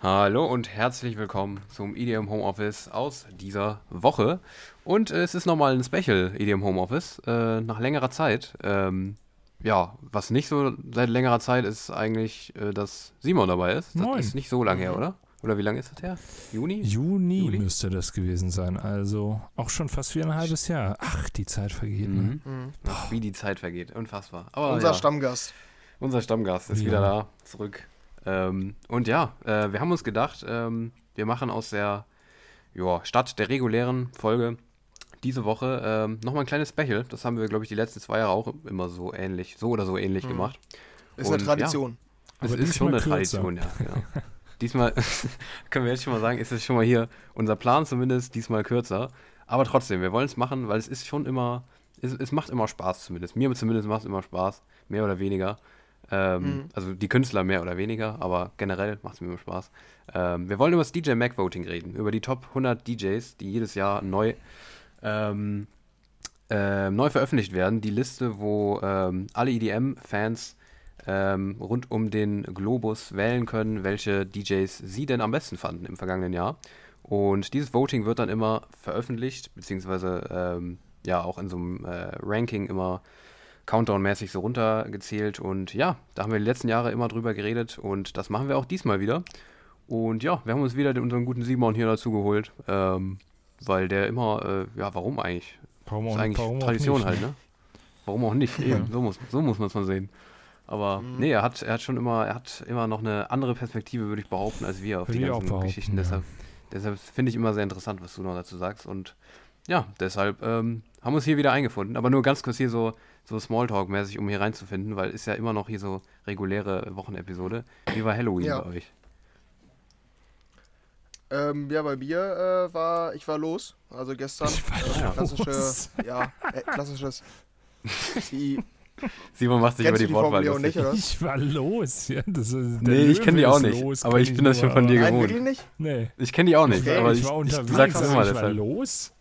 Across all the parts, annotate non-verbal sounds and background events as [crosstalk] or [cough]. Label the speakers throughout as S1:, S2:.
S1: Hallo und herzlich willkommen zum EDM Homeoffice aus dieser Woche. Und es ist nochmal ein Special EDM Homeoffice äh, nach längerer Zeit. Ähm, ja, was nicht so seit längerer Zeit ist eigentlich, äh, dass Simon dabei ist. Das
S2: Moin.
S1: ist nicht so lange her, oder? Oder wie lange ist das her? Juni?
S2: Juni,
S1: Juli?
S2: müsste das gewesen sein. Also auch schon fast wie ein halbes Jahr. Ach, die Zeit vergeht. Ne?
S1: Mhm. Ach, wie die Zeit vergeht. Unfassbar. Aber
S3: Unser
S1: ja,
S3: Stammgast.
S1: unser Stammgast ist
S2: Ja.
S1: wieder da, zurück. Ähm, und ja, äh, wir haben uns gedacht, ähm, wir machen aus der ja, Stadt der regulären Folge diese Woche ähm, nochmal ein kleines Special. Das haben wir, glaube ich, die letzten zwei Jahre auch immer so ähnlich, so oder so ähnlich
S3: Mhm.
S1: gemacht.
S3: Ist
S1: Und,
S3: eine Tradition.
S1: Es
S2: Aber
S1: ist schon eine
S2: kürzer.
S1: Tradition, ja. Genau. [laughs] diesmal, [laughs] können wir jetzt schon mal sagen, ist es schon mal hier unser Plan zumindest, diesmal kürzer. Aber trotzdem, wir wollen es machen, weil es ist schon immer, es, es macht immer Spaß zumindest. Mir zumindest macht es immer Spaß, mehr oder weniger. Ähm,
S3: Mhm.
S1: Also die Künstler mehr oder weniger, aber generell macht es mir immer Spaß. Ähm, wir wollen über das DJ Mac Voting reden, über die Top 100 DJs, die jedes Jahr neu, ähm, ähm, neu veröffentlicht werden. Die Liste, wo ähm, alle EDM-Fans ähm, rund um den Globus wählen können, welche DJs sie denn am besten fanden im vergangenen Jahr. Und dieses Voting wird dann immer veröffentlicht, beziehungsweise ähm, ja auch in so einem äh, Ranking immer Countdown-mäßig so runtergezählt. Und ja, da haben wir die letzten Jahre immer drüber geredet und das machen wir auch diesmal wieder. Und ja, wir haben uns wieder den- unseren guten Simon hier dazu geholt, ähm, weil der immer, äh, ja, warum eigentlich?
S2: Warum
S1: ist
S2: auch,
S1: eigentlich
S2: warum auch
S1: Tradition
S2: nicht,
S1: halt, ne? Warum auch nicht?
S2: Ja.
S1: Eben, so muss, so muss man es mal sehen. Aber
S3: Mhm.
S1: nee, er hat, er hat schon immer, er hat immer noch eine andere Perspektive, würde ich behaupten, als wir auf
S2: Würde
S1: die ganzen Geschichten.
S2: ja.
S1: Deshalb, deshalb finde ich immer sehr interessant, was du noch dazu sagst. Und ja, deshalb ähm, haben wir uns hier wieder eingefunden. Aber nur ganz kurz hier so, so Smalltalk-mäßig, um hier reinzufinden, weil ist ja immer noch hier so reguläre Wochenepisode. Wie war Halloween
S3: Ja.
S1: bei euch?
S3: Ähm, ja, bei mir äh, war, ich war los. Also gestern.
S2: Ich war
S3: äh, klassische,
S2: los.
S3: ja, äh, klassisches. [laughs] Die,
S1: Simon macht sich über die
S3: die
S1: Wortwahl lustig.
S3: nicht, oder?
S2: Ich war los. Ja, das ist,
S1: Nee, ich kenn
S2: Löwe
S1: die auch nicht,
S2: Los,
S1: aber ich bin das schon von dir
S3: Nein,
S1: gewohnt.
S3: wirklich nicht?
S2: Nee.
S1: Ich kenne die auch nicht,
S3: Okay,
S1: aber
S2: ich
S1: ich,
S2: war
S1: ich,
S2: unterwegs.
S1: du sagst
S2: aber
S1: immer
S2: ich war
S1: deshalb.
S2: los.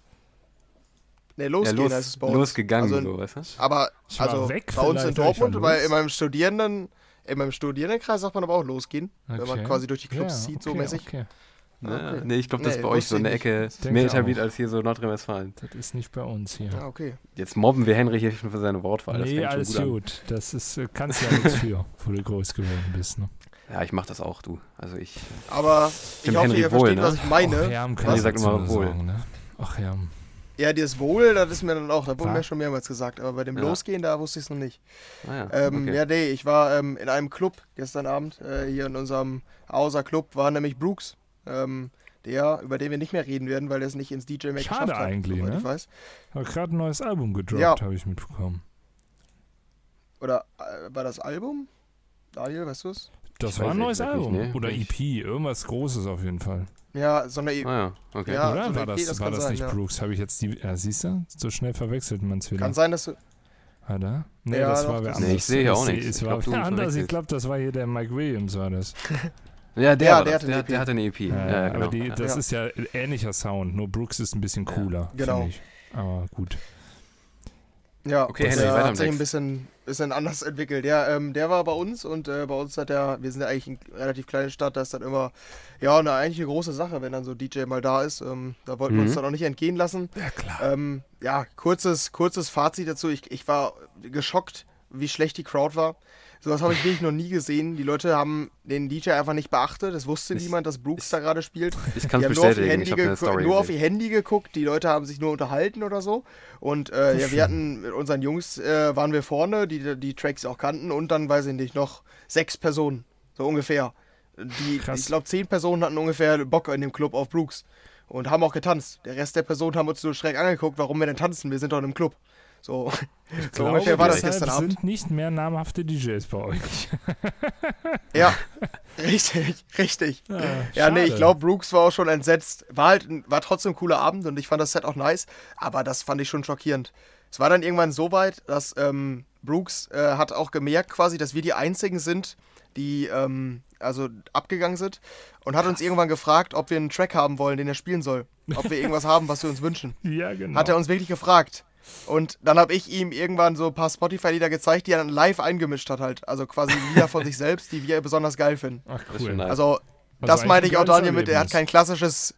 S3: Nee,
S1: Ja,
S3: losgehen
S1: los,
S3: heißt es bei uns.
S1: losgegangen,
S3: Also,
S1: so, weißt du?
S3: Aber, also
S2: weg
S3: bei uns in Dortmund, weil in meinem Studierenden, in meinem Studierendenkreis sagt man aber auch losgehen. Wenn man
S2: Okay.
S3: quasi durch die Clubs
S2: ja,
S3: zieht,
S2: okay,
S3: so mäßig.
S2: Okay.
S1: Ja,
S3: okay.
S1: Nee, ich glaube, das ist
S3: Nee,
S1: bei euch so eine Ecke mehr etabliert
S2: auch.
S1: als hier so Nordrhein-Westfalen.
S2: Das ist nicht bei uns hier.
S3: Ah, okay.
S1: Jetzt mobben wir Henrich hier schon für seine Wortwahl. Das
S2: nee,
S1: schon
S2: alles
S1: gut,
S2: gut. Das ist, äh, kannst ja nichts für, [laughs] wo du groß geworden bist. Ne?
S1: Ja, ich mach das auch, du. Also ich.
S3: Aber ich hoffe,
S1: Henry
S3: ihr
S1: wohl,
S3: versteht,
S1: ne?
S3: was ich meine.
S2: Ach, Herm kann
S1: Was?
S2: ich
S1: Sagt immer wohl.
S2: sagen, ne? Ach ja.
S3: Ja, dieses Wohl, das ist mir dann auch, da wurde mir schon mehrmals gesagt, aber bei dem
S1: Ja.
S3: Losgehen, da wusste ich es noch nicht.
S1: Naja,
S3: Ähm,
S1: okay.
S3: Ja, nee, ich war ähm, in einem Club gestern Abend, äh, hier in unserem Außer Club, war nämlich Brooks, ähm, der, über den wir nicht mehr reden werden, weil er es nicht ins DJ Mac
S2: Schade
S3: geschafft hat,
S2: eigentlich, ne?
S3: ich weiß.
S2: Hat gerade ein neues Album gedroppt,
S3: Ja.
S2: habe ich mitbekommen.
S3: Oder äh, war das Album? Daniel, weißt du es?
S2: Das
S1: Ich
S2: war ein neues Album.
S1: nicht, ne?
S2: Oder EP, irgendwas Großes auf jeden Fall.
S3: Ja, so eine E-
S1: Ah ja, okay.
S3: Ja,
S2: Oder?
S3: so
S2: war
S3: EP,
S2: das,
S3: das
S2: war das
S3: sein,
S2: nicht
S3: ja.
S2: Brooks? Habe ich jetzt die. Ja, siehst du? So schnell verwechselt man es wieder.
S3: Kann sein, dass du.
S2: Oder? Nee,
S3: Ja,
S2: das
S3: doch,
S2: war wer
S3: das-
S2: anders.
S1: Nee, ich sehe hier
S2: Das
S1: auch nichts.
S2: Es
S1: Ich
S2: war
S1: glaub,
S2: anders. Ich glaube, das war hier der Mike Williams, war das. [laughs]
S1: Ja, der,
S3: Ja,
S1: war
S3: der
S1: das.
S3: hatte
S1: der,
S3: eine
S1: der hatte eine EP.
S2: Ja,
S1: Ja, genau.
S2: Aber die, das
S3: Ja.
S2: ist ja ein ähnlicher Sound, nur Brooks ist ein bisschen
S1: Ja,
S2: cooler.
S3: genau.
S2: Aber gut.
S3: Ja,
S1: Okay,
S3: der
S1: Henry, weiter
S3: hat sich ein
S1: Text.
S3: Bisschen, bisschen anders [laughs] entwickelt. Ja, ähm, der war bei uns und äh, bei uns hat der, wir sind ja eigentlich eine relativ kleine Stadt, da ist dann immer, ja, eine eigentlich eine große Sache, wenn dann so DJ mal da ist. Ähm, da wollten wir
S1: Mhm.
S3: uns dann auch nicht entgehen lassen.
S2: Ja, klar.
S3: Ähm, ja, kurzes, kurzes Fazit dazu. Ich, ich war geschockt, wie schlecht die Crowd war. Sowas habe ich wirklich noch nie gesehen. Die Leute haben den DJ einfach nicht beachtet. Es wusste
S1: Ich-
S3: niemand, dass Brooks
S1: ich-
S3: da gerade spielt.
S1: Ich kann es
S3: haben nur auf, ihr
S1: bestätigen.
S3: Handy
S1: Ich
S3: nur auf ihr Handy geguckt, die Leute haben sich nur unterhalten oder so. Und äh, ja, wir hatten mit unseren Jungs, äh, waren wir vorne, die die Tracks auch kannten und dann, weiß ich nicht, noch sechs Personen, so ungefähr. Die,
S2: Krass.
S3: ich glaube, zehn Personen hatten ungefähr Bock in dem Club auf Brooks und haben auch getanzt. Der Rest der Personen haben uns nur schräg angeguckt, warum wir denn tanzen, wir sind doch in einem Club. So,
S2: Ich
S3: so
S2: glaube,
S3: ungefähr war das gestern Abend.
S2: sind nicht mehr namhafte DJs bei euch. [laughs]
S3: Ja, richtig, richtig.
S2: Ja,
S3: Ja, nee, ich glaube, Brooks war auch schon entsetzt. War halt, war trotzdem ein cooler Abend und ich fand das Set auch nice, aber das fand ich schon schockierend. Es war dann irgendwann so weit, dass ähm, Brooks äh, hat auch gemerkt quasi, dass wir die einzigen sind, die ähm, also abgegangen sind und hat uns irgendwann gefragt, ob wir einen Track haben wollen, den er spielen soll. Ob wir irgendwas haben, was wir uns wünschen. [laughs]
S2: Ja, genau.
S3: Hat er uns wirklich gefragt. Und dann habe ich ihm irgendwann so ein paar Spotify-Lieder gezeigt, die er dann live eingemischt hat halt. Also quasi Lieder von sich selbst, die wir besonders geil finden.
S2: Ach, cool.
S3: Also
S2: Also
S3: das meinte ich auch Daniel mit, er hat kein klassisches.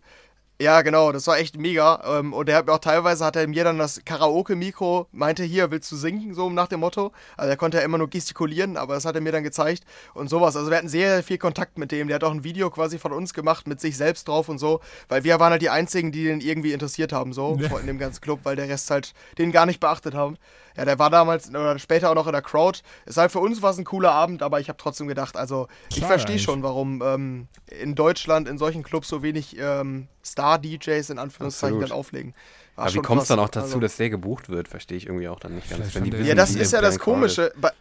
S3: Ja, genau, das war echt mega. Ähm, Und er hat mir auch teilweise hat er mir dann das Karaoke-Mikro, meinte hier, willst du singen, so nach dem Motto. Also er konnte ja immer nur gestikulieren, aber das hat er mir dann gezeigt und sowas. Also wir hatten sehr, sehr viel Kontakt mit dem. Der hat auch ein Video quasi von uns gemacht mit sich selbst drauf und so, weil wir waren halt die einzigen, die den irgendwie interessiert haben, so
S2: Ja.
S3: in dem ganzen Club, weil der Rest halt den gar nicht beachtet haben. Ja, der war damals oder später auch noch in der Crowd. Ist halt für uns was ein cooler Abend, aber ich habe trotzdem gedacht, also ich verstehe schon, warum ähm, in Deutschland in solchen Clubs so wenig ähm, Star-DJs in Anführungszeichen
S1: Absolut.
S3: dann auflegen. War
S1: Aber wie kommt es dann auch dazu,
S3: Also-
S1: dass der gebucht wird? Verstehe ich irgendwie auch dann nicht ganz. Wissen,
S3: Ja, das ist ja das. Komische. Bei,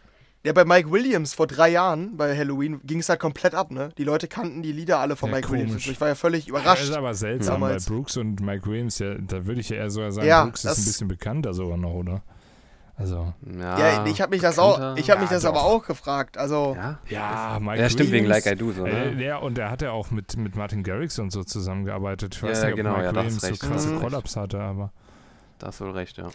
S3: ja, bei Mike Williams vor drei Jahren bei Halloween ging es halt komplett ab, ne? Die Leute kannten die Lieder alle von
S2: Ja,
S3: Mike Williams.
S2: komisch.
S3: Ich war ja völlig
S2: Das
S3: überrascht.
S2: ist aber seltsam,
S3: damals.
S2: weil Brooks und Mike Williams, ja, da würde ich ja eher sogar sagen,
S3: Ja,
S2: Brooks ist
S3: das-
S2: ein bisschen bekannter sogar noch, oder? Also,
S1: Ja,
S3: Ja, ich habe mich das auch, ich habe mich
S2: Ja,
S3: das
S2: doch.
S3: aber auch gefragt. Also,
S1: Ja,
S2: ja, Mike
S1: ja stimmt, wegen
S2: Williams,
S1: Like I Do so,
S2: Äh,
S1: ne?
S2: ja, und er hat ja auch mit, mit Martin Garrix und so zusammengearbeitet. Ich weiß
S1: Ja,
S2: nicht, ob
S1: genau,
S2: Mike
S1: ja,
S2: Williams so krasse. Kollaps hatte, aber
S1: Da hast du wohl recht, ja.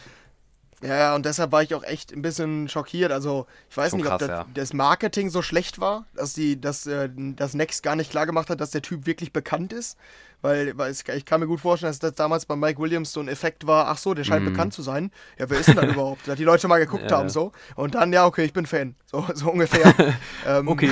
S3: Ja, ja, und deshalb war ich auch echt ein bisschen schockiert. Also, ich weiß
S1: Schon
S3: nicht, ob
S1: krass,
S3: das,
S1: ja.
S3: das Marketing so schlecht war, dass die, dass äh, das Next gar nicht klar gemacht hat, dass der Typ wirklich bekannt ist. Weil, weil es, ich kann mir gut vorstellen, dass das damals bei Mike Williams so ein Effekt war, ach so, der scheint
S1: Mhm.
S3: bekannt zu sein. Ja, wer ist denn das [laughs] überhaupt? Dass die Leute mal geguckt
S1: Ja,
S3: haben
S1: ja.
S3: so. Und dann, ja, okay, ich bin Fan. So, [laughs] so ungefähr. [laughs] ähm,
S1: Okay.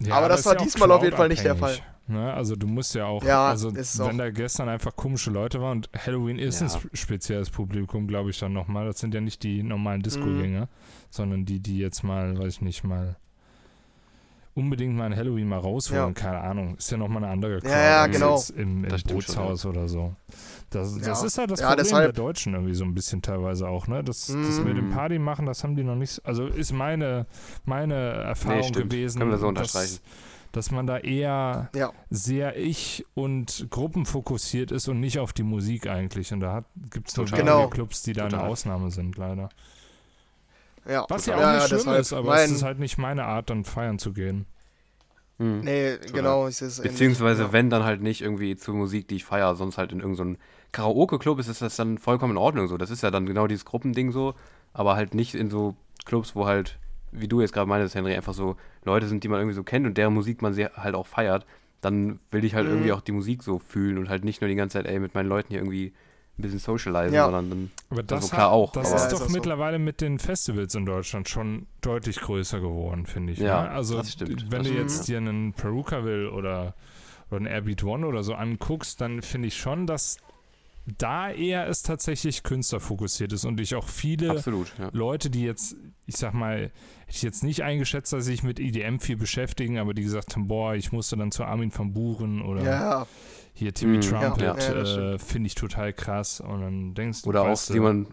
S2: Ja,
S3: Aber das
S2: ist
S3: war diesmal auf jeden Fall nicht der
S2: crowdabhängig, Ne? Also du musst ja auch,
S3: Ja,
S2: also
S3: ist es auch.
S2: wenn da gestern einfach komische Leute waren und Halloween ist
S1: Ja.
S2: ein sp- spezielles Publikum, glaube ich dann nochmal. Das sind ja nicht die normalen Disco-Gänger,
S3: Mhm.
S2: sondern die, die jetzt mal, weiß ich nicht, mal unbedingt mal ein Halloween mal rausholen,
S3: Ja.
S2: keine Ahnung. Ist ja nochmal eine andere Crowd
S3: ja,
S2: als
S3: genau.
S2: im, im
S1: Das schon,
S2: Bootshaus oder so. Das, das
S3: Ja.
S2: ist halt das
S3: Ja,
S2: Problem
S3: deshalb-
S2: der Deutschen irgendwie so ein bisschen teilweise auch, ne? Das, das
S3: Mhm.
S2: mit dem Party machen, das haben die noch nicht, also ist meine, meine Erfahrung
S1: stimmt.
S2: gewesen.
S1: Können wir so unterstreichen.
S2: dass man da eher
S3: Ja.
S2: sehr ich- und gruppenfokussiert ist und nicht auf die Musik eigentlich. Und da gibt es nur
S1: Total.
S3: Genau.
S2: Clubs, die da eine
S1: Total.
S2: Ausnahme sind, leider.
S3: Ja,
S2: Was ja
S3: total.
S2: auch
S3: Ja,
S2: nicht schlimm
S3: deshalb
S2: ist, aber
S3: mein,
S2: es ist halt nicht meine Art, dann feiern zu gehen.
S1: Hm.
S3: Nee, genau. Es ist ähnlich.
S1: Beziehungsweise,
S3: ja.
S1: wenn dann halt nicht irgendwie zu Musik, die ich feiere, sonst halt in irgendeinem Karaoke-Club ist, ist das dann vollkommen in Ordnung so. Das ist ja dann genau dieses Gruppending so, aber halt nicht in so Clubs, wo halt, wie du jetzt gerade meintest, Henry, einfach so Leute sind, die man irgendwie so kennt und deren Musik man sehr halt auch feiert. Dann will ich halt
S3: Mhm.
S1: irgendwie auch die Musik so fühlen und halt nicht nur die ganze Zeit, ey, mit meinen Leuten hier irgendwie ein bisschen socialisen,
S3: Ja.
S1: sondern dann
S2: Aber das,
S1: Also klar
S2: hat-
S1: auch,
S2: das
S1: aber-
S2: ist
S3: Ja,
S2: doch
S3: so.
S2: mittlerweile mit den Festivals in Deutschland schon deutlich größer geworden, finde ich.
S1: Ja,
S2: ne? Also
S1: das stimmt,
S2: wenn
S1: das
S2: du
S1: stimmt,
S2: jetzt dir einen Peruka will oder, oder einen Airbeat One oder so anguckst, dann finde ich schon, dass da eher es tatsächlich künstlerfokussiert ist und ich auch viele
S1: absolut, ja.
S2: Leute, die jetzt, ich sag mal, hätte ich jetzt nicht eingeschätzt, dass sie sich mit EDM viel beschäftigen, aber die gesagt haben, boah, ich musste dann zu Armin van Buren oder
S3: Ja,
S2: hier Timmy
S1: Mhm.
S2: Trumpet,
S3: Ja,
S2: äh, finde ich total krass. Und dann denkst du,
S1: Oder auch Simon,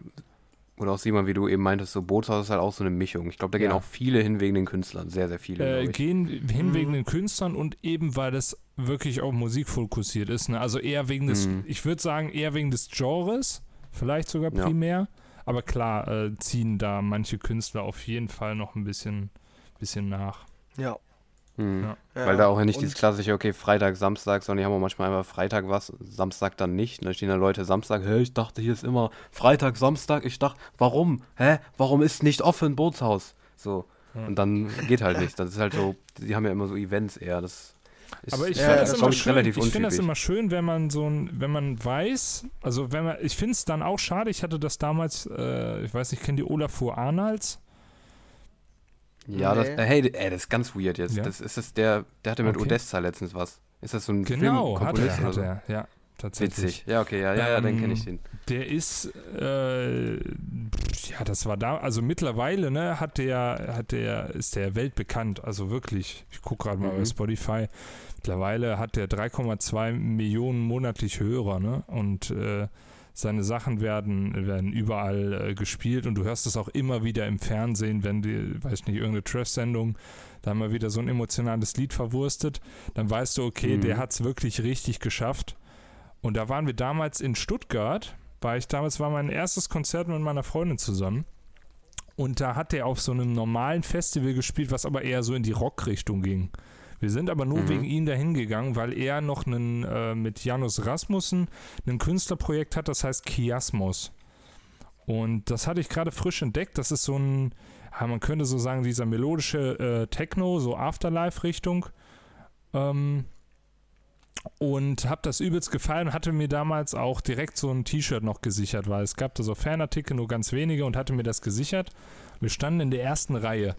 S1: oder auch Simon, wie du eben meintest, so Bootshaus ist halt auch so eine Mischung. Ich glaube, da gehen
S2: Ja.
S1: auch viele hin wegen den Künstlern, sehr, sehr viele.
S2: äh, gehen hin
S3: Mhm.
S2: wegen den Künstlern und eben weil es wirklich auf Musik fokussiert ist. Ne? Also eher wegen des,
S1: Mhm.
S2: ich würde sagen, eher wegen des Genres, vielleicht sogar
S1: Ja.
S2: primär. Aber klar, äh, ziehen da manche Künstler auf jeden Fall noch ein bisschen, bisschen nach.
S3: ja.
S1: Mhm.
S2: Ja.
S1: Weil da auch ja nicht
S3: Und-
S1: dieses klassische, okay, Freitag, Samstag, sondern die haben auch manchmal einfach Freitag was, Samstag dann nicht. Und dann stehen da Leute Samstag, hä, ich dachte, hier ist immer Freitag, Samstag. Ich dachte, warum? Hä? Warum ist nicht offen Bootshaus? So.
S2: Ja.
S1: Und dann geht halt nicht. Das ist halt so, die haben ja immer so Events eher. Das ist,
S2: Aber ich
S3: Ja,
S2: finde
S3: das
S2: immer schön.
S1: relativ
S2: Ich finde das immer schön, wenn man so ein, wenn man weiß, also wenn man, ich finde es dann auch schade. Ich hatte das damals, äh, ich weiß nicht, kennt ihr Olafur Arnalds?
S1: Ja, das,
S3: Nee.
S1: äh, hey, ey, das ist ganz weird jetzt.
S2: Ja?
S1: Das ist das der, der hatte mit
S2: Okay.
S1: Odessa letztens was. Ist das so ein
S2: Genau, hat
S1: Filmkomponist
S2: er,
S1: oder
S2: hat
S1: so?
S2: er, ja, tatsächlich.
S1: Witzig. Ja, okay, ja, ja, ja, dann
S2: Ähm,
S1: kenne ich den.
S2: Der ist, äh, ja, das war da, also mittlerweile, ne, hat der, hat der, ist der weltbekannt, also wirklich. Ich gucke gerade mal
S1: Mhm.
S2: bei Spotify. Mittlerweile hat der 3,2 Millionen monatlich Hörer, ne, und äh, seine Sachen werden, werden überall äh, gespielt und du hörst es auch immer wieder im Fernsehen, wenn die, weiß nicht, irgendeine Trash-Sendung da mal wieder so ein emotionales Lied verwurstet, dann weißt du, okay,
S1: Mhm.
S2: der hat es wirklich richtig geschafft. Und da waren wir damals in Stuttgart, war ich damals, war mein erstes Konzert mit meiner Freundin zusammen. Und da hat er auf so einem normalen Festival gespielt, was aber eher so in die Rockrichtung ging. Wir sind aber nur
S1: Mhm.
S2: wegen ihm dahin gegangen, weil er noch einen, äh, mit Janus Rasmussen ein Künstlerprojekt hat, das heißt Chiasmos. Und das hatte ich gerade frisch entdeckt. Das ist so ein, ja, man könnte so sagen, dieser melodische äh, Techno, so Afterlife-Richtung. Ähm, und habe das übelst gefallen. Hatte mir damals auch direkt so ein T-Shirt noch gesichert, weil es gab da so Fanartikel, nur ganz wenige und hatte mir das gesichert. Wir standen in der ersten Reihe,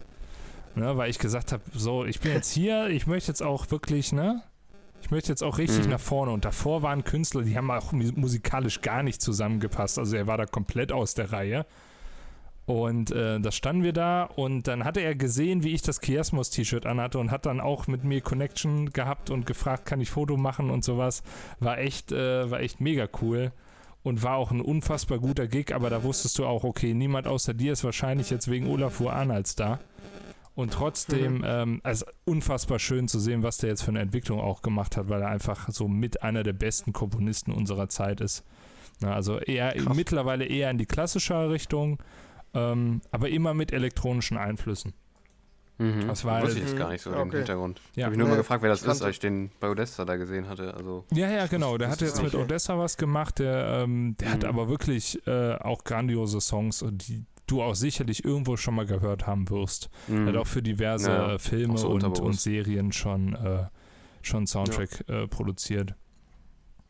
S2: ne, weil ich gesagt habe, so, ich bin jetzt hier, ich möchte jetzt auch wirklich, ne, ich möchte jetzt auch richtig
S1: Mhm.
S2: nach vorne. Und davor waren Künstler, die haben auch mu- musikalisch gar nicht zusammengepasst. Also er war da komplett aus der Reihe. Und äh, da standen wir da und dann hatte er gesehen, wie ich das Chiasmus-T-Shirt anhatte und hat dann auch mit mir Connection gehabt und gefragt, kann ich Foto machen und sowas. War echt, äh, war echt mega cool und war auch ein unfassbar guter Gig, aber da wusstest du auch, okay, niemand außer dir ist wahrscheinlich jetzt wegen Olafur Arnolds da. Und trotzdem, ähm, also unfassbar schön zu sehen, was der jetzt für eine Entwicklung auch gemacht hat, weil er einfach so mit einer der besten Komponisten unserer Zeit ist. Na, also eher
S3: Krass.
S2: mittlerweile eher in die klassische Richtung, ähm, aber immer mit elektronischen Einflüssen.
S1: Mhm.
S2: Das war-
S1: Wusste ich jetzt gar nicht so,
S3: Okay.
S1: Hintergrund.
S2: Ja.
S1: Habe ich nur mal gefragt, wer das ist, als ich den bei Odessa da gesehen hatte. Also,
S2: Ja, ja, genau. Der hat jetzt mit. Odessa was gemacht. Der, ähm, der hat
S1: Mhm.
S2: aber wirklich äh, auch grandiose Songs, die du auch sicherlich irgendwo schon mal gehört haben wirst. Er
S1: mhm.
S2: hat auch für diverse
S1: Ja,
S2: Filme
S1: so
S2: und, und. Serien schon, äh, schon Soundtrack äh, produziert.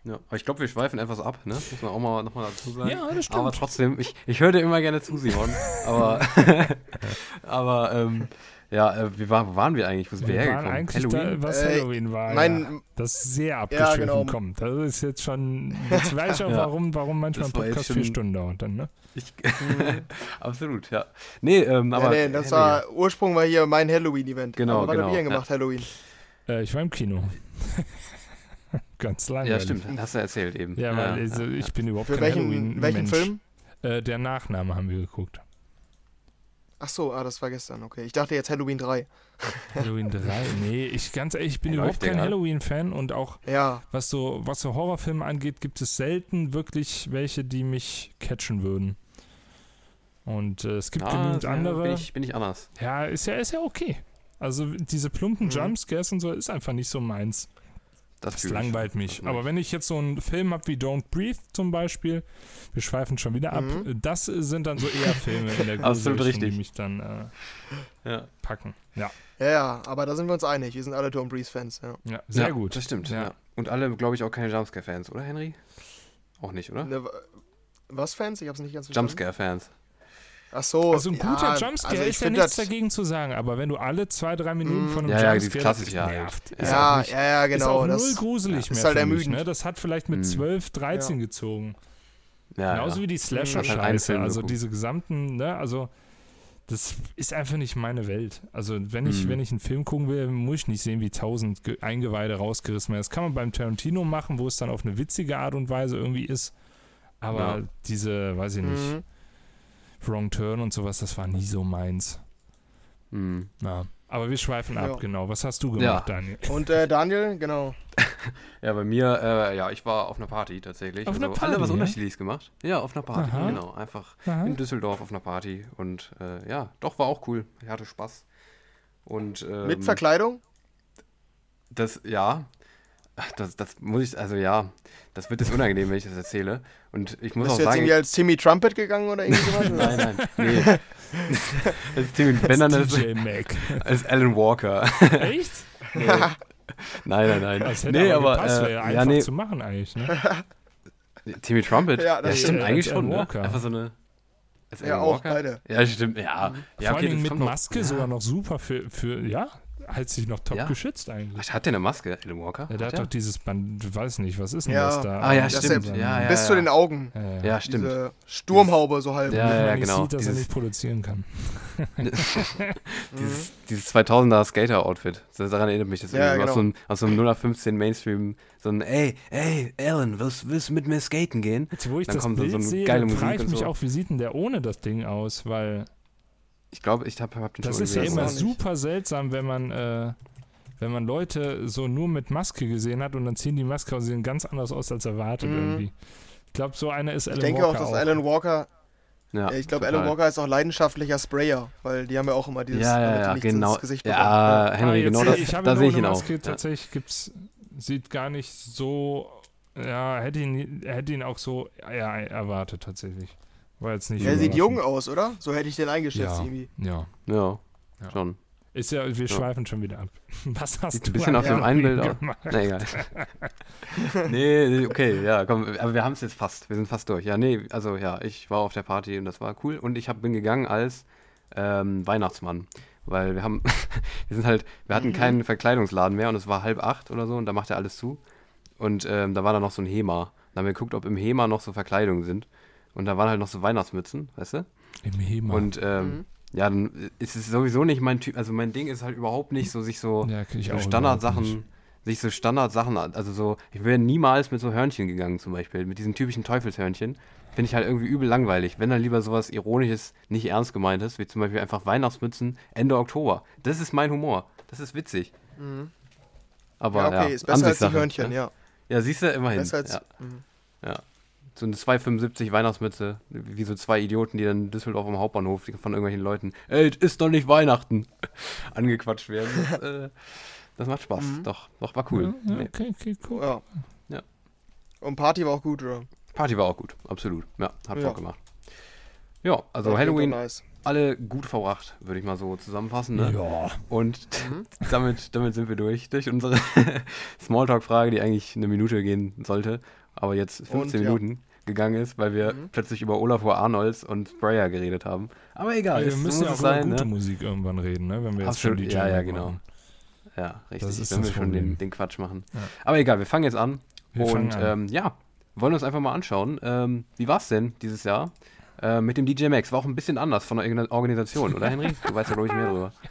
S1: ja. Aber ich glaube, wir schweifen etwas ab, ne? Muss man auch mal nochmal dazu sagen.
S2: Ja, das stimmt.
S1: Aber trotzdem, ich, ich höre dir immer gerne zu, Simon. [laughs] aber [laughs] aber ähm, ja, äh, wie war, wo waren wir eigentlich? Wo sind wir,
S2: Wir waren
S1: hergekommen?
S2: eigentlich da, was
S3: Äh,
S2: Halloween war. ja.
S3: Mein,
S2: Das ist sehr abgeschwiffen
S3: genau.
S2: kommt. Das ist jetzt schon. Jetzt weiß ich [laughs] auch,
S1: Ja.
S2: warum, warum manchmal ein Podcast vier Stunden dauert dann, ne?
S1: Ich, [laughs] absolut, ja. Nee, ähm, aber.
S3: ja, nee, das war, Ursprung war hier mein Halloween-Event.
S1: Genau,
S3: Aber was
S1: genau,
S3: habt ihr denn
S1: ja.
S3: gemacht, Halloween?
S2: Äh, ich war im Kino. [laughs] Ganz langweilig.
S1: Ja, stimmt, das hast du erzählt eben.
S2: Ja, weil also, ich bin überhaupt
S3: Für
S2: kein
S3: welchen,
S2: Halloween
S3: welchen
S2: Mensch.
S3: Film?
S2: Äh, der Nachname haben wir geguckt.
S3: Ach so, ah, das war gestern, okay. Ich dachte jetzt Halloween 3. [laughs]
S2: Halloween 3. Nee, ich ganz ehrlich, ich bin überhaupt
S1: läuft der
S2: kein? Halloween-Fan und auch
S3: Ja,
S2: was so, was so Horrorfilme angeht, gibt es selten wirklich welche, die mich catchen würden. Und äh, es gibt
S1: ah,
S2: genügend
S1: ja,
S2: andere.
S1: Bin ich, bin ich anders.
S2: Ja, ist ja, ist ja okay. Also diese plumpen
S3: Mhm.
S2: Jumpscares und so ist einfach nicht so meins. Das
S1: ich.
S2: langweilt mich.
S1: Das
S2: Aber wenn ich jetzt so einen Film habe wie Don't Breathe zum Beispiel, wir schweifen schon wieder ab,
S3: Mhm.
S2: das sind dann so eher Filme in der [laughs] Gruselrichtung, die mich dann äh,
S1: Ja.
S2: packen. Ja,
S3: ja, ja, aber da sind wir uns einig. Wir sind alle Tom Breeze-Fans, ja.
S2: ja sehr
S1: ja,
S2: gut.
S1: Das stimmt. Und alle, glaube ich, auch keine Jumpscare-Fans, oder, Henry? Auch nicht, oder?
S3: Ne, wa- was, Fans? Ich hab's nicht ganz verstanden.
S1: Jumpscare-Fans.
S3: Ach so.
S2: Also ein guter
S3: ja,
S2: Jumpscare
S3: also ich
S2: ist ja nichts dagegen zu sagen, aber wenn du alle zwei, drei Minuten
S3: Mhm.
S2: von einem
S1: Ja, ja,
S2: Jumpscare
S1: klassische,
S2: das
S1: ja,
S2: nervt.
S1: ja.
S2: Ist
S3: Ja,
S2: auch nicht,
S3: ja, ja,
S2: ist
S3: genau.
S2: auch null
S3: das,
S2: gruselig
S3: ja,
S2: mehr
S3: ist halt
S2: für mich,
S3: ermüdend.
S2: ne? Das hat vielleicht mit
S1: Mhm.
S2: 12, 13
S3: Ja.
S2: gezogen.
S1: Ja,
S2: Genauso
S1: ja.
S2: wie die
S1: ist halt ein
S2: Slasher-Scheiße.
S1: Film
S2: Also diese gesamten, ne, also das ist einfach nicht meine Welt. Also wenn ich,
S1: Mhm.
S2: wenn ich einen Film gucken will, muss ich nicht sehen, wie tausend Ge- Eingeweide rausgerissen werden. Das kann man beim Tarantino machen, wo es dann auf eine witzige Art und Weise irgendwie ist. Aber
S1: Ja.
S2: diese, weiß ich nicht,
S3: Mhm.
S2: Wrong Turn und sowas, das war nie so meins.
S1: Mhm.
S2: Na, aber wir schweifen ab,
S3: Ja.
S2: genau. Was hast du gemacht,
S1: Ja.
S2: Daniel?
S3: Und äh, Daniel, genau. [laughs]
S1: Ja, bei mir, äh, ja, ich war auf einer Party tatsächlich.
S2: Auf einer
S1: also alle was
S2: Party, ja?
S1: Unterschiedliches gemacht. Ja, auf einer Party,
S2: Aha.
S1: genau. Einfach
S2: Aha.
S1: in Düsseldorf auf einer Party. Und äh, ja, doch, war auch cool. Ich hatte Spaß. Und ähm,
S3: Mit Verkleidung?
S1: das, ja, ach, das, das muss ich, also ja, das wird jetzt unangenehm, wenn ich das erzähle. Und ich muss
S3: Bist
S1: auch
S3: du jetzt
S1: sagen,
S3: irgendwie als Timmy Trumpet gegangen oder irgendwie sowas? [laughs]
S1: nein, nein, nee. [laughs] [laughs] das ist Timmy, wenn dann als,
S2: DJ Mac.
S1: als Alan Walker.
S2: Echt?
S1: Nee. Nein, nein, nein.
S2: Das hätte
S1: nee,
S2: aber
S1: aber,
S2: gepasst, wäre
S1: äh,
S2: ja
S1: ja,
S2: einfach
S1: nee,
S2: zu machen eigentlich, ne?
S1: Timmy Trumpet.
S3: Ja,
S1: Ja,
S3: das
S1: stimmt,
S2: stimmt.
S1: eigentlich
S2: Als
S1: schon, ne?
S2: Walker.
S1: Einfach so eine. als
S3: ja, auch beide.
S1: Ja, stimmt, ja. ja
S2: Vor
S1: okay,
S2: allem mit
S1: noch-
S2: Maske
S1: ja.
S2: sogar noch super für, für ja, hält sich noch top
S1: Ja.
S2: geschützt eigentlich.
S1: Hat der eine Maske, Alan Walker?
S2: Ja, der
S1: Hat
S2: hat doch dieses Band, du weiß nicht, was ist denn
S3: Ja.
S2: das da?
S1: Ah, ja,
S2: Das
S1: stimmt.
S3: ja- Bis zu den Augen.
S2: Ja, ja.
S1: Ja, stimmt.
S3: Diese Sturmhaube so halb.
S1: Ja, ja, genau.
S2: sieht, dass er
S1: Dieses-
S2: nicht produzieren kann. [laughs] [laughs]
S1: Dieses, dieses 2000er Skater-Outfit. Das- Daran erinnert mich das
S3: Ja,
S1: irgendwie.
S3: genau.
S1: Aus so einem, aus so einem 0815 Mainstream. So ein, ey, ey, Alan, willst, willst du mit mir skaten gehen?
S2: Jetzt, wo ich
S1: Dann
S2: das
S1: kommt so-
S2: Bild
S1: so eine
S2: sehe,
S1: geile
S2: dann
S1: Musik
S2: frage ich
S1: und
S2: mich
S1: so.
S2: auch, wie sieht denn der ohne das Ding aus? Weil
S1: Ich glaube, ich habe hab den
S2: das ist ja immer super seltsam, wenn man, äh, wenn man Leute so nur mit Maske gesehen hat und dann ziehen die Maske und sie sehen ganz anders aus als erwartet
S3: Mhm.
S2: irgendwie. Ich glaube, so einer ist
S3: Ich
S2: Alan
S3: denke
S2: Walker
S3: auch, dass Alan Walker,
S1: Ja,
S3: ich glaube. Alan Walker ist auch leidenschaftlicher Sprayer, weil die haben ja auch immer dieses,
S1: Ja, ja, ja,
S3: nichts
S1: genau.
S3: ins Gesicht bekommen.
S1: Ja,
S2: Ah,
S1: Henry,
S2: jetzt
S1: genau
S2: sehe
S1: das,
S2: ich, ich habe
S1: da sehe ich
S2: ohne
S1: ihn auch.
S2: Maske,
S1: Ja.
S2: Tatsächlich gibt's, sieht gar nicht so, ja, hätte ihn, hätte ihn auch so ja, erwartet tatsächlich. War jetzt nicht
S3: Der sieht jung aus, oder? So hätte ich den eingeschätzt
S2: Ja.
S3: irgendwie.
S2: Ja,
S1: Ja,
S2: Ja.
S1: schon.
S2: Ist ja, wir
S1: Ja.
S2: schweifen schon wieder ab. [laughs] Was hast
S1: Sieht
S2: du
S1: ein bisschen auf dem einen Bild aus. Na egal. [laughs] nee, nee, okay, ja, komm, aber wir haben es jetzt fast. Wir sind fast durch. Ja, nee, also ja, ich war auf der Party und das war cool. Und ich hab, bin gegangen als ähm, Weihnachtsmann. Weil wir haben, [laughs] wir sind halt, wir hatten keinen Verkleidungsladen mehr und es war halb acht oder so und da macht er alles zu. Und ähm, da war da noch so ein HEMA. Da haben wir geguckt, ob im HEMA noch so Verkleidungen sind. Und da waren halt noch so Weihnachtsmützen, weißt du?
S2: Im HEMA.
S1: Und ähm, ja, dann ist es sowieso nicht mein Typ, also mein Ding ist halt überhaupt nicht so, sich so,
S2: ja,
S1: so. Standardsachen, sich so Standardsachen, also so, ich wäre niemals mit so Hörnchen gegangen zum Beispiel, mit diesen typischen Teufelshörnchen. Finde ich halt irgendwie übel langweilig. Wenn dann lieber sowas Ironisches, nicht ernst gemeintes, wie zum Beispiel einfach Weihnachtsmützen Ende Oktober. Das ist mein Humor. Das ist witzig.
S3: Mhm.
S1: Aber
S3: ja,
S1: ja,
S3: okay, ist besser als die Hörnchen,
S1: ne?
S3: ja.
S1: Ja, siehst du, immerhin.
S3: Besser als.
S1: ja.
S3: Mhm.
S1: Ja. So eine 2,75 Weihnachtsmütze, wie so zwei Idioten, die dann in Düsseldorf am Hauptbahnhof von irgendwelchen Leuten, ey, es ist doch nicht Weihnachten, [laughs] angequatscht werden. Das, [laughs] äh, das macht Spaß.
S3: Mhm.
S1: Doch, doch, war cool.
S2: Ja, okay, okay, cool.
S3: Ja.
S1: Ja.
S3: Und Party war auch gut, oder?
S1: Party war auch gut, absolut. Ja, hat
S3: Ja.
S1: Bock gemacht. Ja, also
S3: War
S1: Halloween,
S3: Nice.
S1: alle gut verbracht, würde ich mal so zusammenfassen. Ne?
S2: Ja.
S1: Und
S3: Mhm. [laughs]
S1: damit, damit sind wir durch, durch unsere Smalltalk-Frage, die eigentlich eine Minute gehen sollte, aber jetzt 15
S3: Und, ja.
S1: Minuten gegangen ist, weil wir
S3: Mhm.
S1: plötzlich über Olafur Arnolds und Sprayer geredet haben. Aber egal,
S2: wir
S1: es
S2: müssen ja auch
S1: es
S2: über
S1: sein.
S2: gute
S1: Ne?
S2: Musik irgendwann reden, ne? Wenn wir jetzt
S1: Absolut,
S2: schon DJ
S1: ja, ja,
S2: machen.
S1: genau. Ja, richtig,
S2: Das ist
S1: wenn
S2: das
S1: wir schon den, den Quatsch machen.
S2: Ja.
S1: Aber egal, wir fangen jetzt an.
S2: Wir
S1: und
S2: an.
S1: Ähm, ja, wollen uns einfach mal anschauen. Ähm, wie war es denn dieses Jahr äh, mit dem DJ Max? War auch ein bisschen anders von der Organ- Organisation, oder Henry? Du weißt ja, glaube ich, mehr drüber. [laughs]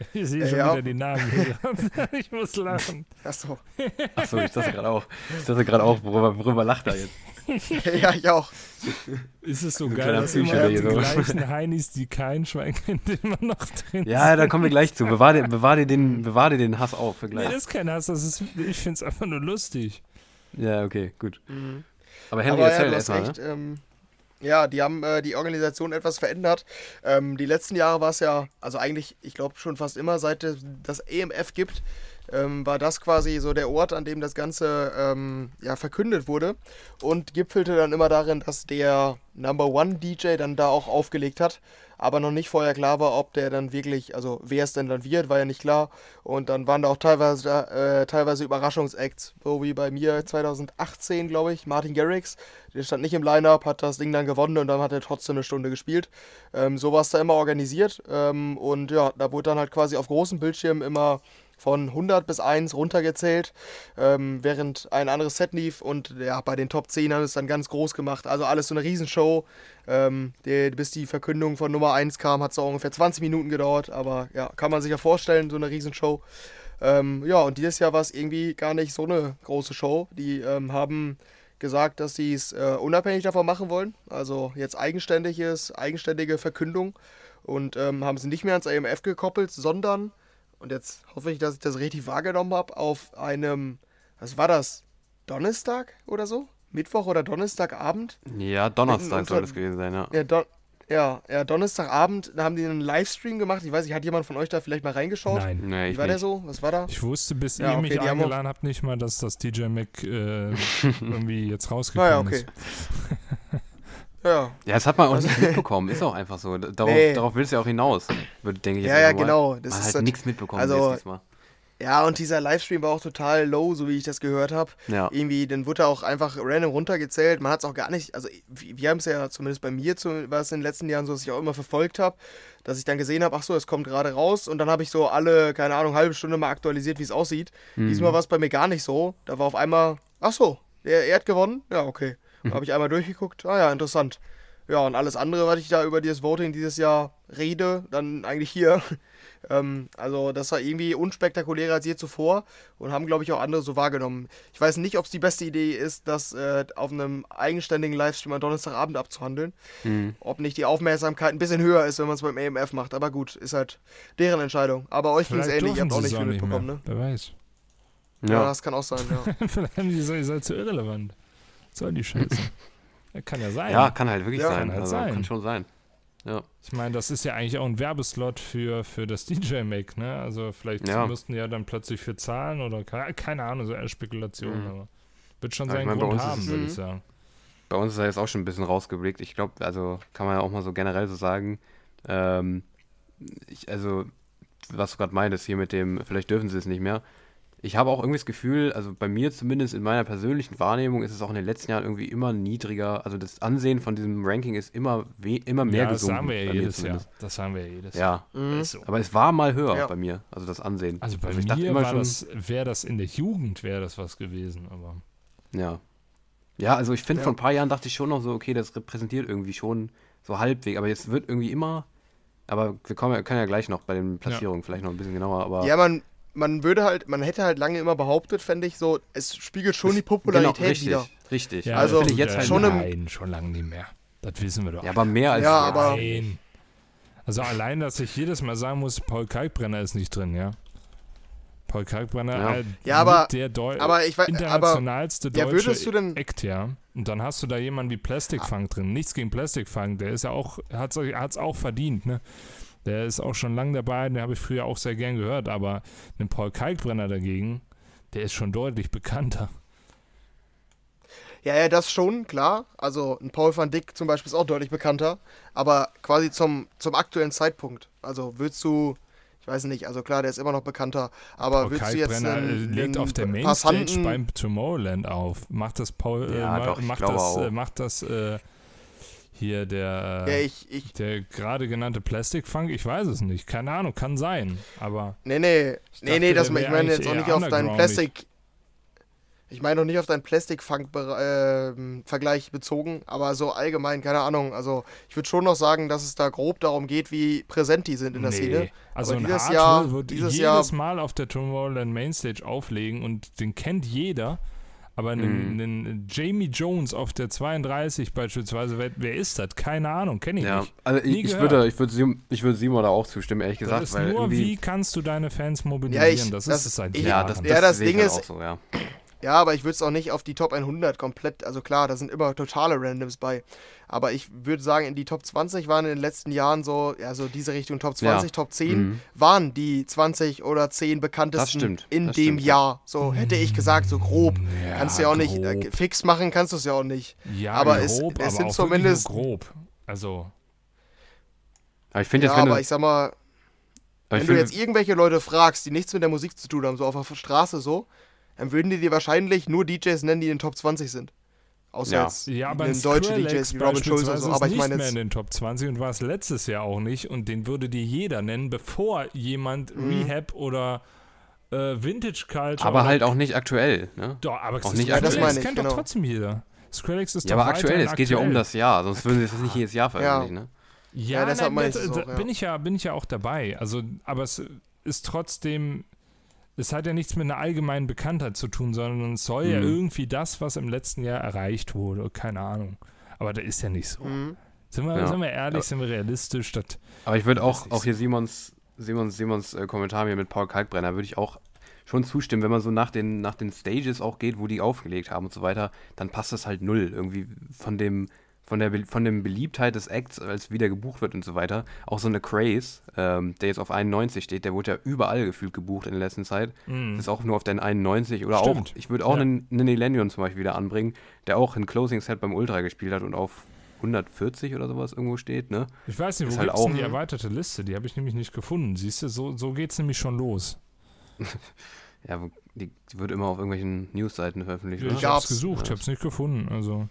S1: [laughs]
S2: Ich sehe schon
S3: Ja.
S2: wieder die Namen hier. [laughs] ich muss lachen.
S3: Achso.
S1: Achso, ich dachte gerade auch. Ich dachte gerade auch, worüber, worüber lacht er jetzt? [laughs]
S3: ja, ich auch.
S2: Ist es so
S1: Ein
S2: geil, dass immer die
S1: so-
S2: gleichen Heinis, die kein Schwein kennt, immer noch drin
S1: Ja, da kommen wir gleich zu. Bewahr dir, bewahr dir, den, bewahr dir den Hass auf für
S2: Nee,
S1: gleich.
S2: das ist kein Hass, das ist, ich finde es einfach nur lustig.
S1: Ja, okay, gut.
S3: Mhm.
S1: Aber Henry,
S3: Aber ja,
S1: erzähl
S3: hast
S1: erstmal, ne?
S3: Ähm, ja, die haben äh, die Organisation etwas verändert. Ähm, die letzten Jahre war es ja, also eigentlich, ich glaube schon fast immer, seit es das EMF gibt, ähm, war das quasi so der Ort, an dem das Ganze ähm, ja, verkündet wurde und gipfelte dann immer darin, dass der Number One DJ dann da auch aufgelegt hat, aber noch nicht vorher klar war, ob der dann wirklich, also wer es denn dann wird, war ja nicht klar. Und dann waren da auch teilweise, äh, teilweise Überraschungsacts, so wie bei mir 2018, glaube ich, Martin Garrix. Der stand nicht im Line-Up, hat das Ding dann gewonnen und dann hat er trotzdem eine Stunde gespielt. Ähm, so war es da immer organisiert. Ähm, und ja, da wurde dann halt quasi auf großen Bildschirmen immer von 100 bis 1 runtergezählt, ähm, während ein anderes Set lief und ja, bei den Top 10 haben es dann ganz groß gemacht. Also alles so eine Riesenshow. Ähm, die, bis die Verkündung von Nummer 1 kam, hat es auch ungefähr 20 Minuten gedauert, aber ja, kann man sich ja vorstellen, so eine Riesenshow. Ähm, ja, und dieses Jahr war es irgendwie gar nicht so eine große Show. Die ähm, haben gesagt, dass sie es äh, unabhängig davon machen wollen. Also jetzt eigenständiges, eigenständige Verkündung. Und ähm, haben sie nicht mehr ans AMF gekoppelt, sondern, und jetzt hoffe ich, dass ich das richtig wahrgenommen habe, auf einem, was war das? Donnerstag oder so? Mittwoch oder Donnerstagabend?
S1: Ja, Donnerstag soll das gewesen sein, ja.
S3: Ja, Don ja, ja, Donnerstagabend, da haben die einen Livestream gemacht. Ich weiß nicht, hat jemand von euch da vielleicht mal reingeschaut?
S2: Nein.
S1: Nee,
S3: Wie
S1: ich
S3: war der
S1: nicht.
S3: so? Was war da?
S2: Ich wusste, bis
S3: Ja,
S2: ihr
S3: okay,
S2: mich eingeladen habt, nicht mal, dass das DJ Mac äh, [laughs] irgendwie jetzt rausgekommen
S3: Naja, Ah, okay.
S2: ist.
S3: Ja,
S1: Ja, das hat man auch nicht [laughs] mitbekommen, ist auch einfach so. Darauf,
S3: Nee.
S1: darauf willst du ja auch hinaus, würde- denke ich jetzt
S3: ja, ja, genau.
S1: Man
S3: Das
S1: hat
S3: ist
S1: halt nichts mitbekommen
S3: also- ja, und dieser Livestream war auch total low, so wie ich das gehört habe.
S1: Ja.
S3: Irgendwie, dann wurde er auch einfach random runtergezählt. Man hat es auch gar nicht, also wir wir haben es ja zumindest bei mir, zu- war es in den letzten Jahren so, dass ich auch immer verfolgt habe, dass ich dann gesehen habe, ach so, es kommt gerade raus und dann habe ich so alle, keine Ahnung, halbe Stunde mal aktualisiert, wie es aussieht.
S1: Mhm.
S3: Diesmal war es bei mir gar nicht so. Da war auf einmal, ach so, er, er hat gewonnen? Ja, okay.
S1: Mhm.
S3: Habe ich einmal durchgeguckt, ah ja, interessant. Ja, und alles andere, was ich da über dieses Voting dieses Jahr rede, dann eigentlich hier. [laughs] ähm, also, das war irgendwie unspektakulärer als je zuvor und haben, glaube ich, auch andere so wahrgenommen. Ich weiß nicht, ob es die beste Idee ist, das äh, auf einem eigenständigen Livestream am Donnerstagabend abzuhandeln.
S1: Mhm.
S3: Ob nicht die Aufmerksamkeit ein bisschen höher ist, wenn man es beim AMF macht. Aber gut, ist halt deren Entscheidung. Aber euch ging es ähnlich, ihr habt auch nicht viel mitbekommen, ne?
S2: Wer weiß.
S3: Ja.
S1: Ja.
S3: das kann auch sein, ja. [laughs]
S2: Vielleicht haben die gesagt, ihr seid zu irrelevant. Soll die Scheiße. [laughs] Ja, kann ja sein.
S1: ja, kann halt wirklich
S3: Ja,
S1: sein.
S2: kann halt
S1: also,
S2: sein.
S1: Kann schon sein. Ja.
S2: Ich meine, das ist ja eigentlich auch ein Werbeslot für, für das DJ-Make, ne? Also vielleicht
S1: Ja.
S2: müssten ja dann plötzlich für zahlen oder ke- keine Ahnung, so eher Spekulation,
S1: Mhm.
S2: aber wird schon
S1: Ja, ich
S2: seinen
S1: meine, bei
S2: Grund haben, würde ich
S3: Mhm.
S2: sagen.
S1: Bei uns ist er jetzt auch schon ein bisschen rausgeblickt. Ich glaube, also kann man ja auch mal so generell so sagen. Ähm, ich, also was du gerade meintest hier mit dem, vielleicht dürfen sie es nicht mehr. Ich habe auch irgendwie das Gefühl, also bei mir zumindest in meiner persönlichen Wahrnehmung ist es auch in den letzten Jahren irgendwie immer niedriger. Also das Ansehen von diesem Ranking ist immer, immer mehr
S2: ja,
S1: gesunken.
S2: Das sagen wir ja jedes Jahr. Das sagen wir ja jedes
S1: Ja,
S2: Jahr.
S3: Mhm.
S2: So.
S1: aber es war mal höher
S3: Ja.
S1: bei mir, also das Ansehen.
S2: Also bei
S1: ich dachte
S2: mir
S1: immer
S2: war
S1: schon-
S2: das, wäre das in der Jugend, wäre das was gewesen, aber
S1: Ja. Ja, also ich finde,
S3: Ja.
S1: vor ein paar Jahren dachte ich schon noch so, okay, das repräsentiert irgendwie schon so halbwegs, aber jetzt wird irgendwie immer, aber wir kommen, ja- können ja gleich noch bei den Platzierungen vielleicht noch ein bisschen genauer, aber
S3: Ja, man, man würde halt, man hätte halt lange immer behauptet, fände ich so, es spiegelt schon die Popularität
S1: genau, richtig,
S3: wieder.
S1: richtig.
S2: ja,
S3: Also,
S2: das
S1: jetzt
S2: äh,
S1: halt
S3: schon im-
S2: nein, schon lange nicht mehr. Das wissen wir doch.
S1: ja, aber mehr als
S3: Ja, aber-
S2: Nein. Also allein, dass ich jedes Mal sagen muss, Paul Kalkbrenner ist nicht drin, ja. Paul Kalkbrenner,
S1: Ja.
S2: äh,
S3: Ja, aber-
S2: mit der Deu
S3: Aber ich weiß, aber
S2: internationalste
S3: ja,
S2: deutsche
S3: würdest du denn-
S2: Act, ja. Und dann hast du da jemanden wie Plastic Funk drin. Nichts gegen Plastic Funk, der ist ja auch, hat es auch verdient, ne? Der ist auch schon lange dabei, den habe ich früher auch sehr gern gehört, aber ein Paul Kalkbrenner dagegen, der ist schon deutlich bekannter.
S3: Ja, ja, das schon, klar. Also ein Paul van Dyck zum Beispiel ist auch deutlich bekannter, aber quasi zum, zum aktuellen Zeitpunkt. Also würdest du, ich weiß nicht, also klar, der ist immer noch bekannter, aber
S2: Paul
S3: würdest du jetzt
S2: Kalkbrenner äh,
S3: einen,
S2: legt
S3: einen
S2: auf der Mainstage beim Tomorrowland auf. Macht das Paul, äh,
S1: Ja,
S2: ma-
S1: doch,
S2: macht, das,
S1: auch.
S2: äh, macht das äh, hier der,
S3: ja,
S2: äh,
S3: ich, ich,
S2: der gerade genannte Plastic Funk? Ich weiß es nicht. Keine Ahnung, kann sein. Aber
S3: nee, nee,
S2: Ich
S3: nee,
S2: dachte,
S3: nee, das, ich meine jetzt auch nicht auf deinen. Plastik, ich meine doch nicht auf deinen Plastik-Funk-Vergleich bezogen, aber so allgemein, keine Ahnung, also ich würde schon noch sagen, dass es da grob darum geht, wie präsent die sind in der Szene.
S2: Also
S3: Aber
S2: ein
S3: dieses
S2: Hardwell
S3: Jahr-
S2: wird
S3: dieses
S2: jedes
S3: Jahr-
S2: Mal auf der Tomorrowland Mainstage auflegen und den kennt jeder. Aber einen,
S1: Mhm.
S2: einen Jamie Jones auf der 32 beispielsweise, wer, wer ist das? Keine Ahnung, kenne ich
S1: ja,
S2: nicht.
S1: also ich, ich würde, ich würde, ich würde Simon da auch zustimmen, ehrlich gesagt,
S2: das ist
S1: weil
S2: nur, wie kannst du deine Fans mobilisieren?
S3: Ja, ich-
S2: das,
S3: das-
S2: ist es seit
S3: ich-
S1: ja, das, das,
S3: Ja, das Ding
S1: halt
S3: ist-
S1: auch so, ja.
S3: Ja, aber ich würde es auch nicht auf die Top 100 komplett, also klar, da sind immer totale Randoms bei. Aber ich würde sagen, in die Top 20 waren in den letzten Jahren so, ja, so diese Richtung Top 20,
S1: Ja.
S3: Top 10
S1: Mhm.
S3: waren die 20 oder 10 bekanntesten
S1: Das stimmt,
S3: in
S1: das
S3: dem
S1: stimmt, ja.
S3: Jahr. So hätte ich gesagt, so grob.
S2: Ja,
S3: kannst du ja auch nicht, äh,
S2: grob.
S3: fix machen kannst du es ja auch nicht.
S2: Ja,
S3: aber
S2: grob,
S3: es- es
S2: aber
S3: sind zumindest-
S2: grob. Also,
S1: Aber ich finde
S3: Ja,
S1: jetzt, wenn
S3: aber
S1: du,
S3: ich sag mal,
S1: aber
S3: wenn
S1: ich
S3: du jetzt irgendwelche Leute fragst, die nichts mit der Musik zu tun haben, so auf der Straße so, dann würden die dir wahrscheinlich nur DJs nennen, die in den Top 20 sind. Außer
S1: Ja.
S3: jetzt
S2: ja, aber
S3: deutschen
S2: Skrillex
S3: DJs wie Robin Schulz oder
S2: beispielsweise
S3: so.
S2: ist
S3: Aber ich
S2: nicht
S3: meine
S2: mehr
S3: jetzt.
S2: in den Top 20 und war es letztes Jahr auch nicht und den würde dir jeder nennen, bevor jemand
S3: Mhm.
S2: Rehab oder äh, Vintage Culture
S1: aber halt auch nicht aktuell, ne?
S2: Doch, aber
S1: Auch nicht aktuell. Das
S3: meine ich,
S2: kennt
S3: genau.
S2: doch trotzdem jeder. Skrillex ist
S1: Ja, aber aktuell, es geht ja um
S2: aktuell.
S1: das Jahr, sonst würden sie es nicht jedes Jahr veröffentlichen, ne?
S2: Ja,
S3: Ja, deshalb
S2: nein,
S3: meine ich
S2: das-
S3: auch,
S2: da
S3: ja.
S2: bin ich ja bin ich ja auch dabei. Also, aber es ist trotzdem es hat ja nichts mit einer allgemeinen Bekanntheit zu tun, sondern es soll ja
S1: Mhm.
S2: irgendwie das, was im letzten Jahr erreicht wurde, keine Ahnung. Aber das ist ja nicht so.
S3: Mhm.
S2: Sind wir,
S1: Ja.
S2: sind wir ehrlich,
S1: Aber-
S2: sind wir realistisch? Das,
S1: Aber ich würde auch, auch hier Simons, Simons, Simons äh, Kommentar hier mit Paul Kalkbrenner, würde ich auch schon zustimmen, wenn man so nach den, nach den Stages auch geht, wo die aufgelegt haben und so weiter, dann passt das halt null. Irgendwie von dem, von der von dem Beliebtheit des Acts, als wieder gebucht wird und so weiter. Auch so eine Craze, ähm, der jetzt auf 91 steht, der wurde ja überall gefühlt gebucht in der letzten Zeit.
S2: Mhm.
S1: Das ist auch nur auf den 91 oder
S2: Stimmt.
S1: auch, ich würde auch
S2: Ja.
S1: einen, einen Elendion zum Beispiel wieder anbringen, der auch ein Closing Set beim Ultra gespielt hat und auf 140 oder sowas irgendwo steht, ne?
S2: ich weiß nicht, wo
S1: Ist halt auch-
S2: die erweiterte Liste? Die habe ich nämlich nicht gefunden. Siehst du, so, so geht es nämlich schon los. [laughs]
S1: Ja, die, die wird immer auf irgendwelchen Newsseiten veröffentlicht.
S2: Ich
S1: oder?
S2: habe
S3: gab's.
S2: es gesucht, ich habe es nicht gefunden. Also,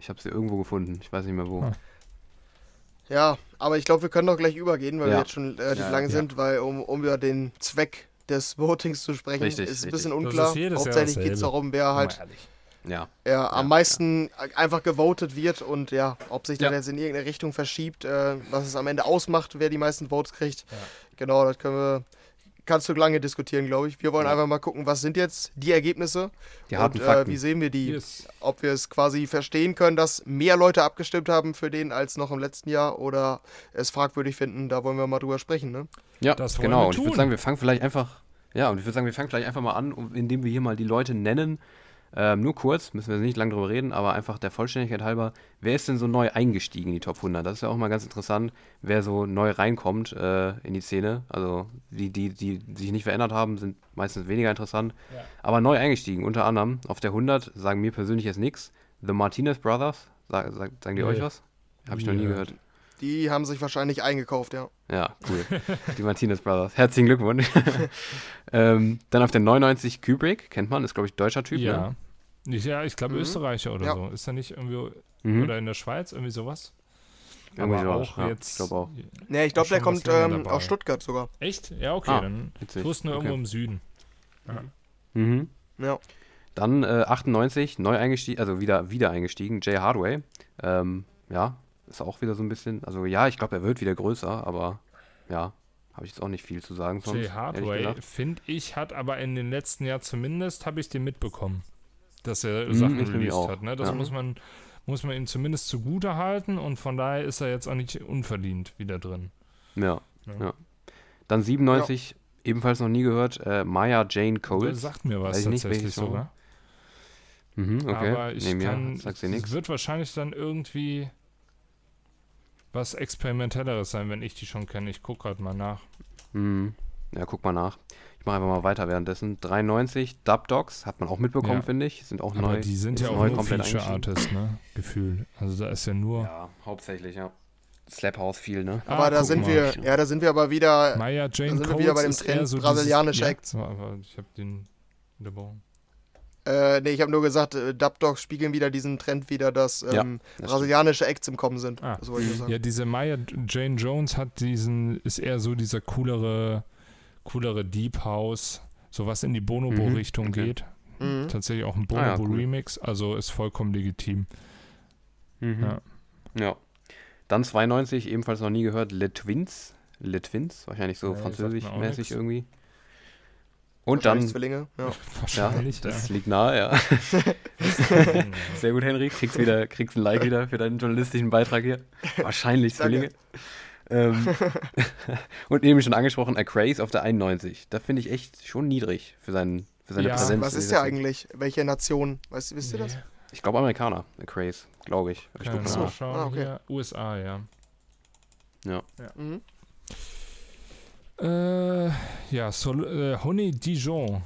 S1: Ich habe sie irgendwo gefunden. Ich weiß nicht mehr wo.
S2: Ah.
S3: Ja, aber ich glaube, wir können doch gleich übergehen, weil
S1: Ja.
S3: wir jetzt schon relativ
S1: Ja,
S3: lange
S2: ja.
S3: sind, weil um, um über den Zweck des Votings zu sprechen,
S1: Richtig,
S3: ist ein bisschen
S2: Das
S3: unklar. Hauptsächlich geht es darum, wer halt.
S1: Ja.
S3: ja, am
S1: Ja,
S3: meisten einfach gewotet wird und ja, ob sich dann
S1: Ja.
S3: jetzt in irgendeine Richtung verschiebt, äh, was es am Ende ausmacht, wer die meisten Votes kriegt.
S2: Ja.
S3: Genau, das können wir, kannst du lange diskutieren, glaube ich. Wir wollen
S1: Ja.
S3: einfach mal gucken, was sind jetzt die Ergebnisse
S1: Die harten
S3: und äh,
S1: Fakten.
S3: wie sehen wir die?
S2: Yes.
S3: Ob wir es quasi verstehen können, dass mehr Leute abgestimmt haben für den als noch im letzten Jahr oder es fragwürdig finden, da wollen wir mal drüber sprechen, ne?
S1: ja,
S2: das wollen
S1: genau.
S2: wir
S1: Und ich würde sagen, wir fangen vielleicht einfach. Ja, und ich würde sagen, wir fangen vielleicht einfach mal an, indem wir hier mal die Leute nennen. Ähm, nur kurz, müssen wir nicht lange drüber reden, aber einfach der Vollständigkeit halber, wer ist denn so neu eingestiegen in die Top 100? Das ist ja auch mal ganz interessant, wer so neu reinkommt äh, in die Szene. Also die, die, die sich nicht verändert haben, sind meistens weniger interessant.
S2: Ja.
S1: Aber neu eingestiegen, unter anderem auf der 100, sagen mir persönlich jetzt nichts. The Martinez Brothers, sag, sag, sagen die
S2: Nee.
S1: euch was? Habe ich noch nie gehört.
S3: Die haben sich wahrscheinlich eingekauft, ja.
S1: Ja, cool. Die Martinez Brothers. Herzlichen Glückwunsch. [laughs] ähm, dann auf der 99 Kubrick, kennt man, ist glaube ich deutscher Typ.
S2: Ja.
S1: Ne?
S2: Ich, ja, ich glaube
S3: Mhm.
S2: Österreicher oder
S3: Ja.
S2: so. Ist da nicht irgendwie,
S1: Mhm.
S2: oder in der Schweiz, irgendwie sowas?
S1: Irgendwie
S2: Aber
S1: sowas,
S2: auch
S1: ja,
S2: jetzt.
S1: ich glaube auch.
S3: Ne, ich glaube,
S2: Schon
S3: der kommt ähm, aus Stuttgart sogar.
S2: Echt? Ja, okay,
S1: Ah,
S2: dann. Ich
S1: Witzig.
S2: wusste nur
S1: okay.
S2: irgendwo im Süden.
S1: Mhm.
S3: Ja.
S1: Dann äh, 98, neu eingestiegen, also wieder, wieder eingestiegen, Jay Hardway. Ähm, ja, ist auch wieder so ein bisschen, also ja, ich glaube, er wird wieder größer, aber ja, habe ich jetzt auch nicht viel zu sagen. sonst,
S2: Jay Hardway, finde ich, hat aber in den letzten Jahren zumindest, habe ich den mitbekommen, dass er
S1: Mhm,
S2: Sachen released
S1: auch,
S2: hat. Ne? Das
S1: ja.
S2: muss man muss man ihm zumindest zugute halten und von daher ist er jetzt auch nicht unverdient wieder drin.
S1: Ja,
S2: Ja.
S1: ja. Dann 97, ebenfalls noch nie gehört, äh, Maya Jane
S2: Das
S1: Coles.
S2: sagt mir was
S1: Weiß ich nicht,
S2: tatsächlich
S1: Song.
S2: sogar.
S1: Mhm, okay,
S2: Aber ich
S1: nee, mir
S2: kann, es
S1: nichts.
S2: wird wahrscheinlich dann irgendwie was Experimentelleres sein, wenn ich die schon kenne. Ich gucke gerade mal nach.
S1: Mhm. Ja, guck mal nach. Ich mache einfach mal weiter währenddessen. 93, Dub Dogs, hat man auch mitbekommen,
S2: Ja.
S1: finde ich. Sind auch
S2: Aber
S1: neu.
S2: die sind ja auch
S1: neu
S2: nur
S1: komplett
S2: Feature. Artists, ne? Gefühl. Also da ist ja nur.
S1: Ja, hauptsächlich, ja. Slap House viel, ne?
S2: Ah,
S3: Aber da
S2: guck
S3: sind
S2: mal.
S3: wir, ja, da sind wir aber wieder,
S2: Maya Jane
S3: sind wir
S2: Coates
S3: wieder bei dem Trend
S2: so
S3: brasilianische
S2: dieses,
S3: Acts.
S2: Ja, aber ich habe den unterbrochen.
S3: Äh, nee, ich habe nur gesagt, äh, Dub Dogs spiegeln wieder diesen Trend wieder, dass
S1: Ja,
S3: ähm,
S1: das
S3: brasilianische Acts im Kommen sind.
S2: Ah.
S3: Das wollte ich nur sagen.
S2: Ja, diese Maya Jane Jones hat diesen, ist eher so dieser coolere, coolere Deep House, sowas in die Bonobo-Richtung
S1: okay.
S2: geht.
S3: Mhm.
S2: Tatsächlich auch ein
S1: Ah ja, cool.
S2: Bonobo-Remix, also ist vollkommen legitim.
S1: Mhm.
S2: Ja.
S1: Ja. Dann 92, ebenfalls noch nie gehört, Le Twins. Le Twins, wahrscheinlich so
S2: auch
S1: französisch-mäßig
S2: nix.
S1: irgendwie. Und
S3: Wahrscheinlich
S1: dann,
S3: Zwillinge. Ja. [laughs]
S1: ja,
S2: Wahrscheinlich,
S1: das liegt nahe, ja.
S2: ja. [laughs]
S1: Sehr gut, Henry. Kriegst wieder, kriegst ein Like wieder für deinen journalistischen Beitrag hier. Wahrscheinlich. Zwillinge. Ähm, [laughs] und eben schon angesprochen, A Craze auf der 91. Da finde ich echt schon niedrig für, seinen, für seine
S2: Ja,
S1: Präsenz.
S3: Was ist der eigentlich? Welche Nation? Weißt, wisst ihr das?
S1: Ich glaube Amerikaner, A Craze, glaube ich. Ich mal.
S2: nachschauen
S3: Ah, okay.
S2: USA, ja.
S3: Mhm.
S2: Äh, ja, Sol äh, Honey Dijon.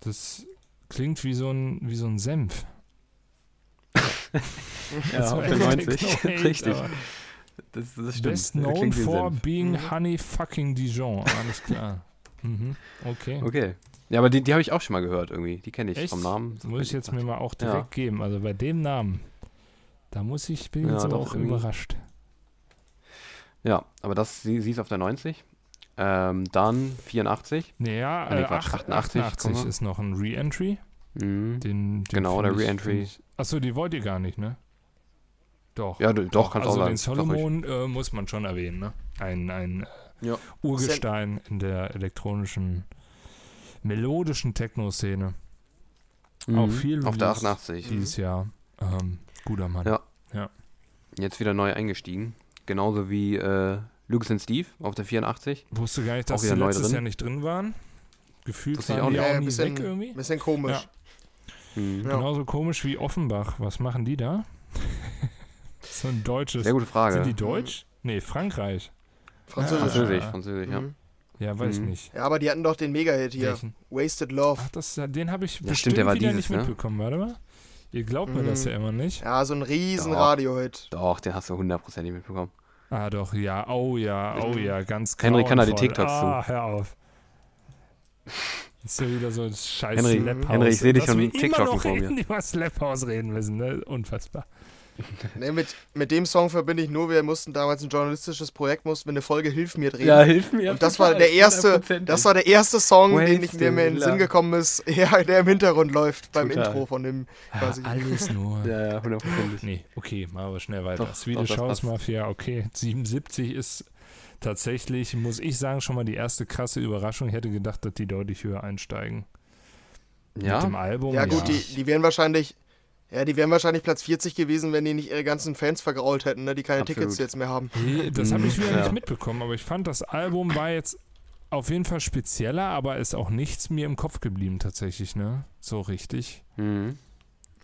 S2: Das klingt wie so ein, wie so ein Senf. [laughs]
S1: Ja,
S2: Das
S1: auf
S2: war
S1: der
S2: echt
S1: 90.
S2: Techno-Hate,
S1: Richtig.
S2: aber
S1: Das, das stimmt.
S2: Best known for
S1: Senf.
S2: being
S3: Mhm.
S2: Honey fucking Dijon. Alles klar. mhm. Okay.
S1: Okay. Ja, aber die, die habe ich auch schon mal gehört irgendwie. Die kenne ich
S2: Echt?
S1: vom Namen.
S2: Das muss ich jetzt mir mal auch
S1: Ja.
S2: direkt geben. Also bei dem Namen, da muss ich, bin ich
S1: Ja,
S2: jetzt aber auch
S1: irgendwie.
S2: überrascht.
S1: Ja, aber das, sie, sie ist auf der 90. Ähm, dann 84.
S2: Naja,
S1: Ah, nee,
S2: äh,
S1: Quatsch,
S2: 88,
S1: 88, komm mal.
S2: ist noch ein Re-Entry.
S1: Mhm.
S2: Den, den
S1: Genau, der Re-Entry.
S2: Achso, die wollt ihr gar nicht, ne? Doch.
S1: Ja, du- doch, kannst
S2: also
S1: auch
S2: den
S1: sagen. Doch,
S2: Solomon äh, muss man schon erwähnen, ne? Ein, ein äh,
S1: Ja.
S2: Urgestein in der elektronischen, melodischen Techno-Szene. Auch
S1: Mhm.
S2: viel
S1: Auf der
S2: released
S1: 88.
S2: Dieses Jahr. Ähm, guter Mann.
S1: Ja. Jetzt wieder neu eingestiegen. Genauso wie äh, Lucas und Steve auf der 84.
S2: Wusste gar nicht, dass sie letztes
S1: drin.
S2: Jahr nicht drin waren. Gefühlt
S1: ich
S2: waren
S1: auch
S2: die
S1: nicht.
S2: auch
S3: Ja,
S2: nie
S3: bisschen,
S2: weg irgendwie.
S3: bisschen komisch.
S2: Ja.
S1: Mhm.
S3: Ja.
S2: Genauso komisch wie Offenbach. Was machen die da? [laughs] so ein deutsches.
S1: Sehr gute Frage.
S2: Sind die deutsch? Nee, Frankreich.
S3: Französisch.
S1: Französisch,
S2: Ja.
S1: Französisch, ja.
S3: Mhm.
S2: Ja, weiß
S1: Mhm.
S2: ich nicht.
S3: Ja, aber die hatten doch den Mega-Hit hier.
S2: Welchen?
S3: Wasted Love.
S2: Ach, das, den habe ich
S1: Ja,
S2: bestimmt
S1: stimmt, der war
S2: wieder
S1: dieses,
S2: nicht
S1: ne?
S2: mitbekommen. Warte mal. Ihr glaubt mir das
S3: Mhm.
S2: ja immer nicht.
S3: Ja, so ein riesen
S1: Doch.
S3: Radio-Hit.
S1: Doch, den hast du hundertprozentig mitbekommen.
S2: Ah, doch, ja. Oh ja, oh ja, ganz
S1: Henry kann da die. TikToks zu.
S2: Ah, hör auf. ist ja wieder so ein scheiß
S1: Henry,
S2: Slap.
S1: Henry, ich seh dich schon
S2: noch
S1: vor mir.
S2: reden, über Slap House reden müssen, ne? Unfassbar. [laughs]
S3: Nee, mit, mit dem Song verbinde ich nur, wir mussten damals ein journalistisches Projekt, mussten wir eine Folge Hilf mir drehen.
S1: hilf mir.
S3: Und das war der erste, das war der erste Song, den ich, der mir in den Sinn gekommen ist, [laughs] ja, der im Hintergrund läuft beim
S1: Total.
S3: Intro von dem quasi.
S2: Ah, alles [laughs] nur.
S1: Ja, ja, hundertprozentig.
S2: Nee, okay, machen wir schnell weiter.
S1: Doch,
S2: Swedish
S1: doch, das
S2: House. Mafia, okay. 77 ist tatsächlich, muss ich sagen, schon mal die erste krasse Überraschung. Ich hätte gedacht, dass die deutlich höher einsteigen. Mit dem
S1: Ja,
S2: Album.
S3: Ja gut, Die, die wären wahrscheinlich, ja, die wären wahrscheinlich Platz 40 gewesen, wenn die nicht ihre ganzen Fans vergrault hätten, ne, die keine
S1: Absolut.
S3: Tickets jetzt mehr haben.
S2: Nee, das habe ich wieder
S1: Ja.
S2: nicht mitbekommen, aber ich fand, das Album war jetzt auf jeden Fall spezieller, aber ist auch nichts mir im Kopf geblieben tatsächlich, ne? So richtig.
S1: mhm.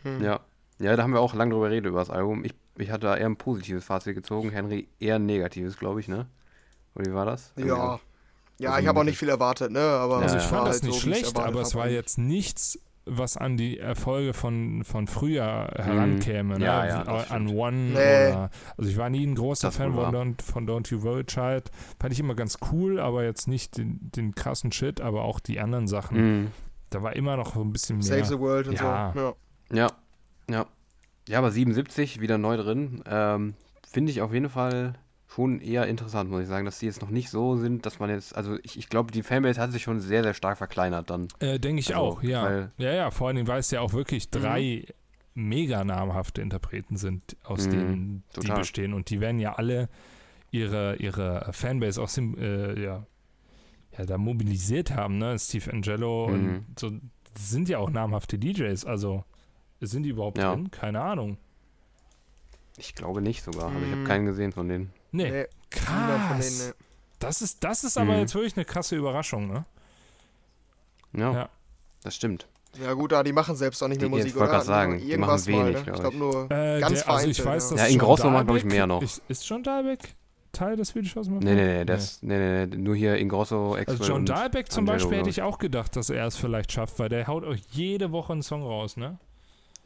S3: Hm.
S1: ja. Ja, da haben wir auch lange drüber geredet, über das Album. Ich, ich hatte da eher ein positives Fazit gezogen, Henry eher ein negatives, glaube ich, ne? Oder wie war das?
S3: Ja. Ja,
S1: Also
S3: ich habe auch nicht viel erwartet, ne, aber
S2: Also ich
S1: ja.
S2: fand das
S3: halt
S2: nicht
S3: so,
S2: schlecht, aber es war jetzt nichts, was an die Erfolge von, von früher herankäme, ne?
S1: Ja, ja,
S2: Wie-
S1: das
S2: an
S1: stimmt.
S2: One
S3: Nee.
S2: oder also ich war nie ein großer
S1: Das
S2: Fan von. Don't, von Don't You Worry Child. Fand ich immer ganz cool, aber jetzt nicht den, den krassen Shit, aber auch die anderen Sachen.
S1: Mhm.
S2: Da war immer noch so ein bisschen mehr.
S3: Save the World und
S2: Ja.
S3: so. Ja.
S1: Ja, ja. Ja, aber 77 wieder neu drin. Ähm, Finde ich auf jeden Fall schon eher interessant, muss ich sagen, dass die jetzt noch nicht so sind, dass man jetzt, also ich, ich glaube, die Fanbase hat sich schon sehr, sehr stark verkleinert dann.
S2: Äh, Denke ich
S1: Also,
S2: auch, ja.
S1: weil-
S2: Ja, ja, vor allen Dingen, weil es ja auch wirklich drei mega namhafte Interpreten sind, aus
S1: Mhm,
S2: denen die
S1: total.
S2: bestehen. Und die werden ja alle ihre, ihre Fanbase auch sim, äh, ja, ja, da mobilisiert haben, ne? Steve Angelo
S1: Mhm.
S2: und so sind ja auch namhafte DJs. Also sind die überhaupt
S1: Ja.
S2: drin? Keine Ahnung.
S1: Ich glaube nicht sogar, also ich habe
S3: Mhm.
S1: keinen gesehen von denen.
S2: Nee,
S3: Nee,
S2: krass.
S3: denen, nee.
S2: Das ist, das ist aber
S1: Mhm.
S2: jetzt wirklich eine krasse Überraschung, ne?
S1: Ja,
S2: Ja.
S1: das stimmt.
S3: Ja gut, aber die machen selbst auch nicht mehr
S1: Die-
S3: Musik,
S1: ich wollte
S3: oder?
S1: grad sagen, die
S3: Irgendwas
S1: machen wenig,
S3: mal, ne? Ich glaube nur
S2: Äh,
S3: ganz
S2: der, also ich weiß,
S3: ja.
S2: dass
S1: Ja, in Grosso macht, glaub ich, mehr noch.
S2: Ist, ist John Dahlbeck Teil des Mafia?
S1: Nee, nee, nee, das, nee, nee, nee, nur hier Ingrosso, Axwell
S2: Also John Dahlbeck zum
S1: Angelo,
S2: Beispiel hätte ich auch gedacht, dass er es vielleicht schafft, weil der haut euch jede Woche einen Song raus, ne?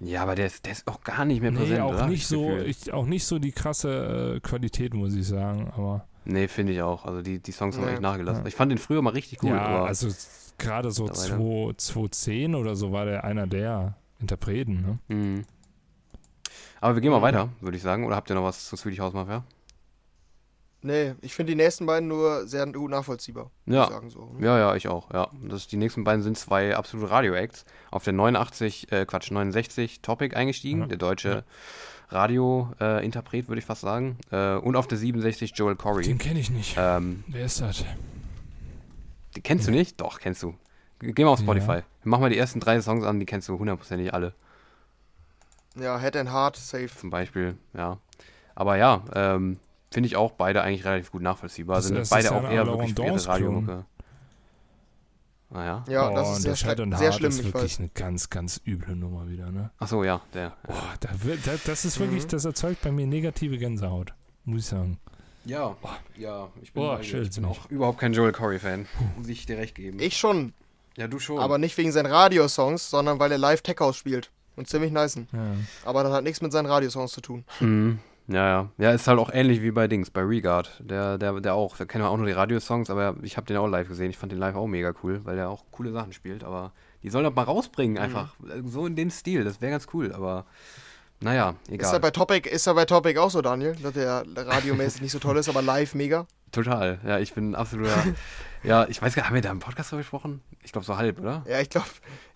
S1: Ja, aber der ist, der ist auch gar nicht mehr
S2: Nee,
S1: präsent,
S2: auch
S1: oder?
S2: Nicht
S1: ich
S2: so, ich, auch nicht so die krasse äh, Qualität, muss ich sagen, aber
S1: Nee, finde ich auch. Also die, die Songs haben
S3: Nee.
S1: echt nachgelassen.
S2: Ja.
S1: Ich fand den früher mal richtig cool,
S2: ja,
S1: aber
S2: also gerade so
S1: Mittlerweile.
S2: 2 2010 oder so war der einer der Interpreten, ne?
S1: Mhm. Aber wir gehen mal weiter, würde ich sagen. Oder habt ihr noch was zu Swedish House Mafia?
S3: Nee, ich finde die nächsten beiden nur sehr gut nachvollziehbar. muss
S1: Ja.
S3: Ich sagen, so. ne?
S1: Ja, ja, ich auch. Ja, das, die nächsten beiden sind zwei absolute Radio-Acts. Auf der 89, äh, Quatsch, 69 Topic eingestiegen,
S2: Ja.
S1: der deutsche
S2: Ja.
S1: Radio-Interpret, würde ich fast sagen. Äh, und auf der 67 Joel Corey.
S2: Den kenne ich nicht.
S1: Ähm,
S2: Wer ist das?
S1: die kennst du nicht? Doch, kennst du. Ge- Geh mal auf
S2: Ja.
S1: Spotify. Mach mal die ersten drei Songs an, die kennst du hundertprozentig alle.
S3: Ja, Head and Heart, safe.
S1: Zum Beispiel, ja. Aber ja, ähm, finde ich auch beide eigentlich relativ gut nachvollziehbar.
S2: Das
S1: Sind
S2: ist
S1: beide auch eher wirklich für ihre
S2: Dance-Klon.
S1: Radiomucke. Naja.
S3: Ja,
S2: oh,
S3: das ist
S2: und
S3: sehr,
S2: das and
S3: sehr schlimm,
S2: ist
S3: ich
S2: wirklich eine ganz, ganz üble Nummer wieder, ne?
S1: Achso, ja, der.
S2: Boah, da wird, da, das ist wirklich,
S3: Mhm.
S2: das erzeugt bei mir negative Gänsehaut, muss ich sagen.
S1: Ja, ja, ich bin,
S2: schön,
S1: ich bin
S2: bin
S1: auch überhaupt kein Joel Corey-Fan. Muss ich dir recht geben.
S3: Ich schon,
S1: ja, du schon.
S3: aber nicht wegen seinen Radiosongs, sondern weil er live Tech House spielt. Und ziemlich nice.
S2: Ja.
S3: Aber das hat nichts mit seinen Radiosongs zu tun.
S1: Mhm. Ja, ja. Ja, ist halt auch ähnlich wie bei Dings, bei Regard. Der, der, der auch. Da kennen wir auch nur die Radiosongs, aber ich habe den auch live gesehen. Ich fand den live auch mega cool, weil der auch coole Sachen spielt. Aber die sollen das mal rausbringen, einfach. So in dem Stil. Das wäre ganz cool, aber naja,
S3: Ist er
S1: egal.
S3: bei Topic, ist er bei Topic auch so, Daniel? Dass der radiomäßig nicht so toll ist, aber live mega?
S1: Total. Ja, ich bin absoluter. ja, ich weiß gar nicht, haben wir da im Podcast drüber gesprochen? Ich glaube so halb, oder?
S3: Ja, ich glaube,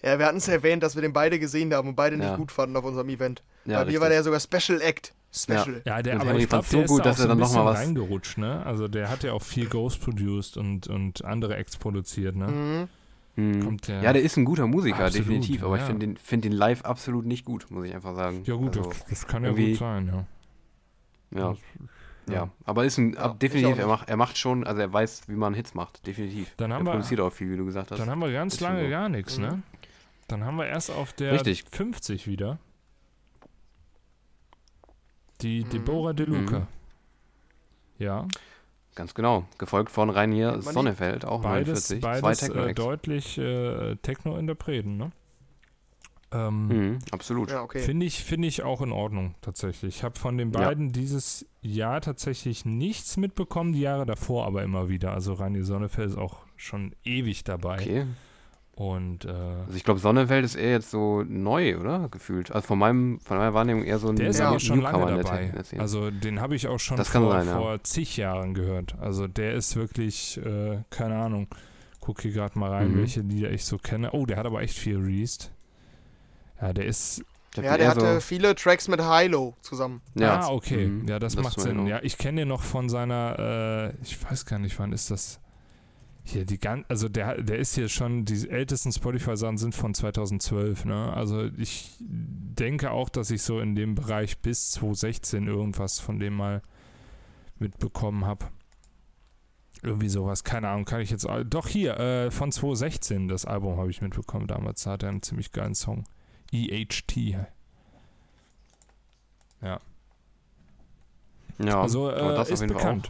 S3: ja, wir hatten es erwähnt, dass wir den beide gesehen haben und beide
S1: Ja.
S3: nicht gut fanden auf unserem Event.
S1: Ja,
S3: Bei mir war der sogar Special Act. Special.
S2: Ja, der, aber ich der
S1: so
S2: ist
S1: gut,
S2: da
S1: dass
S2: auch so
S1: er dann
S2: ein bisschen
S1: was-
S2: reingerutscht, ne? Also der hat ja auch viel Ghost produced und, und andere Acts produziert, ne?
S3: Mhm.
S1: Mhm.
S2: Kommt der-
S1: ja, der ist ein guter Musiker,
S2: Absolut,
S1: definitiv. Aber
S2: ja.
S1: ich finde den, find den live absolut nicht gut, muss ich einfach sagen.
S2: Ja gut,
S1: Also,
S2: das, das kann ja gut sein, ja.
S1: ja.
S2: Ja.
S1: Ja, aber ist ein,
S3: Ja,
S1: definitiv, er macht, er macht schon, also er weiß, wie man Hits macht, definitiv.
S2: Dann haben
S1: er
S2: wir-
S1: produziert auch viel, wie du gesagt hast.
S2: Dann haben wir ganz
S1: Ist
S2: lange
S1: so.
S2: gar nichts,
S3: Mhm.
S2: ne? Dann haben wir erst auf der
S1: Richtig.
S2: 50 wieder die
S3: Mhm.
S2: Deborah De Luca.
S1: Mhm.
S2: Ja,
S1: Ganz genau. Gefolgt von Rainier? Sonnefeld, auch
S2: beides,
S1: 49.
S2: beides
S1: zwei
S2: äh, deutlich äh, Techno-Interpreten, ne? Ähm,
S1: Mhm, absolut.
S3: Ja, okay.
S2: Finde ich, finde ich auch in Ordnung, tatsächlich. Ich habe von den
S1: Ja.
S2: beiden dieses Jahr tatsächlich nichts mitbekommen, die Jahre davor aber immer wieder. Also Rani Sonnefeld ist auch schon ewig dabei.
S1: Okay.
S2: Und äh,
S1: Also ich glaube, Sonnenfeld ist eher jetzt so neu, oder? Gefühlt. Also von meinem, von meiner Wahrnehmung eher so ein
S2: der ist
S3: Ja.
S2: aber schon lange dabei. Also den habe ich auch schon vor,
S1: sein, ja.
S2: vor zig Jahren gehört. Also der ist wirklich, äh, keine Ahnung. Guck hier gerade mal rein,
S1: Mhm.
S2: welche Lieder ich so kenne. Oh, der hat aber echt viel released. Ja, der ist
S3: Ja, der hatte viele Tracks mit Hilo zusammen.
S1: ja,
S2: ah, okay.
S1: mhm,
S2: Ja, das,
S1: das
S2: macht Sinn. Ja, ich kenne den noch von seiner, äh, ich weiß gar nicht, wann ist das? Hier, die gan also der, der ist hier schon, die ältesten Spotify-Sachen sind von 2012, ne? Also ich denke auch, dass ich so in dem Bereich bis 2016 irgendwas von dem mal mitbekommen habe. Irgendwie sowas, keine Ahnung, kann ich jetzt. Doch hier, äh, von 2016, das Album habe ich mitbekommen damals. Da hat er einen ziemlich geilen Song. EHT.
S1: Ja,
S2: Also
S1: aber
S2: äh, ist
S1: jeden Fall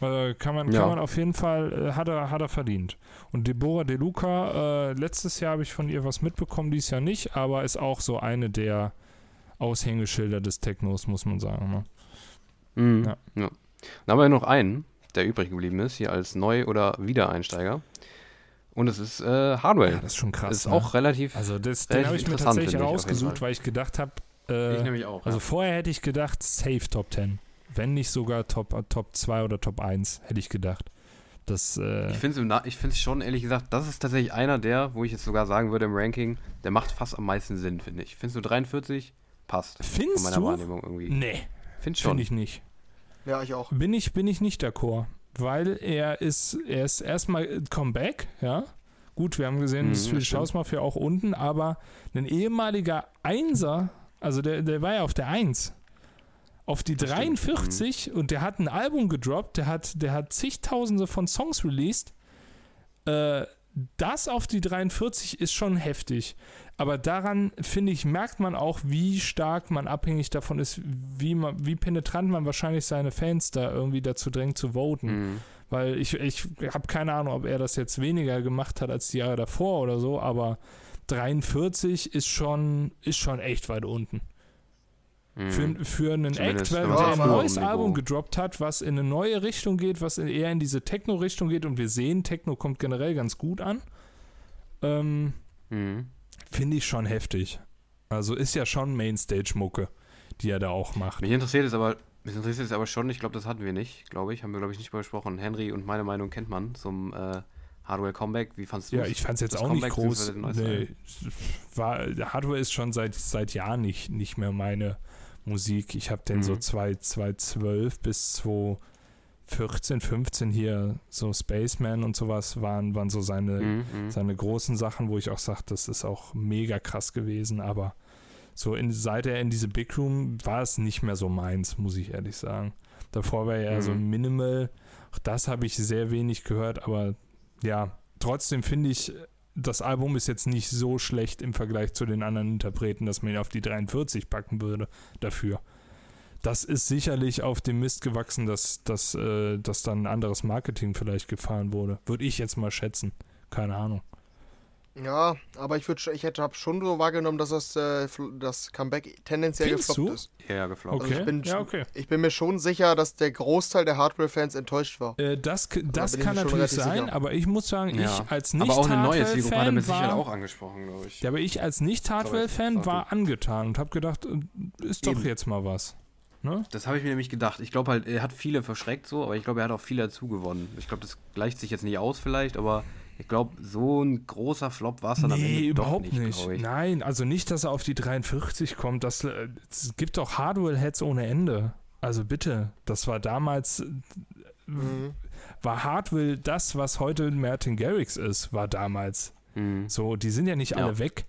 S2: Äh, kann, man,
S1: Ja.
S2: kann man auf jeden Fall, äh, hat, er, hat er verdient. Und Deborah De Luca, äh, letztes Jahr habe ich von ihr was mitbekommen, dieses Jahr nicht, aber ist auch so eine der Aushängeschilder des Technos, muss man sagen. Ne?
S1: Mhm.
S2: Ja.
S1: Ja. Dann haben wir noch einen, der übrig geblieben ist, hier als Neu- oder Wiedereinsteiger. Und es ist äh, Hardwell.
S2: Ja, das ist schon krass.
S1: ist
S2: ne?
S1: auch relativ.
S2: also das, den habe ich mir tatsächlich
S1: ich,
S2: rausgesucht, weil ich gedacht habe, äh,
S1: nämlich auch.
S2: also vorher hätte ich gedacht, safe Top 10. Wenn nicht sogar Top, äh, Top 2 oder Top 1, hätte ich gedacht. Das, äh,
S1: Ich finde es schon, ehrlich gesagt, das ist tatsächlich einer der, wo ich jetzt sogar sagen würde im Ranking, der macht fast am meisten Sinn, finde ich. Findest du 43? Passt. Von
S2: findest
S1: meiner
S2: du?
S1: Wahrnehmung irgendwie.
S2: Nee,
S1: Find
S2: finde ich nicht.
S3: Ja, ich auch.
S2: Bin ich, bin ich nicht d'accord. Weil er ist, er ist erstmal Comeback, ja. Gut, wir haben gesehen,
S1: Mhm,
S2: das. House Mafia auch unten, aber ein ehemaliger Einser, also der, der war ja auf der 1. Auf die
S1: Das stimmt,
S2: 43 und der hat ein Album gedroppt, der hat, der hat zigtausende von Songs released. Äh, das auf die 43 ist schon heftig. Aber daran, finde ich, merkt man auch, wie stark man abhängig davon ist, wie, man, wie penetrant man wahrscheinlich seine Fans da irgendwie dazu drängt zu voten.
S1: Mhm.
S2: Weil ich, ich habe keine Ahnung, ob er das jetzt weniger gemacht hat als die Jahre davor oder so, aber 43 ist schon, ist schon echt weit unten.
S1: Mhm.
S2: Für, für einen
S1: Zumindest,
S2: Act, weil der
S3: auf
S2: ein neues Album gedroppt hat, was in eine neue Richtung geht, was eher in diese Techno-Richtung geht und wir sehen, Techno kommt generell ganz gut an. Ähm,
S1: Mhm.
S2: Finde ich schon heftig. Also ist ja schon Mainstage-Mucke, die er da auch macht.
S1: Mich interessiert es aber, mich interessiert es aber schon, ich glaube, das hatten wir nicht, glaube ich, haben wir, glaube ich, nicht mal besprochen. Henry und meine Meinung kennt man zum äh, Hardware Comeback. Wie fandst du
S2: Ja, ich fand es jetzt
S1: das
S2: auch nicht
S1: Comeback
S2: groß.
S1: beziehungsweise den
S2: Nee, war, Hardware ist schon seit, seit Jahren nicht, nicht mehr meine Musik. Ich habe den
S1: Mhm.
S2: so 2, 2012 bis 2014, 15 hier, so Spaceman und sowas, waren, waren so seine,
S1: Mhm, mhm.
S2: seine großen Sachen, wo ich auch sage, das ist auch mega krass gewesen, aber so in, seit er in diese Big Room war es nicht mehr so meins, muss ich ehrlich sagen. Davor war er eher so
S1: Mhm.
S2: Minimal. Auch das habe ich sehr wenig gehört, aber ja, trotzdem finde ich, das Album ist jetzt nicht so schlecht im Vergleich zu den anderen Interpreten, dass man ihn auf die 43 packen würde dafür. Das ist sicherlich auf dem Mist gewachsen, dass, dass, äh, dass dann ein anderes Marketing vielleicht gefahren wurde. Würde ich jetzt mal schätzen. Keine Ahnung.
S3: Ja, aber ich, würd, ich hätte hab schon so wahrgenommen, dass das, äh, das Comeback tendenziell
S2: Findest
S3: gefloppt
S2: du?
S3: ist.
S1: Ja, ja, gefloppt.
S2: Okay.
S3: Also ich bin,
S2: ja, okay.
S3: ich bin mir schon sicher, dass der Großteil der Hardware-Fans enttäuscht war.
S2: Äh, das das kann natürlich sein,
S3: sicher.
S2: aber ich muss sagen,
S1: Ja.
S2: ich als nicht
S1: aber auch eine neue Zielgruppe hat er
S2: Hardware-Fan
S1: mit Sicherheit
S2: war,
S1: auch angesprochen, glaube ich.
S2: ja, aber ich als nicht
S1: Sorry,
S2: Hardware-Fan
S1: sag
S2: war angetan und habe gedacht, äh, ist doch
S1: Eben.
S2: jetzt mal was. Ne?
S1: Das habe ich mir nämlich gedacht. Ich glaube halt, er hat viele verschreckt so, aber ich glaube, er hat auch viele dazu gewonnen. Ich glaube, das gleicht sich jetzt nicht aus vielleicht, aber ich glaube, so ein großer Flop war es dann am Ende
S2: Nee,
S1: doch
S2: überhaupt
S1: nicht,
S2: nicht. Nein, also nicht, dass er auf die 43 kommt. Das, äh, es gibt doch Hardware-Heads ohne Ende. Also bitte, das war damals, äh,
S3: Mhm.
S2: war Hardware das, was heute Martin Garrix ist, war damals.
S1: Mhm.
S2: So, die sind ja nicht
S1: Ja.
S2: alle weg.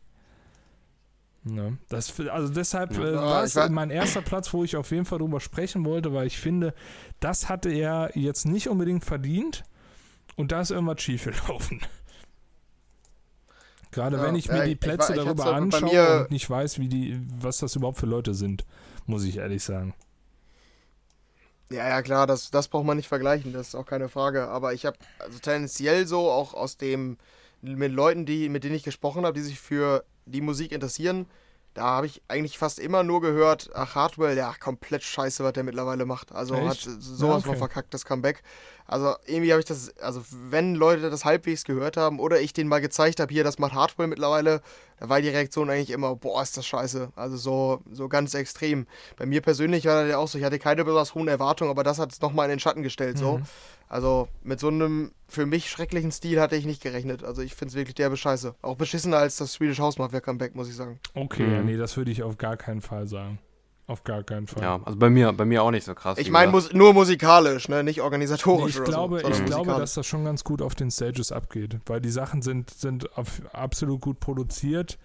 S2: Ne? Das, also deshalb
S1: Ja.
S2: äh, war es
S3: war-
S2: mein erster Platz, wo ich auf jeden Fall drüber sprechen wollte, weil ich finde, das hatte er jetzt nicht unbedingt verdient und da ist irgendwas schiefgelaufen. [laughs] Gerade
S3: Ja,
S2: wenn ich
S3: ja,
S2: mir die
S3: ich- ich
S2: Plätze
S3: war- ich
S2: darüber
S3: bei
S2: anschaue und nicht weiß, wie die, was das überhaupt für Leute sind, muss ich ehrlich sagen.
S3: Ja, ja, klar, das, das braucht man nicht vergleichen, das ist auch keine Frage. Aber ich habe also tendenziell so auch aus dem, mit Leuten, die, mit denen ich gesprochen habe, die sich für die Musik interessieren, da habe ich eigentlich fast immer nur gehört, ach, Hardwell, ja, komplett scheiße, was der mittlerweile macht. Also
S2: Echt?
S3: hat sowas
S2: Ja,
S3: von
S2: okay.
S3: verkackt, das Comeback. Also irgendwie habe ich das, also wenn Leute das halbwegs gehört haben oder ich denen mal gezeigt habe, hier, das macht Hardwell mittlerweile, da war die Reaktion eigentlich immer, boah, ist das scheiße. Also so, so ganz extrem. Bei mir persönlich war das ja auch so, ich hatte keine besonders hohen Erwartungen, aber das hat es nochmal in den Schatten gestellt, so.
S2: Mhm.
S3: Also mit so einem für mich schrecklichen Stil hatte ich nicht gerechnet. Also ich finde es wirklich derbe Scheiße. Auch beschissener als das Swedish House Mafia Comeback, muss ich sagen.
S2: Okay,
S1: Mhm.
S2: nee, das würde ich auf gar keinen Fall sagen. Auf gar keinen Fall.
S1: Ja, also bei mir, bei mir auch nicht so krass.
S3: Ich meine mus nur musikalisch, ne? nicht
S2: Nee,
S3: organisatorisch
S2: ich
S3: oder
S2: glaube,
S3: so.
S2: ich glaube, dass das schon ganz gut auf den Stages abgeht, weil die Sachen sind, sind auf, absolut gut produziert.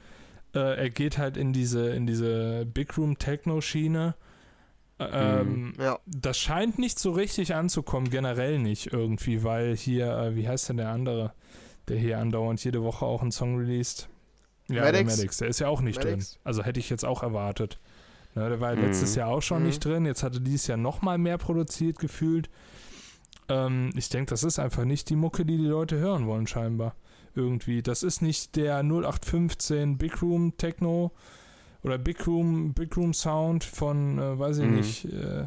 S2: Äh, er geht halt in diese, in diese Big Room Techno Schiene. Ähm,
S3: Ja,
S2: Das scheint nicht so richtig anzukommen, generell nicht irgendwie, weil hier, äh, wie heißt denn der andere, der hier andauernd jede Woche auch einen Song released? Ja, der
S3: Maddox.
S2: Maddox, der ist ja auch nicht
S3: Maddox.
S2: drin. Also hätte ich jetzt auch erwartet. Ne, der war ja
S1: Mhm.
S2: letztes Jahr auch schon
S3: Mhm.
S2: nicht drin, jetzt hatte dieses Jahr nochmal mehr produziert gefühlt. Ähm, ich denke, das ist einfach nicht die Mucke, die die Leute hören wollen, scheinbar. Irgendwie. Das ist nicht der 0815 Big Room Techno oder Big Room, Big Room Sound von, äh, weiß ich
S1: Mhm.
S2: nicht, äh,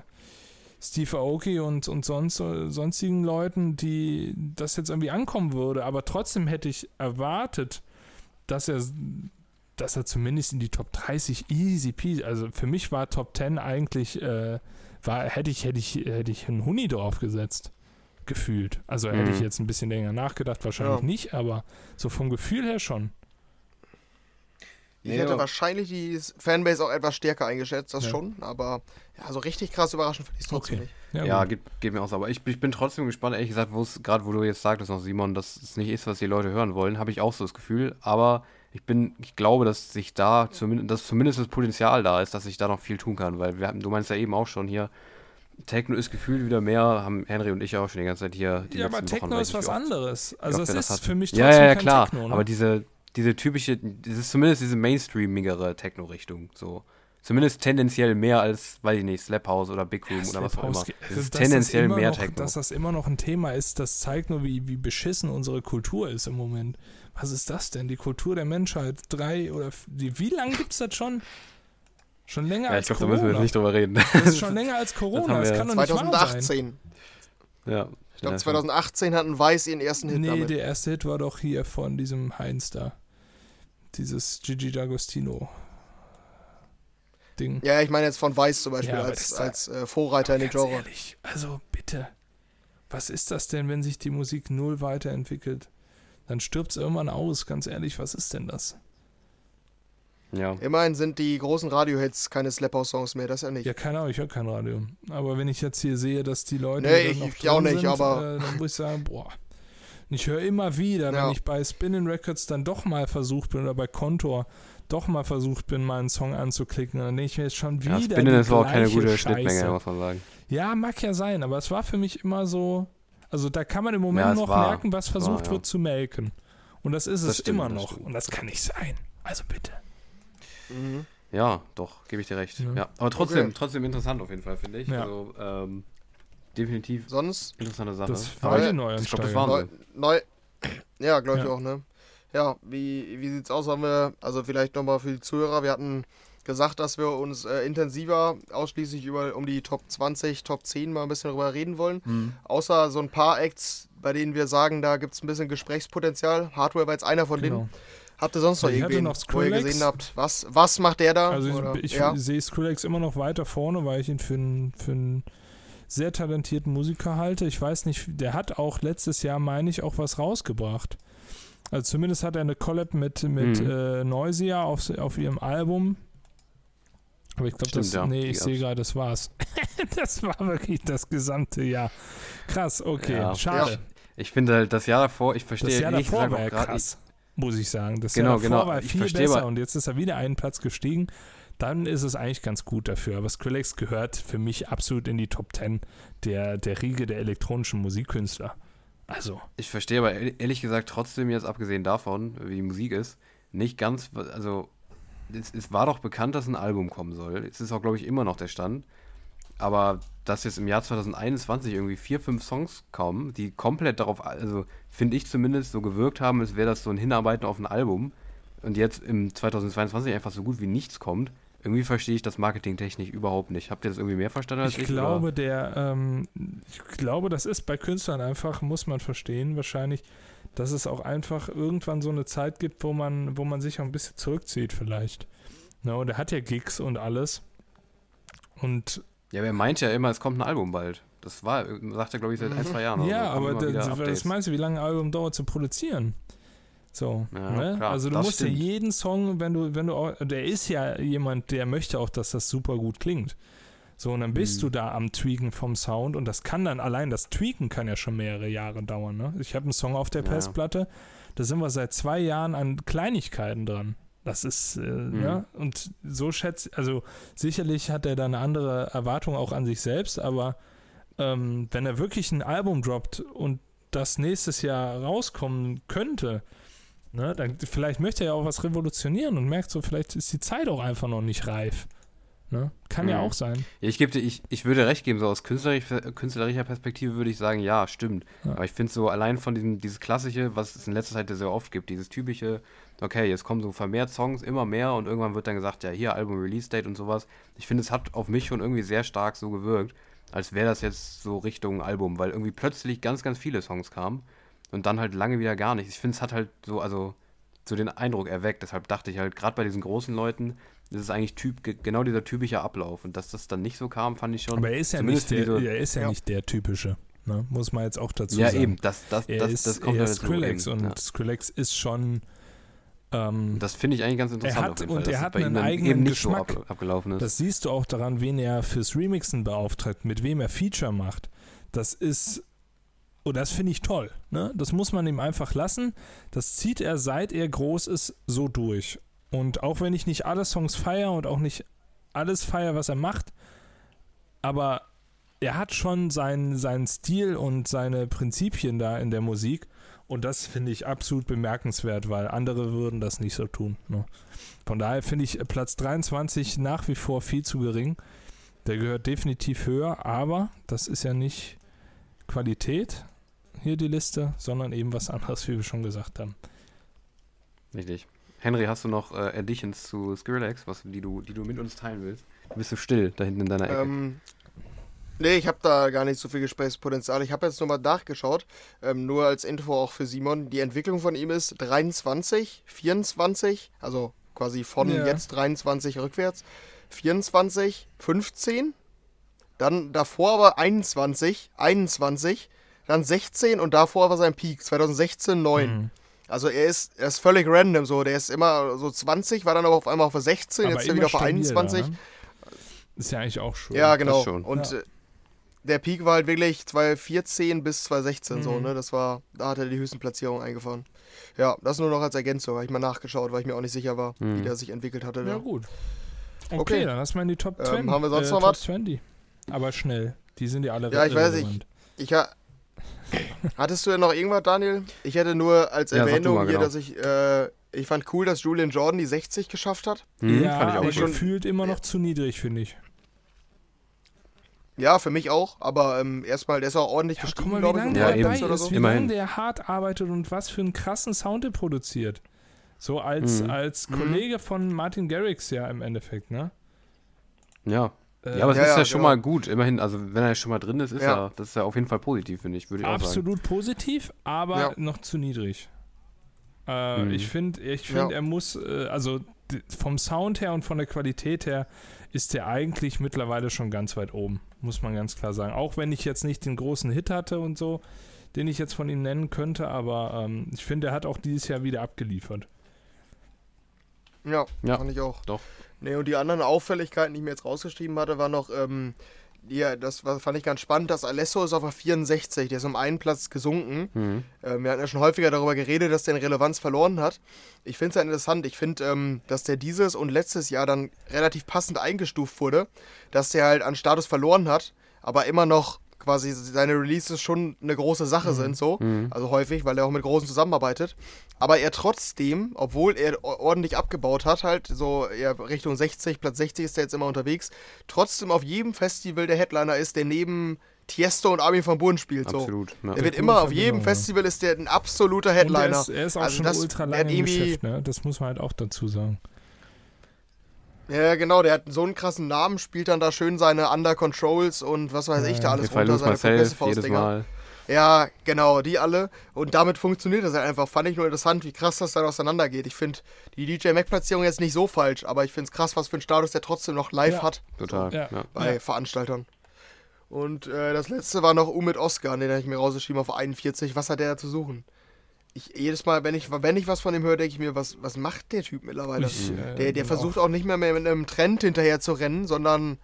S2: Steve Aoki und, und sonst, äh, sonstigen Leuten, die das jetzt irgendwie ankommen würde. Aber trotzdem hätte ich erwartet, dass er, dass er zumindest in die Top 30 easy peasy, also für mich war Top 10 eigentlich, äh, war, hätte ich, hätte ich, hätte ich einen Huni drauf gesetzt. Gefühlt. Also hätte
S1: Mhm.
S2: ich jetzt ein bisschen länger nachgedacht, wahrscheinlich
S3: Ja.
S2: nicht, aber so vom Gefühl her schon.
S3: Ich
S1: Nee,
S3: hätte wahrscheinlich die Fanbase auch etwas stärker eingeschätzt, das
S2: Ja.
S3: schon. Aber ja, so richtig krass überraschend finde ich es trotzdem
S2: Okay.
S3: nicht.
S1: Ja, geht, geht mir auch so. Aber ich, ich bin trotzdem gespannt, ehrlich gesagt, wo es gerade, wo du jetzt sagtest noch, Simon, dass es nicht ist, was die Leute hören wollen, habe ich auch so das Gefühl. Aber ich bin, ich glaube, dass sich da zumindest, dass zumindest das Potenzial da ist, dass ich da noch viel tun kann. Weil wir, haben- du meinst ja eben auch schon hier, Techno ist gefühlt wieder mehr, haben Henry und ich auch schon die ganze Zeit hier. Die
S2: ja, aber
S1: Wochen,
S2: Techno
S1: weiß
S2: ist was
S1: oft-
S2: anderes. Also es ist für mich trotzdem
S1: Ja, ja, ja, klar.
S2: Techno. Ne?
S1: Aber diese, diese typische, das ist zumindest diese mainstreamigere Techno-Richtung. So. Zumindest tendenziell mehr als, weiß ich nicht, Slap House oder Big Room oder was auch immer. Es ist tendenziell mehr
S2: noch,
S1: Techno.
S2: Dass das immer noch ein Thema ist, das zeigt nur, wie, wie beschissen unsere Kultur ist im Moment. Was ist das denn? Die Kultur der Menschheit. Drei oder wie lange gibt es das schon? Schon länger
S1: ja, ich
S2: als
S1: glaube, da
S2: Corona.
S1: müssen wir jetzt nicht drüber reden.
S2: das ist schon [laughs] länger als Corona. Das,
S1: wir
S2: kann doch nicht wahr sein.
S3: 2018.
S1: ja.
S3: Ich glaube,
S1: ja,
S3: 2018 hatten Weiß ihren ersten Hit
S2: Nee,
S3: damit.
S2: der erste Hit war doch hier von diesem Heinz da. Dieses Gigi D'Agostino Ding.
S3: Ja, ich meine jetzt von Weiß zum Beispiel
S2: Ja,
S3: als,
S2: das-
S3: als äh, Vorreiter in den
S2: Ganz
S3: Genre.
S2: ehrlich, also bitte. Was ist das denn, wenn sich die Musik null weiterentwickelt? Dann stirbt es irgendwann aus, ganz ehrlich, was ist denn das?
S1: ja.
S3: Immerhin sind die großen Radio-Hits keine Slap-House-Songs mehr, das ja nicht.
S2: Ja, keine Ahnung, ich höre kein Radio. Aber wenn ich jetzt hier sehe, dass die Leute
S3: Nee,
S2: dann
S3: ich-
S2: noch
S3: ich auch nicht,
S2: sind,
S3: aber-
S2: äh, dann muss ich sagen, boah. Ich höre immer wieder,
S3: Ja.
S2: wenn ich bei Spinning Records dann doch mal versucht bin oder bei Kontor doch mal versucht bin, mal einen Song anzuklicken, dann denke ich mir jetzt schon wieder
S1: Ja, Spinnen
S2: die
S1: ist auch keine gute
S2: Scheiße.
S1: Schnittmenge, muss man sagen.
S2: Ja, mag ja sein, aber es war für mich immer so. Also da kann man im Moment
S1: Ja,
S2: noch
S1: war-
S2: merken, was versucht
S1: ja.
S2: wird zu melken. Und das ist
S1: Das
S2: es
S1: stimmt,
S2: immer
S1: das
S2: noch.
S1: stimmt.
S2: Und das kann nicht sein. Also bitte.
S3: Mhm.
S1: Ja, doch, gebe ich dir recht.
S2: Ja.
S1: Ja. Aber trotzdem,
S3: Okay.
S1: trotzdem interessant auf jeden Fall, finde ich.
S2: Ja.
S1: Also, ähm, definitiv
S3: Sonst
S1: interessante Sache.
S2: Das war die
S1: ich glaube, das war
S3: neu, neu. Ja, glaube ich
S2: Ja.
S3: auch, ne? Ja, wie, wie sieht's aus? Haben wir, also vielleicht nochmal für die Zuhörer, wir hatten gesagt, dass wir uns äh, intensiver ausschließlich über um die Top 20, Top 10 mal ein bisschen drüber reden wollen.
S2: Hm.
S3: Außer so ein paar Acts, bei denen wir sagen, da gibt es ein bisschen Gesprächspotenzial. Hardware war jetzt einer von denen.
S2: Genau.
S3: Habt ihr sonst noch irgendwen,
S2: noch
S3: wo ihr gesehen habt, was, was macht der da?
S2: Also
S3: Oder-
S2: ich, ich
S3: ja.
S2: sehe Skrillex immer noch weiter vorne, weil ich ihn für einen für sehr talentierten Musiker halte. Ich weiß nicht, der hat auch letztes Jahr, meine ich, auch was rausgebracht. Also zumindest hat er eine Collab mit, mit
S1: Mhm.
S2: äh, Noisia auf, auf ihrem Album. Aber ich glaube, das.
S1: ja,
S2: nee, ich sehe gerade, das war's. [laughs] das war wirklich das gesamte Jahr. Krass, okay,
S1: Ja.
S2: schade.
S1: Ich finde halt, das Jahr davor, ich verstehe
S2: Das Jahr davor war
S1: auch
S2: ja
S1: gerade
S2: krass, muss ich sagen. Das
S1: Genau,
S2: Jahr davor
S1: genau.
S2: war
S1: Ich
S2: viel
S1: verstehe
S2: besser
S1: aber-
S2: und jetzt ist er wieder einen Platz gestiegen. Dann ist es eigentlich ganz gut dafür. Aber Skrillex gehört für mich absolut in die Top 10 der, der Riege der elektronischen Musikkünstler. Also,
S1: Ich verstehe aber ehrlich ehrlich gesagt trotzdem jetzt, abgesehen davon, wie die Musik ist, nicht ganz, also es, es war doch bekannt, dass ein Album kommen soll. Es ist auch, glaube ich, immer noch der Stand. Aber dass jetzt im Jahr 2021 irgendwie vier, fünf Songs kommen, die komplett darauf, also finde ich zumindest so gewirkt haben, als wäre das so ein Hinarbeiten auf ein Album und jetzt im 2022 einfach so gut wie nichts kommt, irgendwie verstehe ich das marketingtechnisch überhaupt nicht. Habt ihr das irgendwie mehr verstanden als
S2: ich
S1: ich?
S2: glaube, der, ähm, ich glaube, das ist bei Künstlern einfach, muss man verstehen, wahrscheinlich, dass es auch einfach irgendwann so eine Zeit gibt, wo man, wo man sich auch ein bisschen zurückzieht, vielleicht. Na, und er hat ja Gigs und alles. Und
S1: Ja, aber er meint ja immer, es kommt ein Album bald. Das war, sagt er, glaube ich, seit ein, zwei Jahren.
S2: Ja, aber das, was meinst du, wie lange ein Album dauert zu produzieren? So,
S1: Ja,
S2: ne?
S1: klar,
S2: also du
S1: das
S2: musst
S1: stimmt.
S2: ja jeden Song, wenn du, wenn du auch, der ist ja jemand, der möchte auch, dass das super gut klingt. So, und dann bist
S1: Mhm.
S2: du da am Tweaken vom Sound und das kann dann, allein das Tweaken kann ja schon mehrere Jahre dauern, ne? Ich habe einen Song auf der
S1: Ja.
S2: Festplatte, da sind wir seit zwei Jahren an Kleinigkeiten dran. Das ist, äh,
S1: Mhm.
S2: ne? Und so schätzt, also sicherlich hat er da eine andere Erwartung auch an sich selbst, aber ähm, wenn er wirklich ein Album droppt und das nächstes Jahr rauskommen könnte, ne, dann vielleicht möchte er ja auch was revolutionieren und merkt so, vielleicht ist die Zeit auch einfach noch nicht reif. Ne? Kann ja
S1: Mhm.
S2: auch sein.
S1: Ja, ich, geb dir, ich, ich würde recht geben, so aus künstlerisch, künstlerischer Perspektive würde ich sagen, ja, stimmt.
S2: Ja.
S1: Aber ich finde so allein von diesem, dieses klassische, was es in letzter Zeit sehr oft gibt, dieses typische, okay, jetzt kommen so vermehrt Songs, immer mehr und irgendwann wird dann gesagt, ja, hier Album Release Date und sowas. Ich finde, es hat auf mich schon irgendwie sehr stark so gewirkt, als wäre das jetzt so Richtung Album, weil irgendwie plötzlich ganz, ganz viele Songs kamen und dann halt lange wieder gar nicht. Ich finde, es hat halt so, also so den Eindruck erweckt. Deshalb dachte ich halt, gerade bei diesen großen Leuten, das ist eigentlich typ, ge- genau dieser typische Ablauf. Und dass das dann nicht so kam, fand ich schon.
S2: Aber er ist ja nicht der,
S1: diese-
S2: er ist ja,
S3: Ja.
S2: nicht der typische. Ne? Muss man jetzt auch dazu
S1: Ja,
S2: sagen.
S1: eben, das, das,
S2: Er
S1: das,
S2: ist,
S1: das kommt
S2: er
S1: ja
S2: ist. Skrillex und
S1: ja.
S2: Skrillex ist schon. Ähm,
S1: Das finde ich eigentlich ganz interessant.
S2: hat-
S1: auf jeden
S2: und er hat
S1: bei ihm
S2: einen eigenen
S1: eben nicht so
S2: Geschmack.
S1: ab, abgelaufen ist.
S2: Das siehst du auch daran, wen er fürs Remixen beauftragt, mit wem er Feature macht. Das ist, oh, das finde ich toll. Ne? Das muss man ihm einfach lassen. Das zieht er, seit er groß ist, so durch. Und auch wenn ich nicht alle Songs feiere und auch nicht alles feiere, was er macht, aber er hat schon seinen, seinen Stil und seine Prinzipien da in der Musik. Und das finde ich absolut bemerkenswert, weil andere würden das nicht so tun. Ne? Von daher finde ich Platz 23 nach wie vor viel zu gering. Der gehört definitiv höher, aber das ist ja nicht Qualität, hier die Liste, sondern eben was anderes, wie wir schon gesagt haben.
S1: Richtig. Henry, hast du noch äh, Additions zu Skrillex, was, die, du, die du mit uns teilen willst? Bist du still da hinten in deiner Ecke?
S3: Ähm, nee, ich habe da gar nicht so viel Gesprächspotenzial. Ich habe jetzt nochmal nachgeschaut, ähm, nur als Info auch für Simon. Die Entwicklung von ihm ist 23, 24, also quasi von
S2: Ja.
S3: jetzt 23 rückwärts, 24, 15, dann davor aber 21, 21, dann 16 und davor war sein Peak, 2016, 9.
S2: Mhm.
S3: Also er ist, er ist völlig random so. Der ist immer so 20, war dann aber auf einmal auf der 16,
S2: Aber
S3: jetzt er wieder auf der
S2: stabil da,
S3: 21.
S2: ne? Ist ja eigentlich auch schön.
S3: Ja, genau.
S1: schon.
S3: Und
S2: Ja.
S3: der Peak war halt wirklich 2014 bis 2016 so,
S2: Mhm.
S3: ne? Das war, da hat er die höchsten Platzierungen eingefahren. Ja, das nur noch als Ergänzung, habe ich mal nachgeschaut, weil ich mir auch nicht sicher war,
S1: Mhm.
S3: wie der sich entwickelt hatte.
S2: Ja,
S3: da.
S2: gut. Okay,
S3: Okay.
S2: dann lass mal in die Top
S3: Ähm,
S2: 20.
S3: haben wir sonst
S2: äh,
S3: noch
S2: Top
S3: was?
S2: 20. Aber schnell. Die sind ja alle
S3: Ja, ich weiß nicht. Ich ha Hattest du denn noch irgendwas, Daniel? Ich hätte nur als
S1: Ja,
S3: Erwähnung
S1: mal,
S3: hier,
S1: genau.
S3: dass ich, äh, ich fand cool, dass Julian Jordan die 60 geschafft hat.
S1: Hm,
S2: ja,
S1: fand ich auch
S2: aber
S3: schon-
S2: gefühlt immer noch zu niedrig, finde ich.
S3: Ja, für mich auch, aber ähm, erstmal, der ist auch ordentlich
S2: Ja,
S3: gestiegen,
S2: guck mal, wie
S3: glaube ich,
S2: lange
S1: Ja,
S2: dabei
S3: oder
S2: ist,
S3: so.
S2: wie
S1: Immerhin.
S2: lange der hart arbeitet und was für einen krassen Sound er produziert. So als,
S1: Mhm.
S2: als
S3: Mhm.
S2: Kollege von Martin Garrix ja im Endeffekt, ne?
S1: Ja.
S2: Äh,
S1: ja, aber es
S3: ja,
S1: ist ja,
S3: ja,
S1: schon
S3: genau.
S1: mal gut. Immerhin, also wenn er schon mal drin ist, ist
S3: Ja.
S1: er, das ist ja auf jeden Fall positiv, finde ich, würde ich auch sagen.
S2: absolut positiv, aber
S3: Ja.
S2: noch zu niedrig. Äh,
S1: Mhm.
S2: Ich finde, ich find,
S3: Ja.
S2: er muss, äh, also vom Sound her und von der Qualität her ist er eigentlich mittlerweile schon ganz weit oben, muss man ganz klar sagen. Auch wenn ich jetzt nicht den großen Hit hatte und so, den ich jetzt von ihm nennen könnte, aber ähm, ich finde, er hat auch dieses Jahr wieder abgeliefert.
S3: Ja,
S1: Ja,
S3: fand ich auch.
S1: doch.
S3: Nee, und die anderen Auffälligkeiten, die ich mir jetzt rausgeschrieben hatte, war noch, ähm, ja, das war, fand ich ganz spannend, dass Alesso ist auf der 64, der ist um einen Platz gesunken.
S1: Mhm.
S3: Ähm, wir hatten ja schon häufiger darüber geredet, dass der in Relevanz verloren hat. Ich finde es ja interessant. Ich finde, ähm, dass der dieses und letztes Jahr dann relativ passend eingestuft wurde, dass der halt an Status verloren hat, aber immer noch quasi seine Releases schon eine große Sache sind, so.
S1: Mhm.
S3: Also häufig, weil er auch mit Großen zusammenarbeitet. Aber er trotzdem, obwohl er ordentlich abgebaut hat, halt so eher Richtung 60, Platz 60 ist er jetzt immer unterwegs, trotzdem auf jedem Festival der Headliner ist, der neben Tiesto und Armin van Buuren spielt. So.
S1: Absolut. Ja.
S3: Er wird immer auf jedem. Festival ist der ein absoluter
S2: Und er
S3: Headliner.
S2: ist, er ist auch
S3: Also
S2: schon
S3: das-
S2: ultra
S3: der
S2: lange im Geschäft, ne? Das muss man halt auch dazu sagen.
S3: Ja, genau, der hat so einen krassen Namen, spielt dann da schön seine Under Controls und was weiß ich da
S2: Ja,
S3: alles runter, seine.
S1: Mal.
S3: Ja, genau, die alle. Und damit funktioniert das halt einfach. Fand ich nur interessant, wie krass das dann auseinandergeht. Ich finde die DJ Mac-Platzierung jetzt nicht so falsch, aber ich finde es krass, was für einen Status der trotzdem noch live
S2: Ja.
S3: hat
S1: Total.
S2: Ja.
S1: Ja.
S3: bei
S2: Ja.
S3: Veranstaltern. Und äh, das letzte war noch Umit Oscar, den habe ich mir rausgeschrieben auf 41. Was hat der da zu suchen? Ich, jedes Mal, wenn ich, wenn ich was von ihm höre, denke ich mir, was, was macht der Typ mittlerweile?
S2: Ich, äh,
S3: Der, der versucht auch nicht mehr mit einem Trend hinterher zu rennen, sondern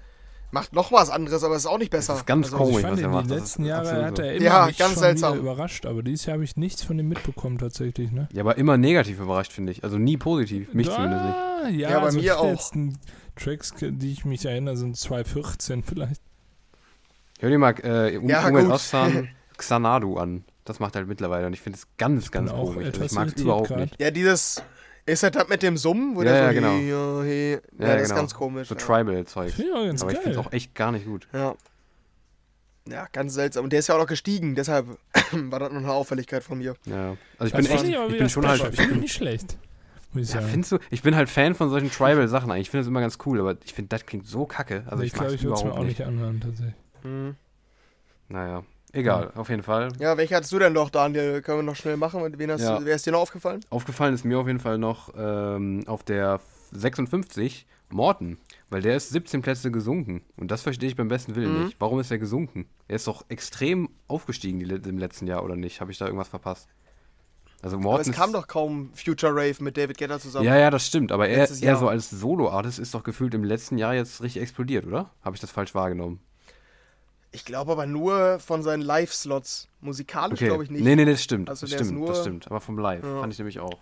S3: macht noch was anderes, aber ist auch nicht besser.
S1: Das ist ganz
S3: also,
S1: komisch.
S2: ich fand
S1: was er
S2: ihn
S1: macht,
S2: die
S1: das
S2: letzten
S1: ist
S2: Jahre
S1: absolut
S2: hat er immer
S3: Ja,
S2: mich
S3: ganz
S2: schon
S3: seltsam.
S2: überrascht, aber dieses Jahr habe ich nichts von ihm mitbekommen tatsächlich, ne?
S1: Ja, aber immer negativ überrascht, finde ich. Also nie positiv. Mich zumindest nicht.
S2: Ja,
S3: Ja, bei
S2: also
S3: mir
S2: die
S3: auch.
S2: letzten Tracks, die ich mich erinnere, sind 2014 [laughs] vielleicht.
S1: Hör dir mal äh, um,
S3: Ja.
S1: Ossan [laughs] Xanadu an. Das macht halt mittlerweile und ich finde es ganz, ganz
S2: bin auch
S1: komisch. Also ich mag es überhaupt
S2: grad.
S1: nicht.
S3: Ja, dieses, Ist das das mit dem Summen? Wo
S1: Ja,
S3: der
S1: ja,
S3: so,
S1: genau.
S3: hey, ja, hey. ja,
S1: Ja,
S3: das ist
S1: genau.
S3: ganz komisch.
S1: So
S3: ja.
S1: Tribal-Zeug.
S2: Finde ich auch ganz
S1: Aber ich finde
S2: geil.
S1: es auch echt gar nicht gut.
S3: Ja. Ja, ganz seltsam. Und der ist ja auch noch gestiegen, deshalb [clears throat] war das noch eine Auffälligkeit von mir.
S1: Ja. Also ich
S2: Das
S1: bin
S2: finde
S1: echt,
S2: ich
S1: ich bin schon halt.
S2: Finde ich nicht schlecht. Ich
S1: Ja, findest du? Ich bin halt Fan von solchen Tribal-Sachen eigentlich. Ich finde das immer ganz cool, aber ich finde, das klingt so kacke. Also
S2: Nee,
S1: ich,
S2: ich glaube, ich würde es mir auch
S1: nicht.
S2: nicht anhören, tatsächlich.
S3: Mhm.
S1: Naja, egal, auf jeden Fall.
S3: Ja, welche hattest du denn noch, Daniel? Können wir noch schnell machen? Und Wen hast
S1: Ja.
S3: du, wer ist dir noch aufgefallen?
S1: Aufgefallen ist mir auf jeden Fall noch ähm, auf der 56 Morton, weil der ist 17 Plätze gesunken. Und das verstehe ich beim besten Willen
S3: Mhm.
S1: nicht. Warum ist er gesunken? Er ist doch extrem aufgestiegen die, im letzten Jahr, oder nicht? Habe ich da irgendwas verpasst? Also
S3: Aber
S1: Morton
S3: es kam doch kaum Future Rave mit David Guetta zusammen.
S1: Ja, ja, das stimmt. Aber er, er so als Solo-Artist ist doch gefühlt im letzten Jahr jetzt richtig explodiert, oder? Habe ich das falsch wahrgenommen?
S3: Ich glaube aber nur von seinen Live-Slots. Musikalisch
S1: Okay.
S3: glaube ich nicht.
S1: Nee, nee, das stimmt.
S3: Also
S1: das stimmt,
S3: nur-
S1: das stimmt. Aber vom Live
S3: Ja.
S1: fand ich nämlich auch.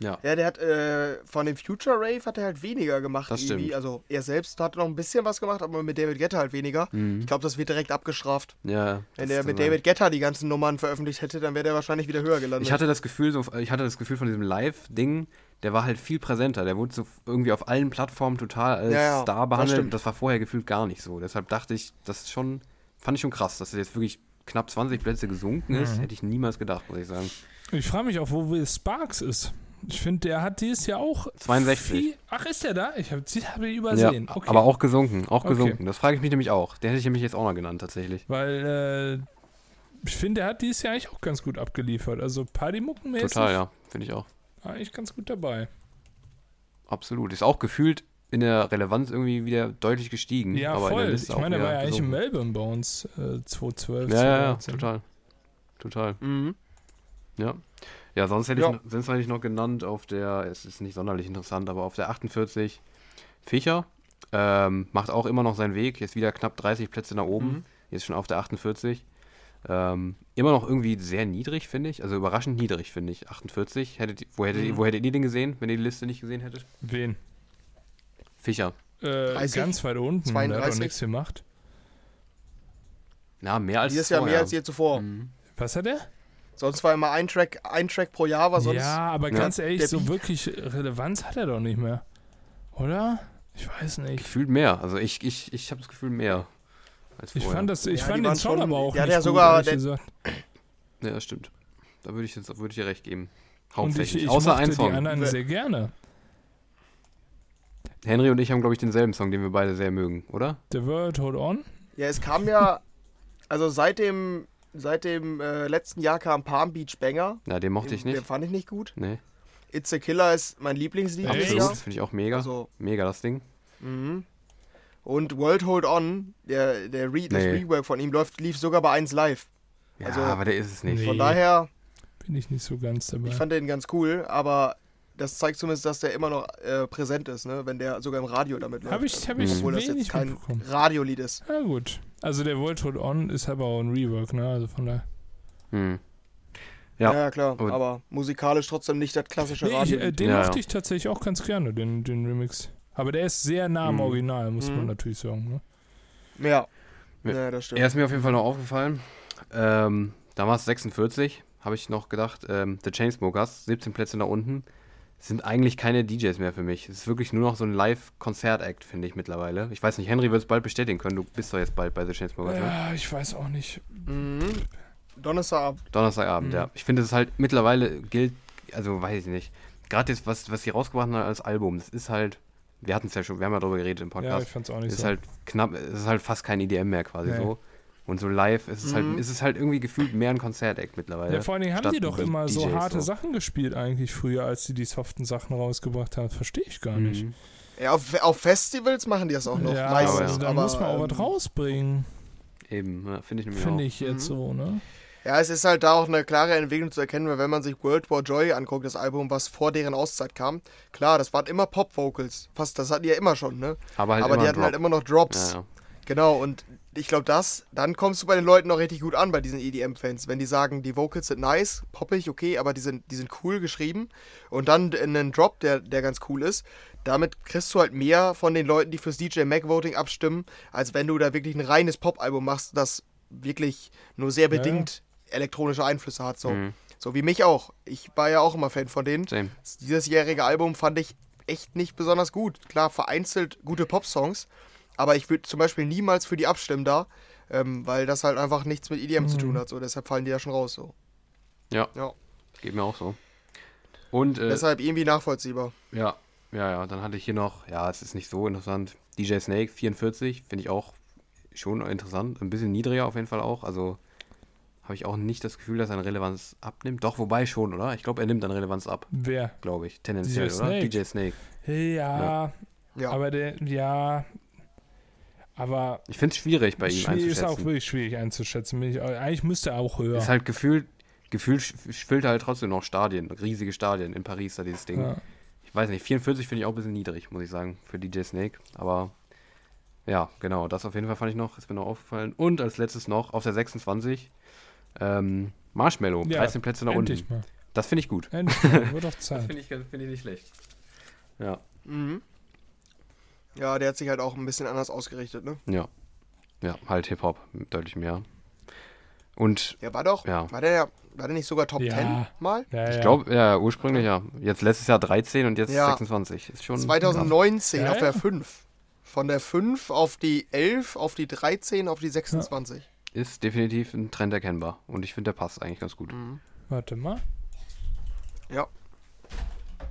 S1: Ja.
S3: Ja, der hat äh, von dem Future Rave hat er halt weniger gemacht.
S1: Das
S3: irgendwie.
S1: stimmt.
S3: Also er selbst hat noch ein bisschen was gemacht, aber mit David Guetta halt weniger.
S1: Mhm.
S3: Ich glaube, das wird direkt abgestraft.
S1: Ja.
S3: Wenn
S1: kann
S3: mit. David Guetta die ganzen Nummern veröffentlicht hätte, dann wäre der wahrscheinlich wieder höher gelandet.
S1: Ich hatte das Gefühl, so, ich hatte das Gefühl von diesem Live-Ding, der war halt viel präsenter. Der wurde so irgendwie auf allen Plattformen total als
S3: Ja, ja,
S1: Star
S3: das
S1: behandelt.
S3: stimmt.
S1: Das, war vorher gefühlt gar nicht so. Deshalb dachte ich, das ist schon, fand ich schon krass, dass er jetzt wirklich knapp 20 Plätze gesunken ist.
S2: Mhm.
S1: Hätte ich niemals gedacht, muss ich sagen.
S2: Ich frage mich auch, wo Will Sparks ist. Ich finde, der hat dieses Jahr auch.
S1: 62.
S2: Viel, ach, ist der da? Ich habe hab ihn
S1: Ja,
S2: übersehen. okay.
S1: aber auch gesunken, auch
S2: Okay.
S1: gesunken. Das frage ich mich nämlich auch. Den hätte ich nämlich jetzt auch noch genannt, tatsächlich.
S2: Weil, äh, ich finde, der hat dieses Jahr eigentlich auch ganz gut abgeliefert. Also Partymuckenmäßig.
S1: Total, ja, finde ich auch.
S2: Eigentlich ganz gut dabei.
S1: Absolut. Ist auch gefühlt in der Relevanz irgendwie wieder deutlich gestiegen.
S2: Ja,
S1: aber
S2: voll. Ich meine, der war ja eigentlich in. Melbourne bei uns äh, 2012.
S1: Ja, ja, ja,
S2: 2013.
S1: total. Total.
S3: Mhm.
S1: Ja. Ja, sonst hätte
S3: Ja.
S1: ich, noch- sonst hätte ich noch genannt auf der, es ist nicht sonderlich interessant, aber auf der 48 Fischer. Ähm, macht auch immer noch seinen Weg, jetzt wieder knapp 30 Plätze nach oben,
S3: Mhm.
S1: jetzt schon auf der 48. Ähm, immer noch irgendwie sehr niedrig, finde ich. Also überraschend niedrig, finde ich. 48. Hättet, ihr- wo, hättet, ihr-
S3: Mhm.
S1: wo hättet ihr den gesehen, wenn ihr die Liste nicht gesehen hättet?
S2: Wen?
S1: Fischer.
S2: Äh,
S3: 30?
S2: ganz weit unten. Der hat doch
S3: 32?
S2: nichts gemacht.
S1: Na, mehr als
S3: Dieses Jahr
S1: vorher.
S3: mehr als je zuvor.
S1: Mhm.
S2: Was hat er?
S3: Sonst war immer ein Track, ein Track pro Jahr, war sonst.
S2: ja, aber
S1: Ja.
S2: ganz ehrlich,
S3: Der
S2: so
S3: Beat.
S2: wirklich Relevanz hat er doch nicht mehr. Oder? Ich weiß nicht.
S1: Gefühlt mehr. Also ich, ich, ich habe das Gefühl mehr
S2: Ich
S1: vorher.
S2: fand, das, ich
S3: Ja,
S2: fand
S3: die
S2: den Song
S3: schon-
S2: aber auch
S3: der hat
S2: nicht
S3: ja
S2: gut,
S3: sogar- der-
S2: gesagt.
S1: Ja, das stimmt. Da würde ich, jetzt- würde ich dir recht geben.
S2: Und ich,
S1: Hauptsächlich.
S2: ich
S1: Außer ein
S2: die
S1: Song.
S2: anderen
S3: We-
S2: sehr gerne.
S1: Henry und ich haben, glaube ich, denselben Song, den wir beide sehr mögen, oder?
S2: The World Hold On.
S3: Ja, es kam ja, also seit dem, seit dem äh, letzten Jahr kam Palm Beach Banger.
S1: Ja, den mochte ich
S3: Den
S1: nicht.
S3: fand ich nicht gut.
S1: Nee.
S3: It's a Killer ist mein Lieblingslied
S1: Absolut.
S3: Jahr.
S1: Finde ich auch mega.
S3: Also,
S1: mega das Ding.
S3: mhm. Und World Hold On, der, der Re das
S1: Nee.
S3: Rework von ihm läuft, lief sogar bei 1 Live.
S1: Ja,
S3: Also-
S1: aber der ist es nicht.
S2: Nee.
S3: Von daher,
S2: Bin ich nicht so ganz dabei.
S3: ich fand den ganz cool, aber das zeigt zumindest, dass der immer noch äh, präsent ist, ne? wenn der sogar im Radio damit läuft.
S2: Habe ich, hab ich.
S3: Obwohl das jetzt kein. Radiolied ist.
S2: Ja, gut. Also der World Hold On ist aber auch ein Rework, ne? Also von daher.
S1: Hm.
S3: Ja,
S1: Ja.
S3: klar,
S1: Aber-
S3: musikalisch trotzdem nicht das klassische
S2: Nee, ich,
S3: Radio.
S2: äh, den
S1: Ja,
S2: mochte
S1: ja.
S2: ich tatsächlich auch ganz gerne, den, den Remix. Aber der ist sehr nah am
S1: Mhm.
S2: Original, muss man
S3: Mhm.
S2: natürlich sagen. Ne?
S3: ja.
S1: Ja.
S3: ja, das stimmt.
S1: Er ist mir auf jeden Fall noch aufgefallen. Ähm, damals 46, habe ich noch gedacht. Ähm, The Chainsmokers, 17 Plätze nach unten. Sind eigentlich keine DJs mehr für mich. Es ist wirklich nur noch so ein Live-Konzert-Act, finde ich mittlerweile. Ich weiß nicht, Henry wird es bald bestätigen können. Du bist doch jetzt bald bei The Chainsmokers. ne?
S2: Ja, ich weiß auch nicht.
S3: Mhm. Donnerstagabend.
S1: Donnerstagabend,
S2: Mhm.
S1: ja. Ich finde, es halt mittlerweile gilt, also weiß ich nicht. Gerade jetzt, was, was sie rausgebracht haben als Album, das ist halt, wir hatten es ja schon, wir haben ja darüber geredet im
S2: Ja,
S1: Podcast.
S2: ich fand's auch nicht
S1: ist
S2: so.
S1: halt knapp, es ist halt fast kein EDM mehr quasi
S2: Nee.
S1: so. Und so live ist es
S3: Mhm.
S1: halt, ist es halt irgendwie gefühlt mehr ein Konzertact mittlerweile.
S2: ja, vor allen Dingen haben die doch immer so
S1: DJs
S2: harte
S1: so.
S2: Sachen gespielt eigentlich früher, als sie die soften Sachen rausgebracht haben. Verstehe ich gar nicht.
S1: Mhm.
S3: Ja, auf, auf Festivals machen die das auch noch
S2: ja,
S3: meistens.
S2: aber da
S3: aber,
S2: muss man auch was
S3: ähm,
S2: rausbringen,
S1: Eben, ja, finde ich nämlich
S2: finde
S1: auch.
S2: ich jetzt
S3: Mhm.
S2: so, ne?
S3: Ja, es ist halt da auch eine klare Entwicklung zu erkennen, weil wenn man sich World War Joy anguckt, das Album, was vor deren Auszeit kam, klar, das waren immer Pop-Vocals. Fast, das hatten die ja immer schon, ne?
S1: Aber halt
S3: aber
S1: immer
S3: die hatten halt
S1: Drop.
S3: immer noch Drops.
S1: Ja, ja.
S3: Genau, und ich glaube, das, dann kommst du bei den Leuten auch richtig gut an, bei diesen EDM-Fans. Wenn die sagen, die Vocals sind nice, poppig, okay, aber die sind, die sind cool geschrieben. Und dann einen Drop, der, der ganz cool ist. Damit kriegst du halt mehr von den Leuten, die fürs DJ Mag Voting abstimmen, als wenn du da wirklich ein reines Pop-Album machst, das wirklich nur sehr
S2: Ja, ja.
S3: Elektronische Einflüsse hat. So.
S1: Mhm.
S3: So wie mich auch. Ich war ja auch immer Fan von denen.
S1: Same.
S3: Dieses jährige Album fand ich echt nicht besonders gut. Klar, vereinzelt gute Popsongs, aber ich würde zum Beispiel niemals für die abstimmen da, ähm, weil das halt einfach nichts mit EDM zu tun hat. So, deshalb fallen die da schon raus. So.
S1: Ja,
S3: Ja.
S1: geht mir auch so. Und äh,
S3: Deshalb irgendwie nachvollziehbar.
S1: Ja, ja, ja. Dann hatte ich hier noch, ja, es ist nicht so interessant. DJ Snake 44, finde ich auch schon interessant. Ein bisschen niedriger auf jeden Fall auch. Also habe ich auch nicht das Gefühl, dass er an Relevanz abnimmt. Doch, wobei schon, oder? Ich glaube, er nimmt an Relevanz ab,
S2: Wer?
S1: glaube ich. Tendenziell,
S2: DJ
S1: oder?
S2: Snake.
S1: DJ Snake.
S2: Ja,
S3: Ja.
S2: aber der, ja, aber
S1: Ich finde es schwierig bei ihm
S2: schwierig, ist auch
S1: einzuschätzen.
S2: wirklich schwierig einzuschätzen. Ich, eigentlich müsste er auch höher.
S1: Ist halt gefühlt, gefühlt füllt er halt trotzdem noch Stadien, riesige Stadien in Paris, da dieses Ding.
S2: ja.
S1: Ich weiß nicht, 44 finde ich auch ein bisschen niedrig, muss ich sagen, für DJ Snake. Aber ja, genau, das auf jeden Fall fand ich noch, ist mir noch aufgefallen. Und als letztes noch auf der 26 ähm, Marshmallow,
S2: Ja,
S1: 13 Plätze nach unten.
S2: mal.
S1: Das finde ich gut.
S2: Endlich mal. [laughs] Wird doch Zeit.
S1: ich, find ich nicht schlecht. Ja,
S3: Mhm. Ja, der hat sich halt auch ein bisschen anders ausgerichtet, ne?
S1: ja. Ja, halt Hip-Hop, deutlich mehr. Und
S3: Der war doch,
S1: Ja.
S3: war der, war der nicht sogar Top
S2: Ja.
S3: 10 mal?
S2: Ja,
S1: ich
S2: ja.
S1: glaube, ja, ursprünglich ja. Jetzt letztes Jahr 13 und jetzt
S3: Ja.
S1: 26. Ist schon
S3: 2019
S2: Ja,
S3: auf der
S2: ja.
S3: 5. Von der 5 auf die 11, auf die 13, auf die 26.
S1: ist definitiv ein Trend erkennbar. Und ich finde, der passt eigentlich ganz gut.
S3: Mhm.
S2: Warte mal.
S3: Ja.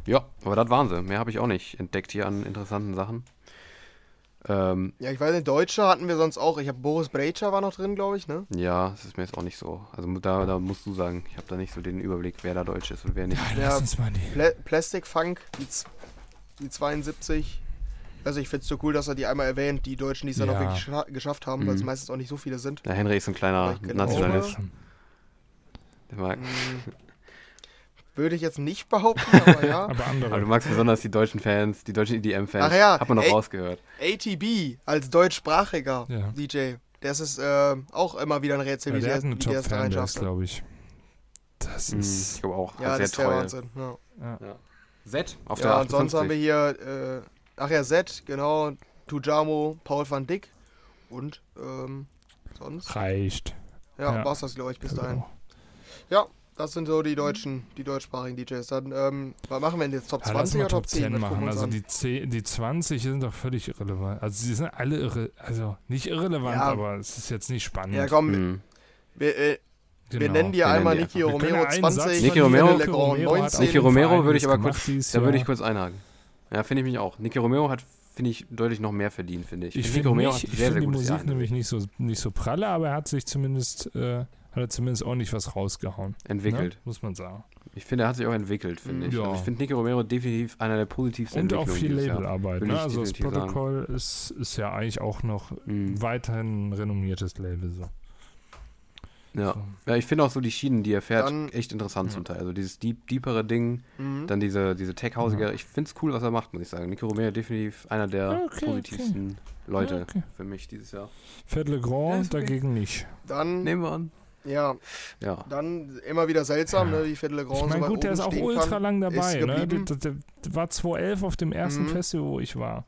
S1: Ja, aber das waren sie. Mehr habe ich auch nicht entdeckt hier an interessanten Sachen. Ähm,
S3: Ja, ich weiß nicht, Deutsche hatten wir sonst auch. Ich habe Boris Brejcha war noch drin, glaube ich, ne?
S1: ja, das ist mir jetzt auch nicht so. Also da, da musst du sagen, ich habe da nicht so den Überblick, wer da Deutsch ist und wer nicht.
S2: Ja, lass uns mal die.
S3: Pla Plastic Funk, die, die 72. Also ich finde es so cool, dass er die einmal erwähnt, die Deutschen, die es dann
S2: Ja.
S3: auch wirklich gescha geschafft haben, weil es
S1: Mhm.
S3: meistens auch nicht so viele sind.
S1: Der Henry ist ein kleiner Nationalist. Der mag,
S3: Mhm. [laughs] Würde ich jetzt nicht behaupten, aber ja. [laughs]
S2: Aber
S1: aber du magst besonders die deutschen Fans, die deutschen EDM-Fans.
S3: Ach ja,
S1: Hat man noch
S3: ey.
S1: rausgehört.
S3: ATB als deutschsprachiger
S2: Ja.
S3: DJ. Das ist äh, auch immer wieder ein Rätsel,
S2: Ja,
S3: wie
S2: der
S3: der,
S2: hat eine
S3: wie der es da
S2: Top-Fanbase,
S3: reinschafft.
S2: glaube ich. Das
S1: Mhm,
S2: ist.
S1: ich glaube auch.
S3: Ja, das ist
S1: sehr
S3: der. Wahnsinn. Ja,
S2: Ja.
S1: Z auf
S3: ja
S1: der
S3: und sonst haben
S1: 58.
S3: wir hier, äh, ach ja, Z, genau, Tujamo, Paul van Dyck und ähm, sonst.
S2: Reicht.
S3: Ja,
S2: Ja.
S3: war's das, glaube ich, bis dahin.
S2: Genau.
S3: Ja, das sind so die deutschen, die deutschsprachigen DJs. Dann, ähm, was machen wir denn jetzt? Top
S2: Ja, lass
S3: 20
S2: mal
S3: oder Top 10? Was gucken
S2: machen.
S3: wir uns
S2: Also die, 10, die 20 sind doch völlig irrelevant. Also sie sind alle irre, also nicht irrelevant,
S3: Ja.
S2: aber es ist jetzt nicht spannend.
S3: ja, komm,
S1: Mhm.
S3: wir, äh, wir
S2: Genau.
S3: nennen dir
S1: Wir nennen
S3: einmal
S1: die
S3: Niki Romero
S2: ja einen
S3: 20,
S2: Satz
S1: Niki Romero-
S2: Niki Romero hat
S3: 19.
S2: auch
S1: Niki Romero würde ich aber kurz, da würde ich kurz einhaken. Ja, finde ich mich auch. Niki Romero hat, finde ich, deutlich noch mehr verdient, finde ich.
S2: Ich finde
S1: Romero
S2: nicht,
S1: hat
S2: ich
S1: sehr,
S2: finde
S1: sehr
S2: die
S1: gutes Jahr
S2: Musik nämlich nicht so, nicht so pralle, aber er hat sich zumindest, äh, hat er zumindest ordentlich was rausgehauen.
S1: entwickelt.
S2: Ne? Muss man sagen.
S1: Ich finde, er hat sich auch entwickelt, finde ich.
S2: Ja.
S1: Also ich finde Niki Romero definitiv einer der positivsten
S2: Und auch viel. Labelarbeit. Ne? Also das. Protokoll ist, ist ja eigentlich auch noch
S1: Mhm.
S2: weiterhin ein renommiertes Label. So.
S1: Ja.
S2: So.
S1: ja, ich finde auch so die Schienen, die er fährt,
S3: Dann-
S1: echt interessant
S2: Ja.
S1: zum Teil. Also dieses deep, deepere Ding,
S3: Mhm.
S1: dann diese, diese tech-hausige.
S2: Ja.
S1: Ich finde es cool, was er macht, muss ich sagen. Niki Romero definitiv einer der
S2: Okay,
S1: positivsten Leute
S2: Ja, okay.
S1: für mich dieses Jahr.
S2: Legrand
S1: ist okay.
S2: dagegen nicht.
S3: Dann,
S1: Nehmen wir an.
S3: ja,
S1: Ja.
S3: dann immer wieder seltsam,
S2: Ja.
S3: ne, wie Fedele Grand
S2: Ich meine, gut, der ist auch ultra
S3: kann.
S2: lang dabei. Ne? Der, der, der war 2011 auf dem ersten
S3: Mhm.
S2: Festival, wo ich war.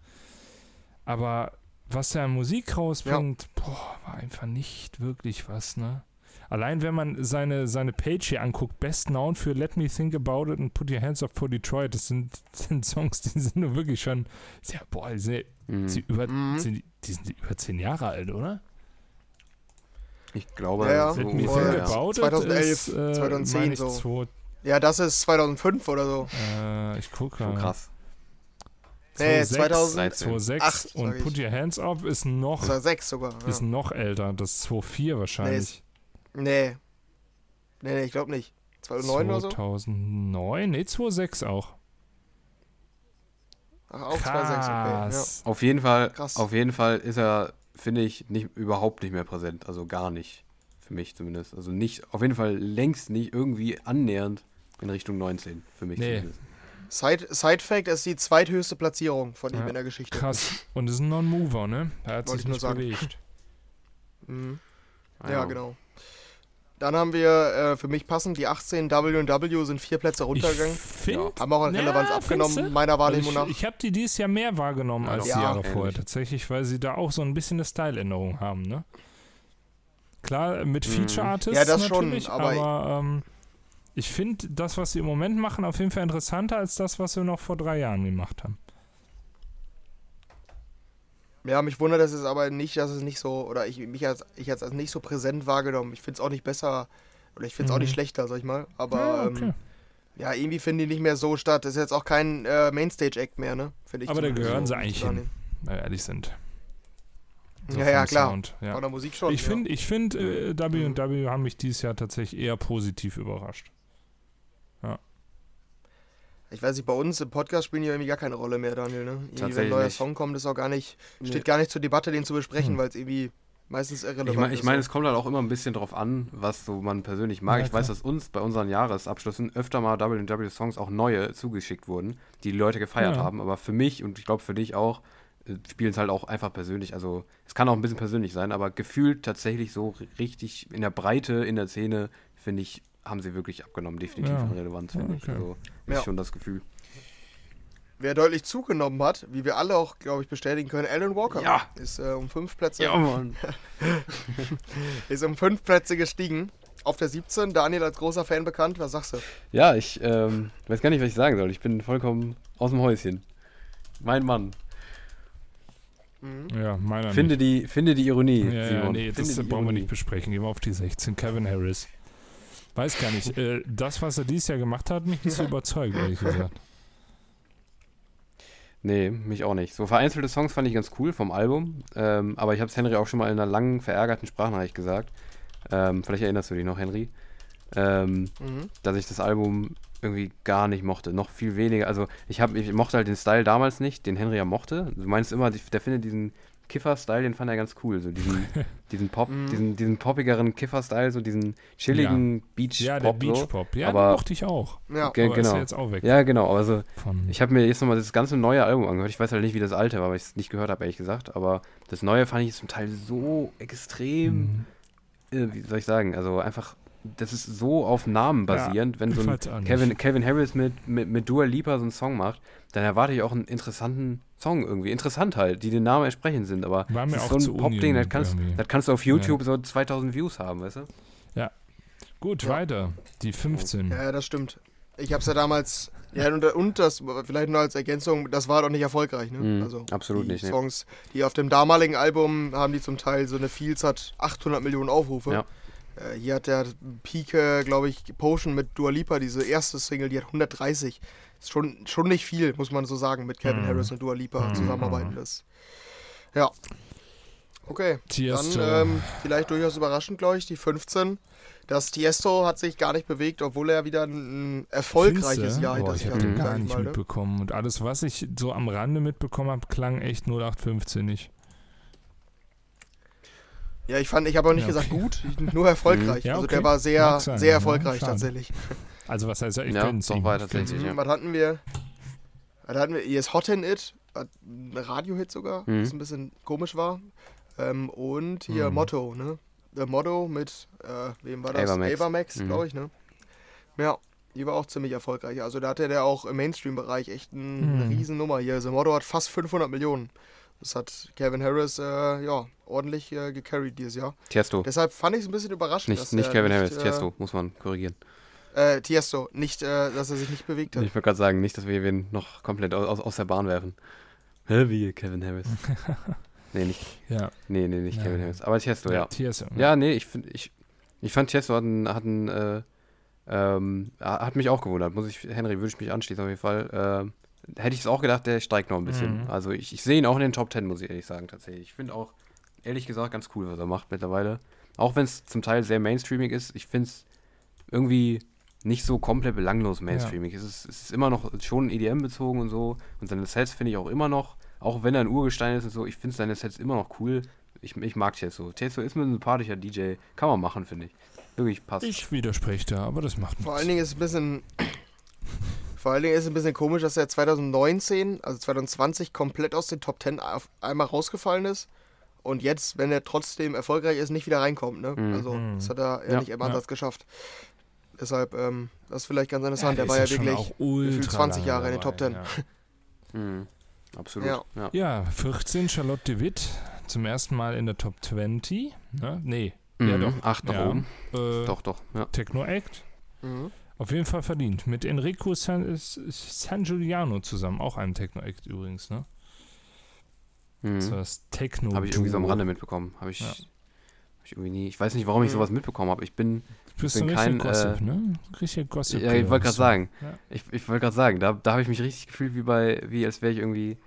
S2: Aber was er an Musik rausbringt, boah, war einfach nicht wirklich was, ne? Allein wenn man seine, seine Page hier anguckt, Best Known für Let Me Think About It and Put Your Hands Up for Detroit, das sind, [laughs] sind Songs, die sind nur wirklich schon, ja, boah, die sind,
S1: Mhm.
S2: die über,
S3: Mhm.
S2: sind, die sind über zehn Jahre alt, oder?
S1: Ich glaube,
S3: Ja,
S1: so
S2: Let Me Think
S3: ja.
S2: About It
S3: 2011,
S2: ist, äh,
S3: 2010
S2: meine ich,
S3: so.
S2: zwei-
S3: Ja, das ist 2005 oder so.
S2: äh, ich gucke
S1: schon krass.
S3: Nee,
S2: 2006,
S3: 2000
S2: 2006
S3: Acht, sag
S2: und. Put Your Hands Up ist noch,
S3: 2006 sogar. Ja.
S2: ist noch älter, das ist 2004 wahrscheinlich.
S3: Nee. Nee, nee, ich glaube nicht. 2009 oder so?
S2: 2009? Nee, 2006 auch.
S3: Ach, auch 2006, okay. Ja.
S2: Krass.
S1: Auf jeden Fall,
S3: Krass.
S1: auf jeden Fall ist er, finde ich, nicht, überhaupt nicht mehr präsent. Also gar nicht. Für mich zumindest. Also nicht, auf jeden Fall längst nicht irgendwie annähernd in Richtung 19. Für mich
S2: Nee.
S1: zumindest.
S3: Side, Side Fact ist die zweithöchste Platzierung von ihm
S2: Ja,
S3: in der Geschichte.
S2: Krass. Und ist ein Non-Mover, ne? Er hat
S3: Wollte
S2: sich
S3: ich nur
S2: bewegt. [laughs]
S3: Mhm.
S1: Ah,
S3: Ja, genau. Dann haben wir äh, für mich passend die 18 W&W sind vier Plätze runtergegangen.
S2: Ich finde,
S3: Haben auch an
S2: Ja,
S3: Relevanz
S2: findest
S3: abgenommen,
S2: du?
S3: meiner Wahrnehmung
S2: ich,
S3: nach.
S2: ich habe die dieses Jahr mehr wahrgenommen
S1: Ja,
S2: als
S1: doch.
S2: die
S3: Ja,
S2: Jahre vorher. Tatsächlich, weil sie da auch so ein bisschen eine Style-Änderung haben, ne? Klar, mit
S1: Mhm.
S2: Feature-Artists
S3: Ja, das schon,
S2: natürlich,
S3: aber-
S2: aber ähm, Ich finde das, was sie im Moment machen, auf jeden Fall interessanter als das, was sie noch vor drei Jahren gemacht haben.
S3: Ja, mich wundert es aber nicht, dass es nicht so, oder ich mich als, ich als, als nicht so präsent wahrgenommen. Ich finde es auch nicht besser, oder ich finde es auch nicht
S2: Mhm.
S3: schlechter, sag ich mal. Aber
S2: Ja,
S3: ja,
S2: okay.
S3: ähm, ja irgendwie finden die nicht mehr so statt. Das ist jetzt auch kein äh, Mainstage-Act mehr, ne? Finde ich
S2: Aber da gehören
S3: so
S2: sie eigentlich. Wenn wir ehrlich sind. So
S3: Ja, ja, klar.
S2: Sound, ja.
S3: Von der Musik schon.
S2: Ich
S3: ja.
S2: finde, ich find, äh, W&W haben mich dieses Jahr tatsächlich eher positiv überrascht.
S3: Ich weiß nicht, bei uns im Podcast spielen die irgendwie gar keine Rolle mehr, Daniel, ne? Irgendwie, wenn ein neuer
S1: nicht.
S3: Song kommt, ist auch gar nicht,
S1: Nee.
S3: steht gar nicht zur Debatte, den zu besprechen,
S2: Hm.
S3: weil es irgendwie meistens irrelevant
S1: Ich meine, ich
S3: ist.
S1: mein,
S3: so.
S1: es kommt halt auch immer ein bisschen drauf an, was so man persönlich mag.
S2: Ja,
S1: ich weiß, dass uns bei unseren Jahresabschlüssen öfter mal WW-Songs auch neue zugeschickt wurden, die die Leute gefeiert
S2: Ja.
S1: haben. Aber für mich und ich glaube für dich auch, äh, spielen es halt auch einfach persönlich. Also es kann auch ein bisschen persönlich sein, aber gefühlt tatsächlich so richtig in der Breite, in der Szene, finde ich, haben sie wirklich abgenommen, definitiv
S2: Ja.
S1: an Relevanz, finde
S2: Ja,
S1: ich.
S2: okay.
S1: Also
S3: Ja.
S1: ist schon das Gefühl.
S3: Wer deutlich zugenommen hat, wie wir alle auch, glaube ich, bestätigen können, Alan Walker.
S1: Ja.
S3: Ist äh, um fünf Plätze,
S1: Mann. [laughs]
S3: ist um fünf Plätze gestiegen. Auf der 17, Daniel als großer Fan bekannt. Was sagst du?
S1: Ja, ich ähm, weiß gar nicht, was ich sagen soll. Ich bin vollkommen aus dem Häuschen. Mein Mann.
S3: Mhm.
S2: Ja, meiner
S1: Finde die, finde die Ironie,
S2: nicht. Ja, ja,
S1: Simon.
S2: nee, das
S1: Finde die
S2: brauchen wir
S1: Ironie.
S2: nicht besprechen. Gehen wir auf die 16. Kevin Harris. Weiß gar nicht. äh, das, was er dieses Jahr gemacht hat, mich nicht so [laughs] überzeugt, ehrlich gesagt.
S1: Nee, mich auch nicht. So vereinzelte Songs fand ich ganz cool vom Album, ähm, aber ich habe es Henry auch schon mal in einer langen, verärgerten Sprachnachricht gesagt. Ähm, vielleicht erinnerst du dich noch, Henry. Ähm,
S3: Mhm.
S1: dass ich das Album irgendwie gar nicht mochte. Noch viel weniger. Also ich, hab, ich mochte halt den Style damals nicht, den Henry ja mochte. Du meinst immer, der findet diesen Kiffer-Style, den fand er ganz cool. So diesen, [laughs] diesen Pop,
S3: Mhm.
S1: diesen, diesen poppigeren Kiffer-Style, so diesen chilligen Beach-Pop.
S2: Ja, der
S1: so.
S2: Beach-Pop. Ja,
S1: Aber-
S2: den mochte ich auch.
S3: Ja.
S1: Ge-
S2: Aber ist
S1: genau.
S2: ja jetzt auch weg.
S1: Ja, genau. Aber so,
S2: Von,
S1: ich habe mir jetzt nochmal das ganze neue Album angehört. Ich weiß halt nicht, wie das alte war, weil ich es nicht gehört habe, ehrlich gesagt. Aber das neue fand ich zum Teil so extrem,
S2: Mhm.
S1: äh, wie soll ich sagen, also einfach, das ist so auf Namen basierend. Wenn
S2: ich
S1: so ein. Kevin, Kevin Harris mit, mit, mit Dua Lipa so einen Song macht, dann erwarte ich auch einen interessanten Song irgendwie. Interessant halt, die den Namen entsprechend sind. Aber
S2: War mir
S1: das ist
S2: auch
S1: so ein Pop-Ding, das kannst, das kannst du auf YouTube so 2000 Views haben, weißt du?
S2: Gut,
S3: Ja.
S2: weiter. Die 15.
S3: Ja, das stimmt. Ich habe es ja damals, ja, und, und das, vielleicht nur als Ergänzung, das war doch nicht erfolgreich, ne?
S1: Mhm,
S3: also
S1: absolut
S3: die
S1: nicht, ne.
S3: Songs, die auf dem damaligen Album haben die zum Teil so eine Fields hat 800 Millionen Aufrufe.
S1: Ja.
S3: Äh, hier hat der Peak, glaube ich, Potion mit Dua Lipa, diese erste Single, die hat 130. Ist schon, schon nicht viel, muss man so sagen, mit Kevin
S2: Mhm.
S3: Harris und Dua Lipa
S2: Mhm.
S3: zusammenarbeiten. Das. Ja. Okay.
S2: Tiesto.
S3: Dann ähm, vielleicht durchaus überraschend, glaube ich, die 15. Das Tiesto hat sich gar nicht bewegt, obwohl er wieder ein erfolgreiches
S2: Findste?
S3: Jahr hinter sich
S2: ich
S3: hatte.
S2: habe den gar
S3: ich
S2: nicht
S3: mal, ne?
S2: mitbekommen. Und alles, was ich so am Rande mitbekommen habe, klang echt 0815 nicht.
S3: Ja, ich fand, ich habe auch nicht
S2: Ja,
S3: gesagt
S2: okay.
S3: gut, nur erfolgreich. [laughs]
S2: Ja,
S3: Also
S2: okay.
S3: der war sehr, sehr
S2: ja,
S3: erfolgreich
S2: schade.
S3: tatsächlich.
S2: Also was heißt, ich
S1: Ja, doch
S2: ihm.
S1: war
S2: Ich gönn's
S1: tatsächlich,
S2: ihm.
S1: ja.
S3: Was hatten wir? Was hatten wir? Hier ist Hot in It, Radiohit sogar,
S1: Mhm.
S3: was ein bisschen komisch war. Ähm, und hier
S2: Mhm.
S3: Motto, ne? The Motto mit, äh, wem war das?
S1: Avamax.
S3: Avamax,
S1: Mhm.
S3: glaube ich, ne? Ja, die war auch ziemlich erfolgreich. Also da hatte der auch im Mainstream-Bereich echt ein, eine
S2: Mhm.
S3: Riesennummer hier. The Motto hat fast 500 Millionen. Das hat Kevin Harris, äh, ja, ordentlich äh, gecarried dieses Jahr.
S1: Tiesto.
S3: Deshalb fand ich es ein bisschen überraschend.
S1: Nicht,
S3: dass
S1: nicht Kevin Harris,
S3: äh,
S1: Tiesto, muss man korrigieren.
S3: Äh, Tiesto, nicht, äh, dass er sich nicht bewegt hat.
S1: Ich wollte gerade sagen, nicht, dass wir ihn noch komplett aus, aus, der Bahn werfen. Hä, wie Kevin Harris? [laughs] nee, nicht,
S2: Ja,
S1: nee, nee, nicht
S2: Ja.
S1: Kevin Harris. Aber Tiesto, ja.
S2: Tiesto.
S1: Ja, nee, ich, find, ich, ich fand Tiesto hat einen, hat einen äh, ähm, hat mich auch gewundert. Muss ich, Henry, würde ich mich anschließen auf jeden Fall. Ähm, hätte ich es auch gedacht, der steigt noch ein bisschen.
S2: Mhm.
S1: Also ich, ich sehe ihn auch in den Top 10, muss ich ehrlich sagen, tatsächlich. Ich finde auch, ehrlich gesagt, ganz cool, was er macht mittlerweile. Auch wenn es zum Teil sehr mainstreamig ist, ich finde es irgendwie nicht so komplett belanglos mainstreamig. Es, ist, es ist immer noch schon EDM-bezogen und so. Und seine Sets finde ich auch immer noch, auch wenn er ein Urgestein ist und so, ich finde seine Sets immer noch cool. Ich, ich mag Tiesto. Tiesto ist mir ein sympathischer DJ. Kann man machen, finde ich. Wirklich passt.
S2: Ich widerspreche da, aber das macht
S3: Vor
S2: nichts.
S3: allen Dingen ist es ein bisschen. Vor allen Dingen ist es ein bisschen komisch, dass er 2019, also 2020, komplett aus den Top 10 auf einmal rausgefallen ist. Und jetzt, wenn er trotzdem erfolgreich ist, nicht wieder reinkommt. Ne?
S1: Mhm.
S3: Also, das hat er ja,
S1: Ja,
S3: nicht im
S2: ja.
S3: Ansatz geschafft. Deshalb, ähm, das ist vielleicht ganz
S2: Ja,
S3: interessant.
S2: der
S3: der war ja wirklich
S2: auch ultra
S3: gefühlt 20
S2: lange
S3: Jahre in den
S2: dabei,
S3: Top 10.
S2: Ja.
S1: Mhm. Absolut.
S3: Ja.
S1: Ja.
S2: Ja, 14 Charlotte de Witt, zum ersten Mal in der Top 20. Ne? Nee, ja
S1: Mhm.
S2: doch.
S1: Acht nach
S2: Ja.
S1: oben.
S2: Äh,
S1: Doch, doch. Ja.
S2: Techno Act.
S3: Mhm.
S2: Auf jeden Fall verdient. Mit Enrico San, San Giuliano zusammen. Auch einem Techno-Act übrigens, ne?
S1: Mhm.
S2: So das techno
S1: Habe ich irgendwie so am Rande mitbekommen. Habe ich,
S2: Ja.
S1: Ich irgendwie nie. Ich weiß nicht, warum ich
S3: Mhm.
S1: sowas mitbekommen habe. Ich bin.
S2: Du bist
S1: bin kein,
S2: Gossip,
S1: äh,
S2: ne? Richtiger Gossip.
S1: Ja, ich wollte gerade sagen.
S2: Ja.
S1: Ich, ich wollte gerade sagen, da, da habe ich mich richtig gefühlt, wie bei, wie als wäre ich irgendwie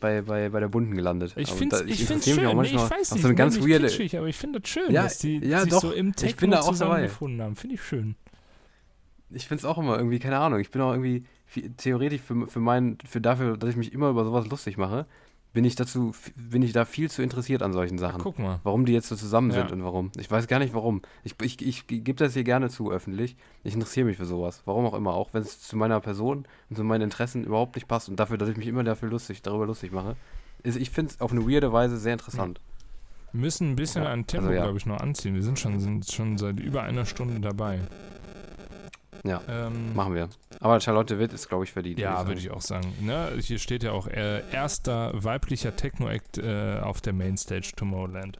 S1: bei, bei, bei der Bunten gelandet.
S2: Ich
S1: Aber
S2: finde es
S1: interessiere mich auch
S2: schön. Nee, ich weiß nicht,
S1: so eine
S2: ich
S1: ganz weirde.
S2: kitschig, aber ich finde das schön,
S1: Ja,
S2: dass die
S1: ja,
S2: sich
S1: doch.
S2: so im
S1: Ich bin
S2: Techno
S1: da auch dabei.
S2: zusammengefunden haben. Finde ich schön.
S1: Ich finde es auch immer irgendwie, keine Ahnung, ich bin auch irgendwie theoretisch für, für meinen, für dafür, dass ich mich immer über sowas lustig mache, bin ich dazu, bin ich da viel zu interessiert an solchen Sachen.
S2: Guck mal.
S1: Warum die jetzt so zusammen
S2: Ja.
S1: sind und warum. Ich weiß gar nicht warum. Ich, ich, ich gebe das hier gerne zu öffentlich. Ich interessiere mich für sowas. Warum auch immer. Auch wenn es zu meiner Person und zu meinen Interessen überhaupt nicht passt und dafür, dass ich mich immer dafür lustig, darüber lustig mache. Ist, ich finde es auf eine weirde Weise sehr interessant.
S2: Wir müssen ein bisschen
S1: Ja,
S2: an Tempo,
S1: also ja.
S2: glaube ich, noch anziehen. Wir sind schon, sind schon seit über einer Stunde dabei.
S1: Ja,
S2: Ähm,
S1: machen wir. Aber Charlotte Witt ist, glaube ich, verdient.
S2: ja, würde ich auch sagen. Ne? Hier steht ja auch äh, erster weiblicher Techno-Act äh, auf der Mainstage Tomorrowland.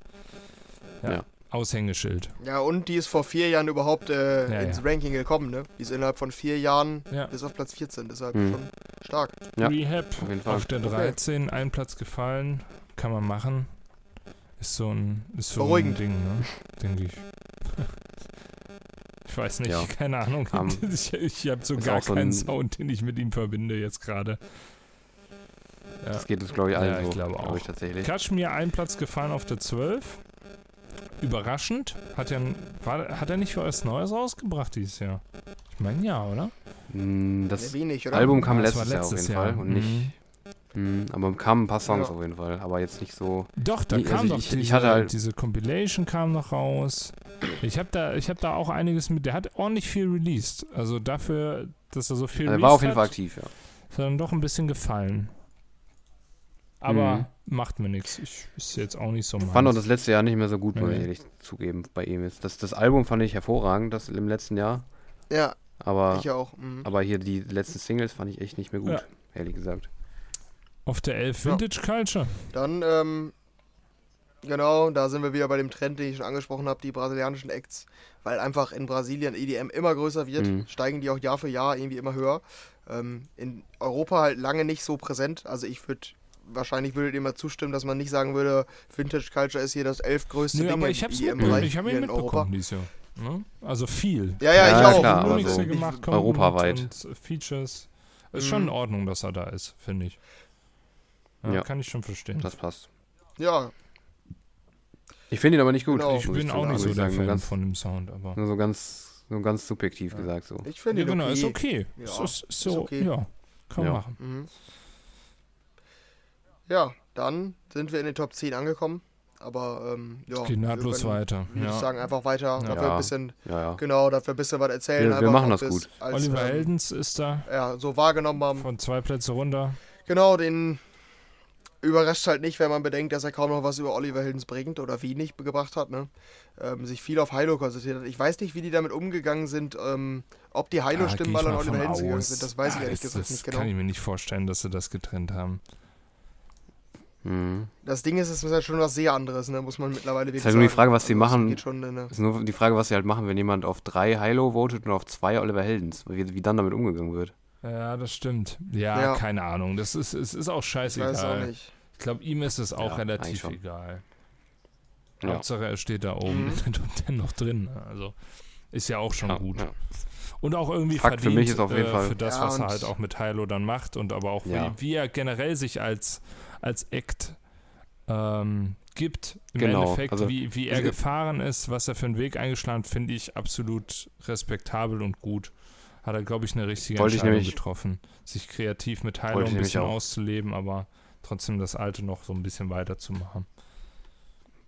S2: Ja.
S1: Ja.
S2: Aushängeschild.
S3: Ja, und die ist vor vier Jahren überhaupt äh,
S2: Ja,
S3: ins
S2: ja.
S3: Ranking gekommen, ne? Die ist innerhalb von vier Jahren
S2: Ja.
S3: bis auf Platz 14, deshalb
S1: Mhm.
S3: schon stark.
S1: Ja,
S2: Rehab
S1: auf jeden Fall.
S2: auf der 13, ein Platz gefallen. Kann man machen. Ist so ein, ist so ein
S3: Beruhigend.
S2: Ding, ne? Denke ich. [laughs] Ich weiß nicht,
S1: Ja. [laughs]
S2: keine Ahnung.
S1: Ähm, [laughs]
S2: ich ich habe so gar
S1: so
S2: keinen
S1: ein-
S2: Sound, den ich mit ihm verbinde jetzt gerade. Ja.
S1: Das geht uns, glaube ich, allen
S2: Ja, ich
S1: so.
S2: glaube auch.
S1: ich tatsächlich.
S2: Kashmir ein Platz gefallen auf der 12. Überraschend. Hat er, war, hat er nicht was Neues rausgebracht dieses Jahr? Ich meine ja, oder?
S3: Sehr
S1: Das
S3: wenig, oder?
S1: Album kam
S2: das
S1: letztes,
S2: war
S1: Jahr auf jeden
S2: letztes
S1: Fall
S2: Jahr.
S1: und nicht.
S2: Mhm.
S1: Aber kamen ein paar Songs
S3: Ja.
S1: auf jeden Fall, aber jetzt nicht so.
S2: Doch, da
S1: Nee,
S2: kam
S1: also
S2: doch
S1: ich-
S2: diese,
S1: ich hatte halt-
S2: diese Compilation kam noch raus. Ich habe da, ich hab da auch einiges mit. Der hat ordentlich viel released. Also dafür, dass er so viel
S1: Er war auf jeden Fall
S2: hat,
S1: aktiv, ja.
S2: Ist dann doch ein bisschen gefallen. Aber
S1: Mhm.
S2: macht mir nichts. Ich ist jetzt auch nicht so
S1: Fand auch
S2: meins.
S1: das letzte Jahr nicht mehr so gut, muss
S2: Nee.
S1: ich ehrlich zugeben, bei ihm ist. Das, das Album fand ich hervorragend, das im letzten Jahr.
S3: Ja,
S1: Aber,
S3: ich auch. Mhm.
S1: aber hier die letzten Singles fand ich echt nicht mehr gut,
S2: Ja.
S1: ehrlich gesagt.
S2: Auf der 11
S3: Ja.
S2: Vintage Culture.
S3: Dann, ähm, genau, da sind wir wieder bei dem Trend, den ich schon angesprochen habe, die brasilianischen Acts. Weil einfach in Brasilien EDM immer größer wird,
S1: Mhm.
S3: steigen die auch Jahr für Jahr irgendwie immer höher. Ähm, in Europa halt lange nicht so präsent. Also ich würde, wahrscheinlich würdet ihr mal zustimmen, dass man nicht sagen würde, Vintage Culture ist hier das elfgrößte
S2: Nö,
S3: Ding
S2: aber
S3: im
S2: ich habe
S3: EDM-Bereich
S2: ich hab
S3: hier
S2: ihn
S3: in Europa.
S2: mitbekommen dieses Jahr. Ne? Also viel.
S3: Ja, ja, ich
S1: Ja,
S3: auch.
S1: klar,
S2: Nur
S1: aber
S2: nichts
S1: so
S2: hier gemacht,
S1: europaweit.
S2: Und, Features. Ist schon
S3: Mhm.
S2: in Ordnung, dass er da ist, finde ich. Ja,
S1: Ja.
S2: Kann ich schon verstehen.
S1: Das passt.
S3: Ja,
S1: Ich finde ihn aber nicht gut.
S3: Genau.
S2: ich
S1: muss
S2: bin auch nicht so
S1: ich
S2: der. Fan
S1: ganz,
S2: von dem Sound, aber.
S1: nur so ganz, so ganz subjektiv
S2: Ja.
S1: gesagt so.
S3: ich finde
S2: Ja,
S3: ihn
S2: genau,
S3: okay.
S2: ist okay.
S3: Ja,
S2: ist, ist,
S3: ist
S2: so,
S3: okay.
S2: ja. Kann man
S1: Ja.
S2: machen.
S3: Mhm. Ja, dann sind wir in den Top 10 angekommen. Aber ähm, ja,
S2: Es geht nahtlos
S3: können,
S2: weiter.
S3: Ich
S2: Ja.
S3: sagen, einfach weiter. Dafür
S1: Ja.
S3: ein bisschen,
S1: Ja, ja.
S3: genau, dafür ein bisschen was erzählen.
S1: Wir- wir machen das gut.
S3: Als,
S2: Oliver
S3: ähm,
S2: Heldens ist da
S3: Ja, so wahrgenommen haben.
S2: von zwei Plätze runter.
S3: Genau, den überrascht halt nicht, wenn man bedenkt, dass er kaum noch was über Oliver Heldens bringt oder wenig gebracht hat, ne? Ähm, sich viel auf Hilo konzentriert hat. Ich weiß nicht, wie die damit umgegangen sind, ähm, ob die
S2: Ah, ich
S3: alle an
S2: mal
S3: Oliver Heldens gegangen sind. Das weiß ich
S2: Ah,
S3: ehrlich
S2: das,
S3: gesagt
S2: das
S3: nicht
S2: kann
S3: genau.
S2: ich mir nicht vorstellen, dass sie das getrennt haben.
S1: Mhm.
S3: Das Ding ist, es ist halt schon was sehr anderes, ne? Muss man mittlerweile wirklich
S1: Ist halt nur die. Frage, was die
S3: Also, es
S1: machen.
S3: Schon eine
S1: Ist nur die Frage, was sie halt machen, wenn jemand auf drei Hilo votet und auf zwei Oliver Heldens. Wie, wie dann damit umgegangen wird.
S2: Ja, das stimmt. Ja,
S3: Ja.
S2: keine Ahnung. Das ist, es ist auch
S3: ich
S2: scheißegal.
S3: weiß auch nicht.
S2: Ich glaube, ihm ist es auch
S1: Ja,
S2: relativ egal.
S1: Ja.
S2: Hauptsache, er steht da oben
S3: Mhm.
S2: in den Top 10 noch drin. Also ist ja auch schon
S1: Ja,
S2: gut.
S1: ja.
S2: Und auch irgendwie
S1: Fakt für
S2: verdient
S1: mich ist auf jeden
S2: äh,
S1: Fall-
S2: für das,
S3: Ja,
S2: was er halt auch mit Hilo dann macht und aber auch
S1: Ja.
S2: wie, wie er generell sich als, als Act ähm, gibt. Im
S1: Genau,
S2: Endeffekt,
S1: also-
S2: wie, wie er gefahren ist, was er für einen Weg eingeschlagen hat, finde ich absolut respektabel und gut. Hat er, glaube ich, eine richtige
S1: Wollte
S2: Entscheidung
S1: nämlich-
S2: getroffen. Sich kreativ mit
S1: ich
S2: ein bisschen auszuleben, aber trotzdem das Alte noch so ein bisschen weiterzumachen.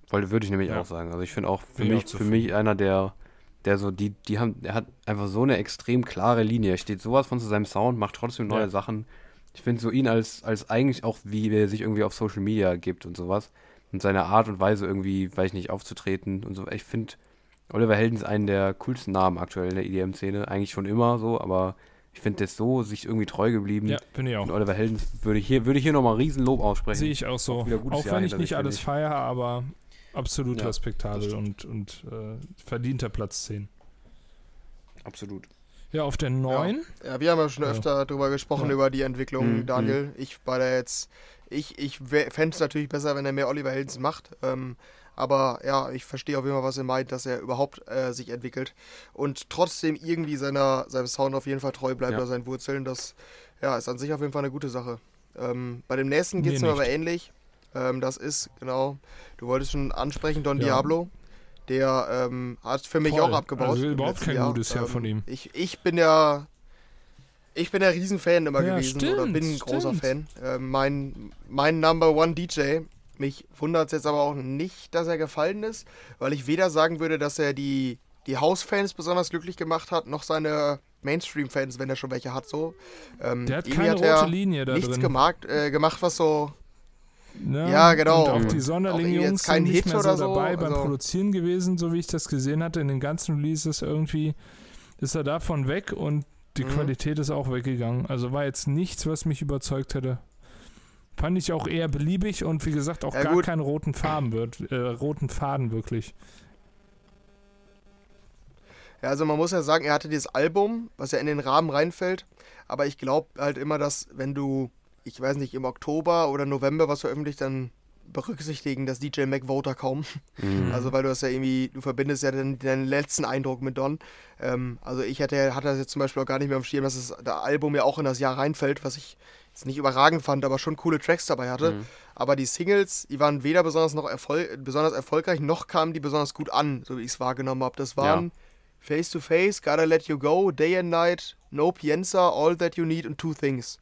S1: Wollte, würde ich nämlich
S2: Ja.
S1: auch sagen. Also ich finde auch für
S2: Bin
S1: mich,
S2: auch
S1: für mich einer der, der so, die, die haben, der hat einfach so eine extrem klare Linie. Er steht sowas von zu seinem Sound, macht trotzdem neue
S2: Ja.
S1: Sachen. Ich finde so ihn als, als eigentlich auch, wie er sich irgendwie auf Social Media gibt und sowas. Und seine Art und Weise irgendwie, weiß ich nicht, aufzutreten und so. Ich finde Oliver Heldens einen der coolsten Namen aktuell in der EDM-Szene. Eigentlich schon immer so, aber ich finde, der ist so sich irgendwie treu geblieben.
S2: Ja, finde ich auch.
S1: Und Oliver Heldens würde ich hier, würde ich hier nochmal Riesenlob aussprechen.
S2: Sehe ich auch so.
S1: Auch
S2: Auch
S1: Jahr
S2: wenn ich
S1: hinter
S2: nicht alles
S1: ich.
S2: feiere, aber absolut
S1: Ja,
S2: respektabel und, und äh, verdienter Platz 10.
S1: Absolut.
S2: Ja, auf der 9.
S3: Ja, ja wir haben ja schon
S2: Ja.
S3: öfter darüber gesprochen,
S2: Ja.
S3: über die Entwicklung,
S1: Mhm.
S3: Daniel. Ich war da jetzt. Ich, ich fände es natürlich besser, wenn er mehr Oliver Heldens macht. Ähm, aber ja, ich verstehe auf jeden Fall, was er meint, dass er überhaupt äh, sich entwickelt und trotzdem irgendwie seiner, seinem Sound auf jeden Fall treu bleibt
S1: Ja.
S3: oder seinen Wurzeln. Das ja, ist an sich auf jeden Fall eine gute Sache. Ähm, bei dem nächsten geht es
S2: Mir
S3: aber ähnlich. Ähm, das ist, genau, du wolltest schon ansprechen, Don
S2: Ja.
S3: Diablo. Der ähm, hat für mich
S2: Voll.
S3: auch abgebaut.
S2: Also überhaupt kein
S3: Jahr.
S2: gutes Jahr von ihm.
S3: Ich, ich bin ja. Ich bin ja Riesenfan immer
S2: Ja,
S3: gewesen oder
S2: stimmt,
S3: bin ein großer. Fan. Äh, mein, mein Number One DJ, mich wundert es jetzt aber auch nicht, dass er gefallen ist, weil ich weder sagen würde, dass er die, die House-Fans besonders glücklich gemacht hat, noch seine Mainstream-Fans, wenn er schon welche hat, so. Ähm,
S2: Der hat keine
S3: er
S2: rote Linie da
S3: nichts
S2: drin.
S3: gemacht, äh, gemacht, was so.
S2: Ne?
S3: Ja, genau.
S2: Und auch die Sonderling-Jungs sind nicht
S3: Hit
S2: mehr so
S3: oder so,
S2: dabei beim
S3: also-
S2: Produzieren gewesen, so wie ich das gesehen hatte. In den ganzen Releases irgendwie ist er davon weg und die
S3: Mhm.
S2: Qualität ist auch weggegangen. Also war jetzt nichts, was mich überzeugt hätte. Fand ich auch eher beliebig und wie gesagt auch
S3: Ja,
S2: gar
S3: gut.
S2: keinen roten Farben wird, äh, roten Faden wirklich.
S3: Ja, also man muss ja sagen, er hatte dieses Album, was ja in den Rahmen reinfällt. Aber ich glaube halt immer, dass wenn du, ich weiß nicht, im Oktober oder November was veröffentlicht, dann berücksichtigen das DJ Mac Voter kaum.
S1: Mhm.
S3: Also weil du das ja irgendwie, du verbindest ja den, deinen letzten Eindruck mit Don. Ähm, also ich hätte, hatte das jetzt zum Beispiel auch gar nicht mehr am Schirm, dass das, das Album ja auch in das Jahr reinfällt, was ich jetzt nicht überragend fand, aber schon coole Tracks dabei hatte.
S1: Mhm.
S3: Aber die Singles, die waren weder besonders, noch erfol besonders erfolgreich, noch kamen die besonders gut an, so wie ich es wahrgenommen habe. Das waren Face to Face, Gotta Let You Go, Day and Night, No Pienza, All That You Need und Two Things.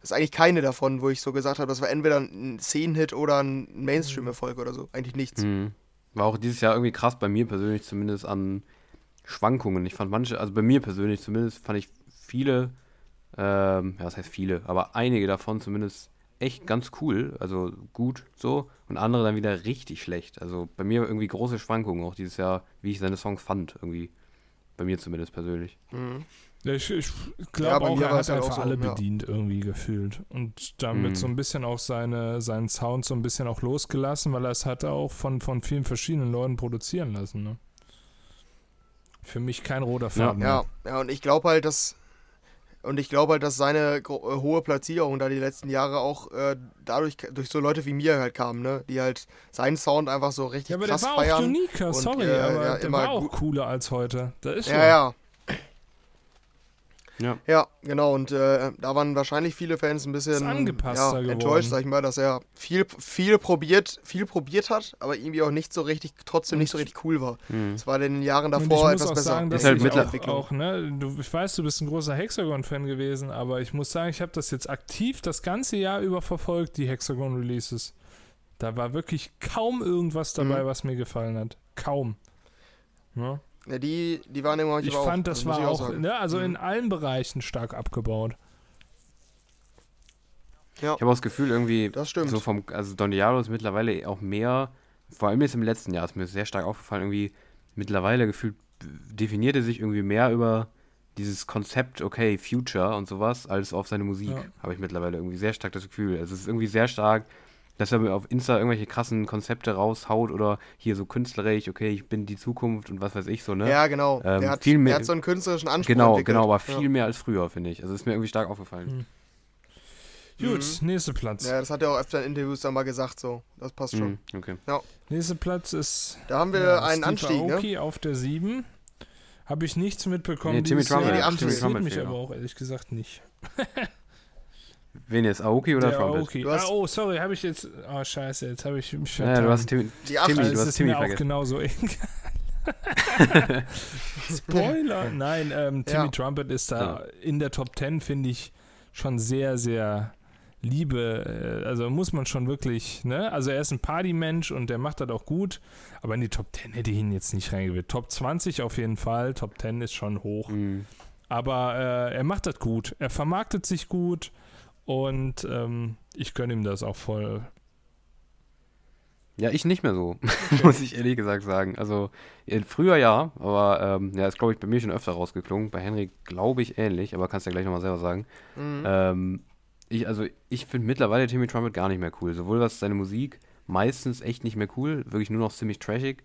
S3: Das ist eigentlich keine davon, wo ich so gesagt habe, das war entweder ein Szenenhit oder ein Mainstream-Erfolg oder so. Eigentlich nichts.
S1: Mhm. War auch dieses Jahr irgendwie krass bei mir persönlich zumindest an Schwankungen. Ich fand manche, also bei mir persönlich zumindest, fand ich viele, ähm, ja, was heißt viele, aber einige davon zumindest echt ganz cool, also gut so und andere dann wieder richtig schlecht. Also bei mir irgendwie große Schwankungen auch dieses Jahr, wie ich seine Songs fand, irgendwie. Bei mir zumindest persönlich.
S3: Mhm.
S2: Ja, Ich, ich
S3: Ja,
S2: glaube
S3: bei
S2: auch, er hat
S3: halt
S2: einfach
S3: auch so,
S2: alle
S3: ja.
S2: bedient irgendwie gefühlt. Und damit
S1: Mhm.
S2: so ein bisschen auch seine, seinen Sound so ein bisschen auch losgelassen, weil er es hatte auch von, von vielen verschiedenen Leuten produzieren lassen. Ne? Für mich kein roter Faden.
S3: Ja, ja, und ich glaube halt, dass. Und ich glaube halt, dass seine äh, hohe Platzierung da die letzten Jahre auch äh, dadurch durch so Leute wie mir halt kam, ne? Die halt seinen Sound einfach so richtig
S2: Ja, aber
S3: krass
S2: der war auch
S3: feiern.
S2: uniker,
S3: und,
S2: sorry,
S3: äh,
S2: aber
S3: ja,
S2: der war auch cooler als heute. Da ist
S3: Ja, ja.
S1: Ja.
S3: Ja, genau. Und äh, da waren wahrscheinlich viele Fans ein bisschen ja, enttäuscht, sag ich mal, dass er viel, viel probiert, viel probiert hat, aber irgendwie auch nicht so richtig, trotzdem nicht so richtig cool war.
S1: Mhm.
S3: Es war in den Jahren davor
S2: muss
S3: etwas
S2: auch
S3: besser.
S2: sagen, dass
S1: Ist halt
S2: ich
S1: mittler-
S2: auch, auch ne, du, ich weiß, du bist ein großer Hexagon-Fan gewesen, aber ich muss sagen, ich habe das jetzt aktiv das ganze Jahr über verfolgt, die Hexagon-Releases. Da war wirklich kaum irgendwas dabei,
S3: Mhm.
S2: was mir gefallen hat. Kaum. Ne?
S3: Ja, die, die waren immer
S2: Ich fand, das
S3: muss
S2: war
S3: ich
S2: auch, ne, also
S3: Mhm.
S2: in allen Bereichen stark abgebaut.
S3: Ja,
S1: Ich habe auch das Gefühl, irgendwie,
S3: das stimmt.
S1: so vom, also Don Diablo ist mittlerweile auch mehr, vor allem jetzt im letzten Jahr ist mir sehr stark aufgefallen, irgendwie mittlerweile gefühlt definiert er sich irgendwie mehr über dieses Konzept, okay, Future und sowas, als auf seine Musik.
S2: Ja.
S1: Habe ich mittlerweile irgendwie sehr stark das Gefühl. Also es ist irgendwie sehr stark, dass er mir auf Insta irgendwelche krassen Konzepte raushaut oder hier so künstlerisch, okay, ich bin die Zukunft und was weiß ich so, ne?
S3: ja, genau.
S1: Ähm,
S3: der hat,
S1: viel mehr-
S3: der hat so einen künstlerischen Anspruch
S1: genau,
S3: entwickelt.
S1: genau, aber viel
S3: ja.
S1: mehr als früher, finde ich. Also ist mir irgendwie stark aufgefallen.
S2: Gut,
S3: Mhm.
S2: nächster Platz.
S3: Ja, das hat er auch öfter in Interviews dann mal gesagt, so. Das passt schon.
S1: Mhm, okay.
S2: Nächster Platz ist
S3: Da haben wir
S2: ja,
S3: einen
S2: Steve
S3: Anstieg, ne?
S2: Aoki auf der 7. Habe ich nichts mitbekommen.
S1: Nee, Timmy.
S3: Trumpet. Nee, die achte.
S2: interessiert
S1: Timmy
S2: mich aber auch ehrlich gesagt nicht. [laughs]
S1: Wen jetzt, Aoki oder
S2: der
S1: Trumpet?
S2: Aoki.
S3: Du hast-
S2: Ah, oh, sorry, habe ich jetzt. Oh, scheiße, jetzt habe ich mich
S1: Ja,
S2: vertan.
S1: du hast Timmy,
S3: Die.
S1: Timmy,
S2: Also,
S1: du hast
S2: ist
S1: Timmy
S2: mir auch
S1: vergessen.
S2: genauso egal. [laughs] Spoiler! Nein, ähm, Timmy
S3: Ja.
S2: Trumpet ist da in der Top 10, finde ich, schon sehr, sehr Liebe. äh, Also muss man schon wirklich, ne? Also er ist ein Partymensch und der macht das auch gut, aber in die Top 10 hätte ich ihn jetzt nicht reingewählt. Top 20 auf jeden Fall, Top 10 ist schon hoch.
S1: Mhm.
S2: Aber äh, er macht das gut. Er vermarktet sich gut und ähm, ich gönne ihm das auch voll.
S1: Ja, ich nicht mehr so, [laughs] muss ich ehrlich gesagt sagen. Also äh, früher ja, aber ähm, ja, ist glaube ich bei mir schon öfter rausgeklungen. Bei Henry glaube ich ähnlich, aber kannst ja gleich nochmal selber sagen.
S3: Mhm.
S1: Ähm, ich, also ich finde mittlerweile Timmy Trumpet gar nicht mehr cool. Sowohl was seine Musik, meistens echt nicht mehr cool, wirklich nur noch ziemlich trashig.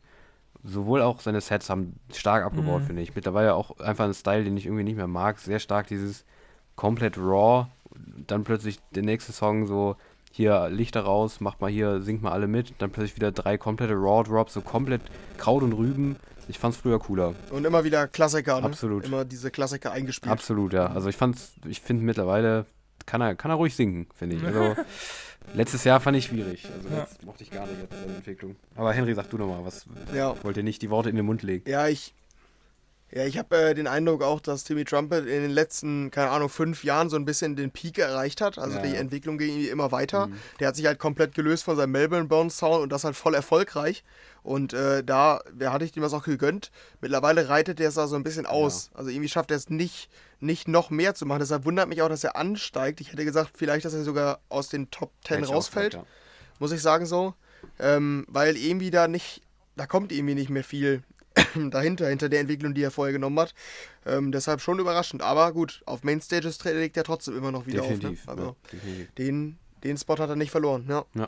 S1: sowohl auch seine Sets haben stark abgebaut,
S2: Mhm.
S1: finde ich. Mittlerweile auch einfach ein Style, den ich irgendwie nicht mehr mag. Sehr stark dieses komplett raw. Dann plötzlich der nächste Song so, hier Lichter raus, macht mal hier, singt mal alle mit. Dann plötzlich wieder drei komplette raw Drops, so komplett Kraut und Rüben. Ich fand's früher cooler.
S3: Und immer wieder Klassiker, ne?
S1: Absolut.
S3: Immer diese Klassiker eingespielt.
S1: Absolut, ja. Also ich fand's, ich finde mittlerweile kann er, kann er ruhig singen, finde ich. Also [laughs] letztes Jahr fand ich schwierig. Also
S2: Ja.
S1: das mochte ich gar nicht jetzt seine Entwicklung. Aber Henry, sag du nochmal, was
S3: Ja.
S1: wollt ihr nicht die Worte in den Mund legen?
S3: Ja, ich. Ja, ich habe äh, den Eindruck auch, dass Timmy Trumpet in den letzten, keine Ahnung, fünf Jahren so ein bisschen den Peak erreicht hat. Also
S1: Ja,
S3: die
S1: ja.
S3: Entwicklung ging irgendwie immer weiter.
S1: Mhm.
S3: Der hat sich halt komplett gelöst von seinem Melbourne Bones Sound und das halt voll erfolgreich. Und äh, da, da hatte ich dem das auch gegönnt. Mittlerweile reitet der es da so ein bisschen aus. Also irgendwie schafft er es nicht, nicht noch mehr zu machen. Deshalb wundert mich auch, dass er ansteigt. Ich hätte gesagt, vielleicht, dass er sogar aus den Top 10
S1: Hätte ich auch
S3: rausfällt
S1: gesagt,
S3: muss ich sagen so. Ähm, weil irgendwie da nicht, da kommt irgendwie nicht mehr viel [laughs] dahinter, hinter der Entwicklung, die er vorher genommen hat. Ähm, deshalb schon überraschend. Aber gut, auf Mainstages legt er trotzdem immer noch
S1: ja.
S3: wieder
S1: Definitiv.
S3: auf. Ne? Also
S1: ja, definitiv.
S3: den, den Spot hat er nicht verloren. Ja.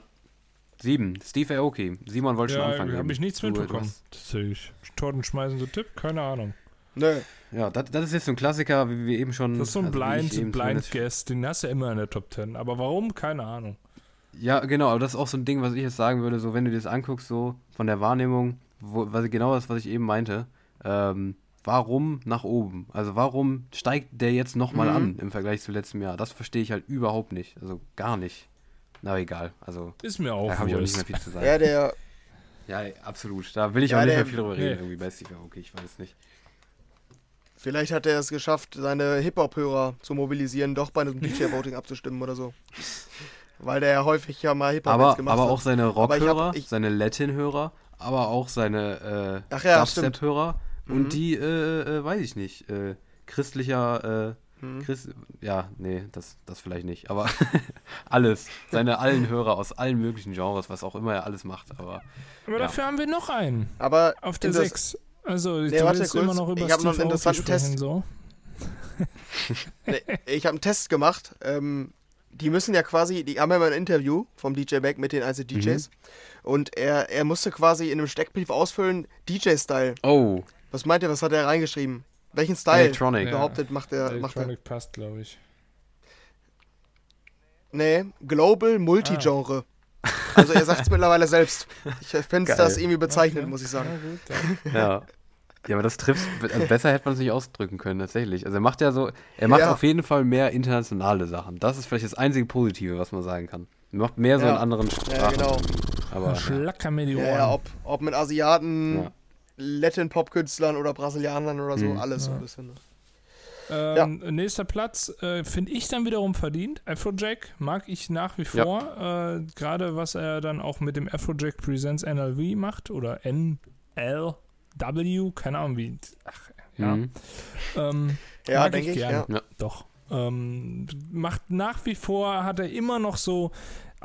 S1: Sieben, Steve Aoki. Simon wollte schon
S2: Ja,
S1: anfangen.
S2: habe
S1: eben.
S2: ich nichts mitbekommen. Tatsächlich. Torten schmeißen so Tipp? Keine Ahnung.
S3: Nö.
S1: Ja, das, das ist jetzt so ein Klassiker, wie wir eben schon.
S2: Das ist so ein
S1: also
S2: Blind, Blind Guest, den hast du ja immer in der Top 10. Aber warum? Keine Ahnung.
S1: Ja, genau, aber das ist auch so ein Ding, was ich jetzt sagen würde, so wenn du dir das anguckst, so von der Wahrnehmung, wo, was genau das, was ich eben meinte, ähm, warum nach oben? Also warum steigt der jetzt nochmal
S3: Mhm.
S1: an im Vergleich zu letztem Jahr? Das verstehe ich halt überhaupt nicht. Also gar nicht. Na egal, also
S2: Ist mir auch
S1: da habe ich auch nicht mehr viel zu sagen.
S3: Ja, der,
S1: Ja, absolut. Da will ich
S3: Ja,
S1: auch nicht mehr viel drüber reden,
S2: nee.
S1: irgendwie bei Steve Aoki, ich weiß nicht.
S3: vielleicht hat er es geschafft, seine Hip-Hop-Hörer zu mobilisieren, doch bei einem DJ-Voting abzustimmen oder so. Weil der ja häufig ja mal Hip-Hop
S1: Aber,
S3: gemacht
S1: aber
S3: hat.
S1: auch seine
S3: Aber ich hab-
S1: Rockhörer, seine Latin-Hörer, aber auch seine äh,
S3: ja,
S1: Dubstep-Hörer
S3: Mhm.
S1: und die, äh, äh, weiß ich nicht, äh, christlicher, äh,
S3: Mhm.
S1: Christ ja, nee, das, das vielleicht nicht, aber [laughs] alles, seine allen Hörer aus allen möglichen Genres, was auch immer er alles macht, aber
S2: Aber
S1: Ja.
S2: dafür haben wir noch einen.
S3: Aber
S2: Auf der
S3: Inter-
S2: 6. Also,
S3: Nee,
S2: du
S3: warte
S2: willst
S3: kurz.
S2: immer noch über
S3: Ich hab noch einen interessanten
S2: sprechen,
S3: Test.
S2: So.
S3: Nee, ich habe einen Test gemacht. Ähm, die müssen ja quasi, die haben ja mal ein Interview vom DJ Mac mit den einzelnen DJs. Und er, er musste quasi in einem Steckbrief ausfüllen, DJ-Style.
S1: oh,
S3: Was meint ihr, was hat er reingeschrieben? Welchen Style
S1: Electronic.
S2: Ja.
S3: behauptet, macht er, macht er?
S2: Electronic passt, glaube ich.
S3: Nee, Global Multigenre. Also er sagt es [laughs] mittlerweile selbst. Ich finde das irgendwie bezeichnend,
S2: Okay.
S3: muss ich sagen.
S2: Ja, gut, dann. [laughs]
S1: Ja. Ja, aber das trifft, also besser hätte man es nicht ausdrücken können, tatsächlich. Also er macht ja so, er macht
S3: Ja.
S1: auf jeden Fall mehr internationale Sachen. Das ist vielleicht das einzige Positive, was man sagen kann. Er macht mehr so
S3: Ja.
S1: in anderen Sprachen.
S3: genau.
S1: Aber ja.
S2: Schlacker mir die
S3: Ja,
S2: Ohren.
S3: ja, ob, ob mit Asiaten,
S1: Ja.
S3: Latin-Pop-Künstlern oder Brasilianern oder so,
S1: Mhm.
S3: alles so
S2: Ja.
S3: ein bisschen. ne?
S2: Ähm, Nächster Platz äh, finde ich dann wiederum verdient. Afrojack mag ich nach wie vor. Äh, Gerade was er dann auch mit dem Afrojack Presents NLV macht oder NLW, keine Ahnung wie. Ach, ja.
S1: Mhm.
S2: Ähm,
S3: Ja,
S2: Mag
S3: denke
S2: ich
S3: ich,
S2: gern.
S3: ja.
S1: Ja.
S2: Doch. Ähm, macht nach wie vor, hat er immer noch so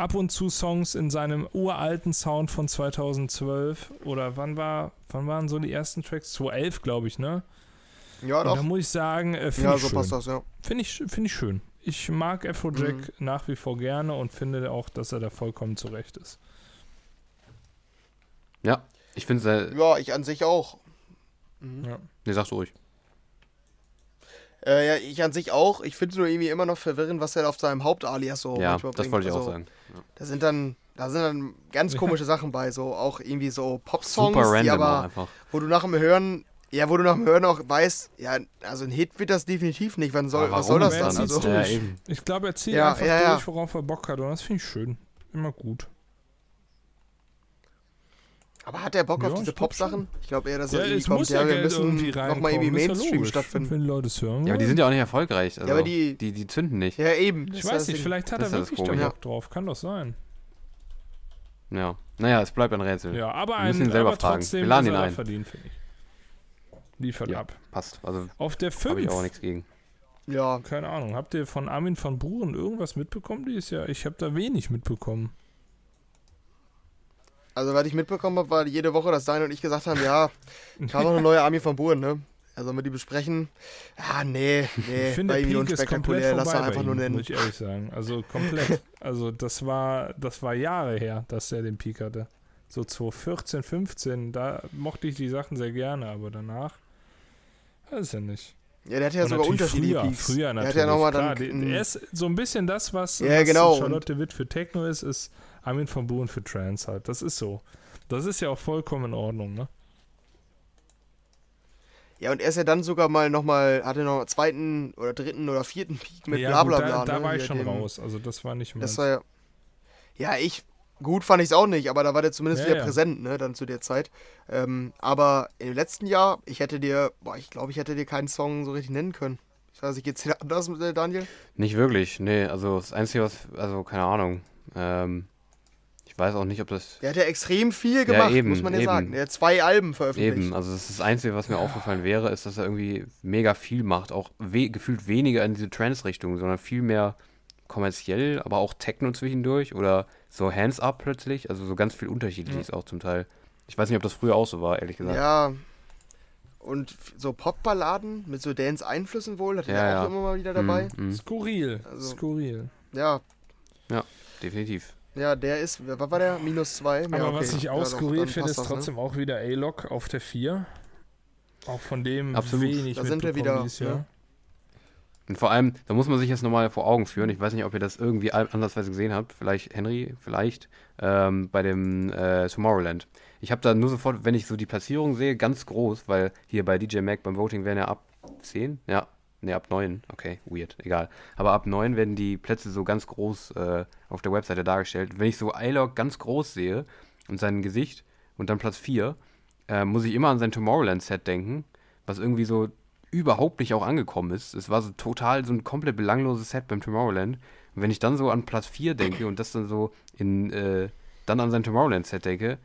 S2: ab und zu Songs in seinem uralten Sound von 2012 oder wann war, wann waren so die ersten Tracks? 2011, glaube ich, ne?
S3: Ja,
S2: Und da
S3: doch.
S2: muss ich sagen, äh, finde
S3: Ja,
S2: ich
S3: so
S2: schön.
S3: passt das, ja.
S2: Finde ich, finde ich schön. Ich mag Afrojack
S3: Mhm.
S2: nach wie vor gerne und finde auch, dass er da vollkommen zurecht ist.
S1: ja, ich finde sehr.
S3: Ja, ich an sich auch. Mhm.
S2: Ja.
S1: Nee, sagst du ruhig.
S3: Äh, ja, ich an sich auch. Ich finde nur irgendwie immer noch verwirrend, was er auf seinem Hauptalias so
S1: ja,
S3: manchmal
S1: das
S3: bringt.
S1: wollte ich auch
S3: Also,
S1: sagen. Ja.
S3: Da sind dann, da sind dann ganz [laughs] komische Sachen bei, so auch irgendwie so Pop-Songs,
S1: Super random
S3: die
S1: auch
S3: aber,
S1: einfach.
S3: wo du nach dem Hören, ja, wo du nach dem Hören auch weißt, ja, also ein Hit wird das definitiv nicht. Wann soll, was soll das dann? Also,
S1: ja.
S2: Ich glaube, er zieht
S3: Ja,
S2: einfach
S3: ja, ja.
S2: durch, worauf er Bock hat. Und das finde ich schön. Immer gut.
S3: Aber hat der Bock auf
S2: Ja,
S3: diese
S2: ich glaub
S3: Pop-Sachen? Ich glaube eher, dass er
S2: Ja,
S3: irgendwie
S2: es muss
S3: kommt,
S2: ja
S3: ja, wir
S2: Geld
S3: müssen nochmal irgendwie
S2: ist ja
S3: Mainstream
S2: logisch,
S3: stattfinden.
S2: Wenn Leute es hören
S1: Ja, aber die sind ja auch nicht erfolgreich. Also
S3: aber die-
S1: die, die zünden nicht.
S3: Ja, eben.
S2: Ich
S3: das
S2: weiß nicht, vielleicht hat er
S1: ist das
S2: wirklich da. Bock drauf. Kann doch sein.
S1: Ja. Naja, es bleibt ein Rätsel.
S2: Ja, aber
S1: Wir müssen
S2: ein
S1: ihn selber
S2: aber
S1: fragen.
S2: trotzdem
S1: Wir laden
S2: ist er
S1: ihn ein.
S2: verdient, finde ich. Liefert
S1: Ja.
S2: ab.
S1: Passt. Also
S2: Auf der
S1: habe ich
S2: 5.
S1: auch nichts gegen.
S3: Ja,
S2: Keine Ahnung. Habt ihr von Armin van Buren irgendwas mitbekommen dieses Jahr? Ich habe da wenig mitbekommen.
S3: Also was ich mitbekommen habe, war jede Woche, dass Daniel und ich gesagt haben, ja, kam noch eine neue Army von Buren, ne? Also wir die besprechen. Ja, nee, nee,
S2: Ich finde, der
S3: irgendwie
S2: Peak ist komplett.
S3: Lass
S2: vorbei
S3: einfach
S2: bei
S3: nur
S2: ihm,
S3: nennen.
S2: muss ich ehrlich sagen. Also komplett. [laughs] also das war, das war Jahre her, dass er den Peak hatte. So 2014, 15, da mochte ich die Sachen sehr gerne, aber danach weiß ich nicht.
S3: Ja, der hat ja
S2: Und
S3: sogar unterschiedliche
S2: früher,
S3: Peaks.
S2: früher
S3: der
S2: natürlich.
S3: hat ja nochmal
S2: klar,
S3: dann.
S2: die- er ist so ein bisschen das, was,
S3: Ja,
S2: was
S3: genau,
S2: Charlotte Witt für Techno ist, ist Armin von Buuren für Trance halt. Das ist so. Das ist ja auch vollkommen in Ordnung, ne?
S3: ja, und er ist ja dann sogar mal nochmal, hatte noch einen zweiten oder dritten oder vierten Peak mit
S2: ja,
S3: bla
S2: gut,
S3: bla
S2: da,
S3: bla.
S2: da
S3: ne?
S2: war ich schon
S3: dem-
S2: raus. Also das war nicht mehr.
S3: Das war ja. Ja, ich. Gut fand ich es auch nicht, aber da war der zumindest
S2: Ja,
S3: wieder
S2: ja.
S3: präsent, ne, dann zu der Zeit. Ähm, aber im letzten Jahr, ich hätte dir, boah, ich glaube, ich hätte dir keinen Song so richtig nennen können. Ich weiß nicht, geht's dir anders mit äh, Daniel?
S1: Nicht wirklich, nee. Also das Einzige, was, also keine Ahnung. Ähm, weiß auch nicht, ob das
S3: Der hat ja extrem viel gemacht,
S1: eben,
S3: muss man ja
S1: eben.
S3: sagen. Der hat zwei Alben veröffentlicht.
S1: Eben, also das ist das Einzige, was mir aufgefallen wäre, ist, dass er irgendwie mega viel macht. Auch we gefühlt weniger in diese Trance-Richtung, sondern viel mehr kommerziell, aber auch Techno zwischendurch oder so Hands-Up plötzlich. Also so ganz viel Unterschiedliches auch zum Teil. Ich weiß nicht, ob das früher auch so war, ehrlich gesagt.
S3: Ja. Und so Popballaden mit so Dance-Einflüssen wohl, hat er
S1: Ja,
S3: auch
S1: ja.
S3: immer mal wieder dabei.
S1: Mm, mm,
S2: Skurril.
S3: Also-
S2: Skurril.
S3: Ja,
S1: definitiv.
S3: Ja, der ist, was war der? Minus zwei? Ja,
S2: Aber
S3: okay.
S2: was ich
S3: Ja,
S2: skurril
S3: dann
S2: finde, ist
S3: ne?
S2: trotzdem auch wieder A-Lock auf der 4. Auch von dem
S1: Absolut.
S2: wenig
S3: Da sind wir wieder,
S2: dieses Jahr.
S3: ne?
S1: Und vor allem, da muss man sich jetzt nochmal vor Augen führen. Ich weiß nicht, ob ihr das irgendwie andersweise gesehen habt. Vielleicht, Henry, vielleicht, ähm, bei dem äh, Tomorrowland. Ich habe da nur sofort, wenn ich so die Platzierung sehe, ganz groß, weil hier bei DJ Mac beim Voting werden ja ab 10, ja, ne, ab 9, okay, weird, egal. Aber ab 9 werden die Plätze so ganz groß äh, auf der Webseite dargestellt. Wenn ich so iLog ganz groß sehe und sein Gesicht und dann Platz 4, äh, muss ich immer an sein Tomorrowland-Set denken, was irgendwie so überhaupt nicht auch angekommen ist. Es war so total so ein komplett belangloses Set beim Tomorrowland. Und wenn ich dann so an Platz 4 denke und das dann so in, äh, dann an sein Tomorrowland-Set denke,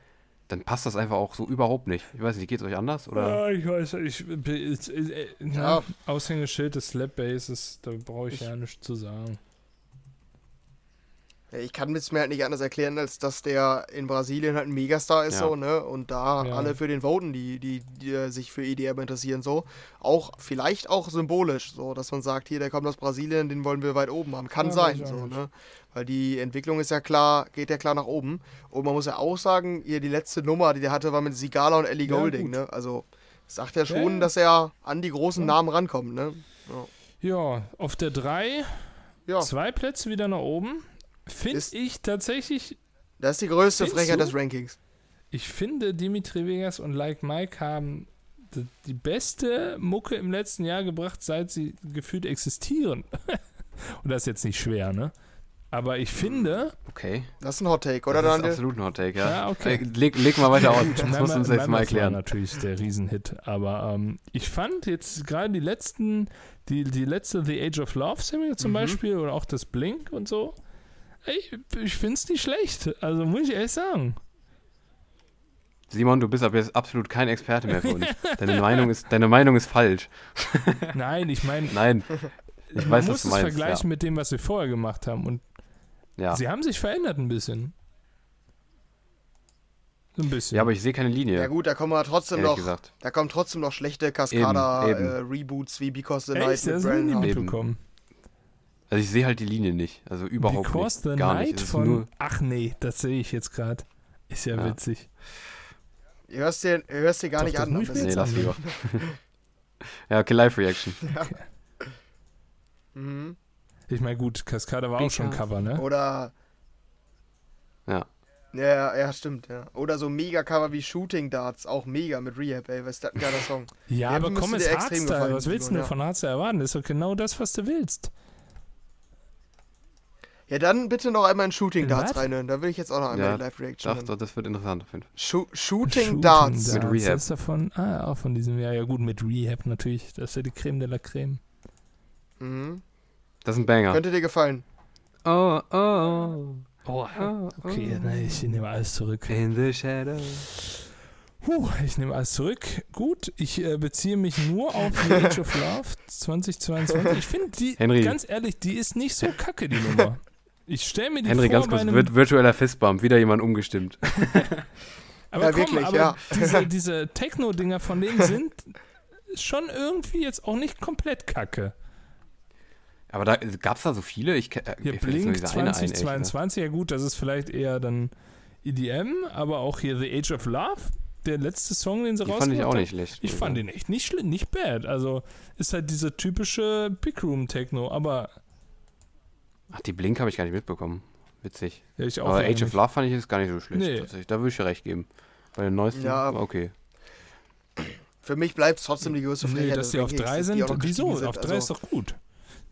S1: dann passt das einfach auch so überhaupt nicht. Ich weiß nicht, geht's euch anders? Oder?
S2: Ja, ich weiß, ich, ich, ich, äh,
S3: Ja.
S2: ja, Aushängeschild des Slap Bases, da brauche ich, ja nichts zu sagen.
S3: Ich kann es mir halt nicht anders erklären, als dass der in Brasilien halt ein Megastar ist,
S1: Ja.
S3: so, ne? Und da
S2: Ja.
S3: alle für den voten, die, die, die äh, sich für EDM interessieren, so. Auch, vielleicht auch symbolisch, so, dass man sagt, hier, der kommt aus Brasilien, den wollen wir weit oben haben. Kann
S2: Ja,
S3: sein, so,
S2: nicht.
S3: ne? Weil die Entwicklung ist ja klar, geht ja klar nach oben. Und man muss ja auch sagen, hier die letzte Nummer, die der hatte, war mit Sigala und Ellie
S2: Ja,
S3: Golding,
S2: gut.
S3: ne? Also, sagt ja schon,
S2: ja.
S3: dass er an die großen
S2: Ja.
S3: Namen rankommt, ne?
S2: Ja, auf der 3,
S3: Ja,
S2: zwei Plätze wieder nach oben. Finde ich tatsächlich,
S3: das ist die größte Frechheit des Rankings.
S2: ich finde, Dimitri Vegas und Like Mike haben die, beste Mucke im letzten Jahr gebracht, seit sie gefühlt existieren. [laughs] und das ist jetzt nicht schwer, ne? Aber ich finde,
S1: Okay.
S3: Das ist ein Hot Take, oder
S1: das ist absolut ein Hot Take, ja.
S2: Ja, okay.
S1: Leg, leg mal weiter aus. [laughs] Das du uns jetzt mal
S2: war
S1: erklären.
S2: natürlich der Riesenhit, aber ähm, ich fand jetzt gerade die letzten, die, die letzte The Age of Love Single zum
S3: Mhm.
S2: Beispiel oder auch das Blink und so, ey, ich finde es nicht schlecht, also muss ich ehrlich sagen.
S1: Simon, du bist ab jetzt absolut kein Experte mehr für uns. [laughs] Deine Meinung ist, deine Meinung ist falsch. [laughs]
S2: Nein, ich meine,
S1: Nein. Ich
S2: man
S1: weiß,
S2: muss
S1: was du
S2: es
S1: meinst.
S2: vergleichen mit dem, was wir vorher gemacht haben und
S1: Ja. Ja.
S2: sie haben sich verändert ein bisschen. So ein bisschen.
S1: ja, aber ich sehe keine Linie.
S3: Ja gut, da kommen aber trotzdem noch,
S1: gesagt.
S3: da kommen trotzdem noch schlechte Cascada-Reboots wie Because the Night
S2: Echt,
S3: mit
S2: habe ich nie
S3: Brian Hart.
S1: Eben.
S2: mitbekommen.
S1: Also ich sehe halt die Linie nicht. Also überhaupt
S2: Because
S1: nicht.
S2: the
S1: Gar
S2: Night
S1: nicht.
S2: Von.
S1: nur,
S2: Ach nee, das sehe ich jetzt gerade. Ist ja,
S1: Ja.
S2: witzig.
S3: Ihr hörst dir, ihr hörst dir gar
S2: Doch,
S3: nicht an.
S2: ich
S1: nee, lass lieber. [laughs] ja, okay, Live-Reaction. [laughs]
S3: Mhm.
S2: Ich meine, gut, Cascada war auch schon ein
S1: Because-
S2: Cover, ne?
S3: Oder.
S1: Ja.
S3: Ja, ja, stimmt, ja. Oder so Mega-Cover wie Shooting Darts, auch mega mit Rehab, ey, was ist das ein geiler Song.
S2: Ja,
S3: Ja,
S2: aber komm, ist
S3: extrem
S2: Hardstyle. Was willst du denn
S3: ja.
S2: von Hardstyle erwarten? Das ist doch genau das, was du willst.
S3: Ja, dann bitte noch einmal in Shooting
S2: In
S3: Darts reinhören, da will ich jetzt auch noch einmal
S1: Ja,
S3: die Live-Reaction hören.
S1: doch, das wird interessant auf jeden Fall.
S3: Sho Shooting, Darts.
S1: Mit Rehab.
S2: Das ist davon, ah, auch von diesem Jahr. Ja, gut, mit Rehab natürlich. Das ist ja die Creme de la Creme.
S3: Mhm.
S1: Das ist ein Banger.
S3: Könnte dir gefallen.
S1: Oh, oh,
S2: Oh,
S1: oh,
S2: okay, nein, ich nehme alles zurück.
S1: In the shadow.
S2: Puh, ich nehme alles zurück. Gut, ich äh, beziehe mich nur auf The Age of [laughs] Love 2022. Ich finde die,
S1: Henry.
S2: ganz ehrlich, die ist nicht so kacke, die Nummer. Ich stelle mir die
S1: Henry,
S2: vor
S1: ganz kurz,
S2: einem...
S1: vir virtueller Fistbump, wieder jemand umgestimmt. [laughs]
S2: aber
S3: Ja,
S2: komm,
S3: wirklich,
S2: aber
S3: ja.
S2: diese, [laughs] diese Techno-Dinger von denen sind schon irgendwie jetzt auch nicht komplett kacke.
S1: Aber da gab es da so viele? Ich, äh,
S2: Hier
S1: nur
S2: Blink
S1: diese eine ein, ehrlich gesagt.
S2: 2022, ja gut, das ist vielleicht eher dann EDM, aber auch hier The Age of Love, der letzte Song, den sie
S1: Die fand ich auch nicht schlecht.
S2: Ich fand den echt nicht schlimm, nicht bad. Also ist halt dieser typische Big Room Techno, aber
S1: Ach, die Blink habe ich gar nicht mitbekommen. Witzig.
S2: ja, ich auch
S1: Aber Age of. Love fand ich jetzt gar nicht so schlecht.
S2: Nee.
S1: Tatsächlich. Da würde ich dir recht geben. Bei den neuesten,
S3: Ja.
S1: okay.
S3: Für mich bleibt es trotzdem die größte
S2: Nee,
S3: Frechheit.
S2: dass
S3: des
S2: die auf drei
S3: dass die
S2: sind, wieso? Auf drei ist
S3: Also,
S2: doch gut.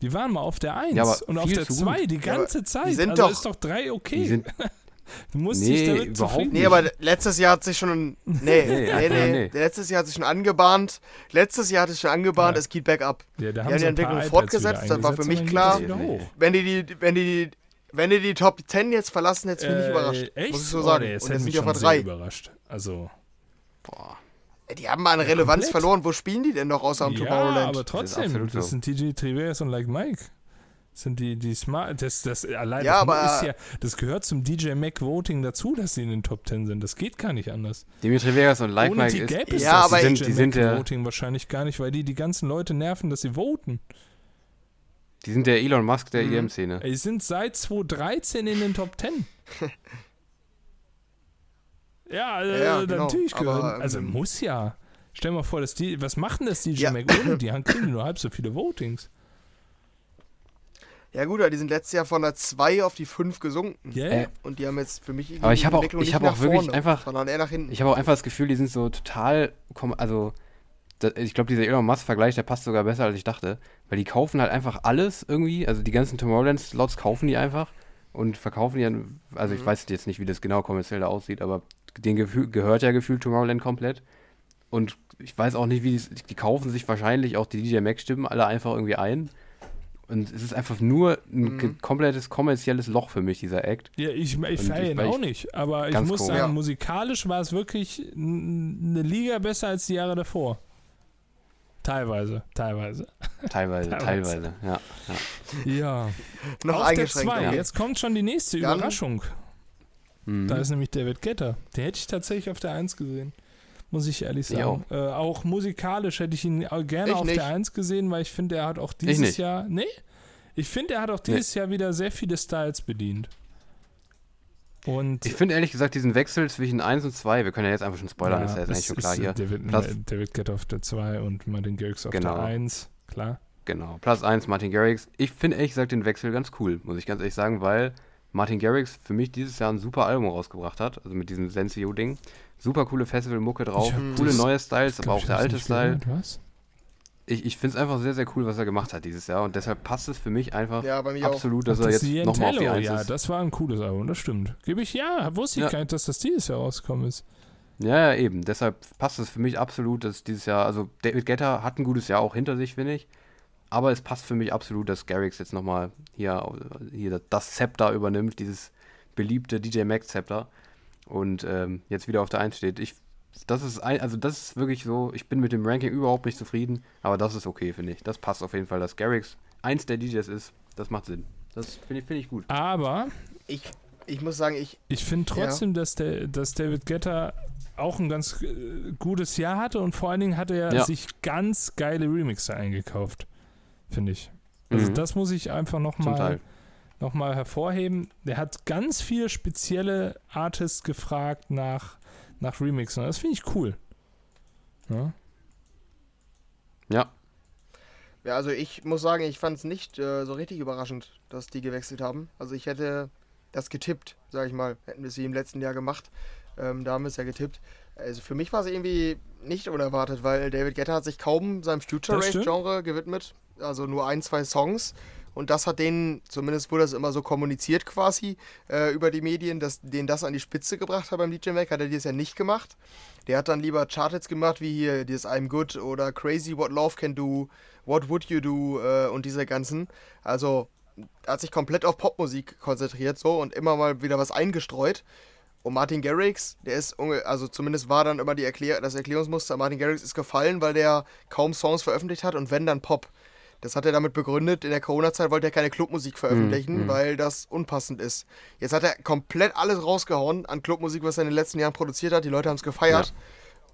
S2: Die waren mal auf der 1
S1: Ja,
S2: und auf der
S1: zu
S2: 2 die
S3: Ja,
S2: ganze Zeit.
S3: sind
S2: also
S3: doch-
S2: ist doch 3 okay.
S1: Die sind, [laughs]
S2: du musst
S1: Nee,
S2: dich damit
S1: überhaupt
S2: zufrieden
S3: Nee, aber letztes Jahr hat sich schon. Nee,
S1: Nee,
S3: nee, nee. Letztes Jahr hat sich schon angebahnt. Letztes Jahr hat es schon angebahnt,
S2: Ja.
S3: es geht bergab.
S2: Ja, da
S3: Ja,
S2: haben
S3: die
S2: ein paar
S3: Entwicklung fortgesetzt, das war für mich klar.
S2: das.
S3: Wenn die, die, wenn die, wenn die die Top 10 jetzt verlassen, hätte es mich nicht überrascht.
S2: Äh, echt?
S3: Muss ich so
S2: Oh,
S3: sagen.
S2: nee, jetzt
S3: Und jetzt sind
S2: mich
S3: die auf der
S2: schon sehr
S3: 3.
S2: überrascht. Also,
S1: boah.
S3: Die haben mal an Relevanz
S2: komplett.
S3: verloren. Wo spielen die denn noch außer am
S2: ja,
S3: Tomorrowland?
S2: aber
S1: Das
S2: trotzdem,
S1: absolut
S2: das
S1: so.
S2: sind TJ Triveres und Like Mike. Das sind die, die Smart, das, das allein,
S3: Ja,
S2: das
S3: aber-
S2: ist ja, das gehört zum DJ Mac Voting dazu, dass sie in den Top 10 sind. Das geht gar nicht anders.
S1: Dimitri Vegas und Like
S2: Ohne
S1: Mike
S2: die
S1: ist.
S2: gäbe es
S3: Ja,
S2: das
S3: aber-
S1: Die
S2: DJ
S1: sind- die sind
S2: Mac
S1: der-
S2: Voting wahrscheinlich gar nicht, weil die die ganzen Leute nerven, dass sie voten.
S1: Die sind der Elon Musk der
S3: Mhm.
S1: EDM-Szene.
S2: Die sind seit 2013 in den Top 10. [laughs] ja, äh,
S3: Ja, genau.
S2: natürlich
S3: Aber,
S2: gehören. also
S3: ähm,
S2: muss ja. Stell mal vor, dass die, was machen das DJ
S3: Ja.
S2: Mac ohne? Die [laughs] haben kriegen nur halb so viele Votings.
S3: Ja gut, aber die sind letztes Jahr von der 2 auf die 5 gesunken.
S2: Ja,
S1: Äh,
S3: Und die haben jetzt für mich irgendwie
S1: Aber ich
S3: die
S1: hab auch- ich hab auch wirklich
S3: vorne,
S1: einfach-
S3: sondern eher nach hinten.
S1: Ich habe auch einfach das Gefühl, die sind so total. Also, ich glaube, dieser Elon Musk-Vergleich, der passt sogar besser, als ich dachte. Weil die kaufen halt einfach alles irgendwie. Also, die ganzen Tomorrowland-Slots kaufen die einfach und verkaufen die dann. Also, ich
S3: Mhm.
S1: weiß jetzt nicht, wie das genau kommerziell da aussieht, aber denen gefühl, gehört ja gefühlt Tomorrowland komplett. Und ich weiß auch nicht, wie die, die kaufen sich wahrscheinlich auch die DJ Mac-Stimmen alle einfach irgendwie ein. Und es ist einfach nur ein
S3: Mhm.
S1: komplettes kommerzielles Loch für mich, dieser Act.
S2: ja ich, ich feiere ihn auch nicht. Aber ich muss
S1: komisch.
S2: sagen,
S3: Ja.
S2: musikalisch war es wirklich eine Liga besser als die Jahre davor. Teilweise, teilweise.
S1: Teilweise, [laughs]
S2: Teilweise.
S1: teilweise, ja.
S2: Ja.
S3: noch
S2: Auf der
S3: eingeschränkt.
S2: 2,
S3: ja.
S2: jetzt kommt schon die nächste
S3: Dann-
S2: Überraschung.
S1: Mhm.
S2: Da ist nämlich David Guetta. Den hätte ich tatsächlich auf der 1 gesehen. Muss ich ehrlich
S1: Ich
S2: sagen. Äh, auch musikalisch hätte ich ihn auch gerne
S3: Ich
S2: auf
S3: nicht.
S2: der 1 gesehen, weil ich finde, er hat auch dieses. Jahr. Nee? Ich finde, er hat auch dieses Jahr wieder sehr viele Styles bedient. Und
S1: Ich finde ehrlich gesagt diesen Wechsel zwischen 1 und 2, wir können ja jetzt einfach schon spoilern, ist ja jetzt eigentlich schon klar
S2: ist,
S1: hier.
S2: David,
S1: Platz-
S2: David Guetta auf der 2 und Martin Garrix auf
S1: Genau.
S2: der 1. Klar.
S1: Genau, Platz 1 Martin Garrix. Ich finde ehrlich gesagt den Wechsel ganz cool, muss ich ganz ehrlich sagen, weil Martin Garrix für mich dieses Jahr ein super Album rausgebracht hat, also mit diesem Sensio-Ding. Super coole Festival-Mucke drauf, coole
S2: das-
S1: neue Styles, aber auch der alte Style.
S2: Was?
S1: Ich, ich finde es einfach sehr, sehr cool, was er gemacht hat dieses Jahr und deshalb passt es für mich einfach
S3: Ja, bei mir auch.
S1: absolut, dass
S2: Ach,
S1: er
S2: das
S1: jetzt nochmal auf die 1
S2: ja,
S1: ist.
S2: das war ein cooles Album, das stimmt. Gebe ich, ja, wusste ich
S1: Ja.
S2: gar nicht, dass das dieses Jahr rausgekommen ist.
S1: Ja, ja, eben. Deshalb passt es für mich absolut, dass dieses Jahr, also David Guetta hat ein gutes Jahr auch hinter sich, finde ich. Aber es passt für mich absolut, dass Garrix jetzt nochmal hier, hier das Zepter übernimmt, dieses beliebte DJ Mac Zepter. Und ähm, jetzt wieder auf der 1 steht. Ich, das ist ein, also das ist wirklich so, ich bin mit dem Ranking überhaupt nicht zufrieden, aber das ist okay, finde ich. Das passt auf jeden Fall, dass Garrix eins der DJs ist. Das macht Sinn. Das finde ich, finde ich gut.
S2: Aber
S3: Ich, ich muss sagen, ich.
S2: Ich finde
S3: Ja.
S2: trotzdem, dass, der, dass David Guetta auch ein ganz äh, gutes Jahr hatte und vor allen Dingen hat er
S1: Ja.
S2: sich ganz geile Remixer eingekauft, finde ich. Also
S1: Mhm.
S2: das muss ich einfach nochmal noch mal hervorheben. Der hat ganz viele spezielle Artists gefragt nach, nach Remixern. Das finde ich cool. Ja?
S1: Ja.
S3: Ja, also ich muss sagen, ich fand es nicht äh, so richtig überraschend, dass die gewechselt haben. Also ich hätte das getippt, sag ich mal. Hätten wir sie im letzten Jahr gemacht. Ähm, da haben wir es ja getippt. Also für mich war es irgendwie nicht unerwartet, weil David Guetta hat sich kaum seinem Future Race. Genre gewidmet. Also nur ein, zwei Songs. Und das hat denen, zumindest wurde das immer so kommuniziert quasi äh, über die Medien, dass den das an die Spitze gebracht hat beim DJ Mac, hat er dieses Jahr nicht gemacht. Der hat dann lieber Charts gemacht, wie hier dieses I'm Good oder Crazy What Love Can Do, What Would You Do äh, und diese ganzen. Also hat sich komplett auf Popmusik konzentriert so und immer mal wieder was eingestreut. Und Martin Garrix, der ist, also zumindest war dann immer die Erklär das Erklärungsmuster, Martin Garrix ist gefallen, weil der kaum Songs veröffentlicht hat und wenn dann Pop. Das hat er damit begründet, in der Corona-Zeit wollte er keine Clubmusik veröffentlichen,
S1: mm.
S3: weil das unpassend ist. Jetzt hat er komplett alles rausgehauen an Clubmusik, was er in den letzten Jahren produziert hat. Die Leute haben es gefeiert.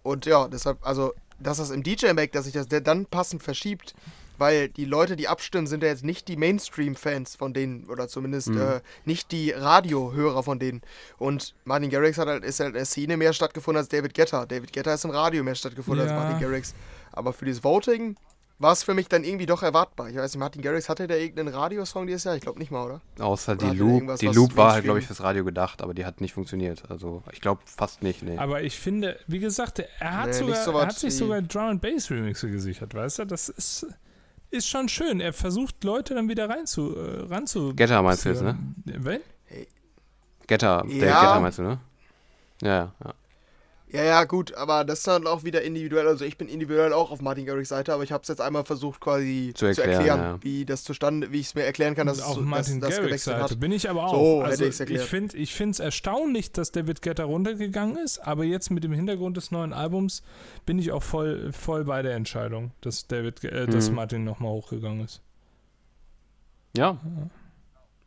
S3: Und ja, deshalb, also, dass das im DJ-Make, dass sich das dann passend verschiebt, weil die Leute, die abstimmen, sind ja jetzt nicht die Mainstream-Fans von denen oder zumindest
S1: Mhm.
S3: äh, nicht die Radiohörer von denen. Und Martin Garrix hat halt, ist halt in der Szene mehr stattgefunden als David Guetta. David Guetta ist im Radio mehr stattgefunden
S2: Ja.
S3: als Martin Garrix. Aber für dieses Voting war es für mich dann irgendwie doch erwartbar. Ich weiß nicht, Martin Garrix hatte der irgendeinen Radiosong dieses Jahr? Ich glaube nicht mal, oder?
S1: Außer die
S3: Oder er
S1: Loop. Die Loop war halt, glaube ich, fürs Radio gedacht, aber die hat nicht funktioniert. Also ich glaube fast nicht, nee.
S2: Aber ich finde, wie gesagt, er hat,
S3: Nee,
S2: sogar,
S3: so
S2: er hat sich sogar Drum and Bass Remixe gesichert, weißt du? Das ist, ist schon schön. Er versucht Leute dann wieder rein zu, äh, ranzu.
S1: Getter meinst du jetzt, ne?
S2: Wen?
S1: Getter, der
S3: Ja.
S1: Getter meinst du, ne? Ja, ja, ja.
S3: Ja, gut, aber das ist dann auch wieder individuell. Also ich bin individuell auch auf Martin Garrix Seite, aber ich habe es jetzt einmal versucht quasi
S1: Zu erklären, ja.
S3: wie das zustande, wie ich es mir erklären kann, dass es
S2: auf Martin
S3: dass, das
S2: Garrix Seite
S3: hat.
S2: bin ich aber auch.
S3: So
S2: also ich finde ich finde es erstaunlich, dass David Guetta runtergegangen ist, aber jetzt mit dem Hintergrund des neuen Albums bin ich auch voll, voll bei der Entscheidung, dass David, äh, dass
S1: Mhm.
S2: Martin nochmal hochgegangen ist.
S1: Ja,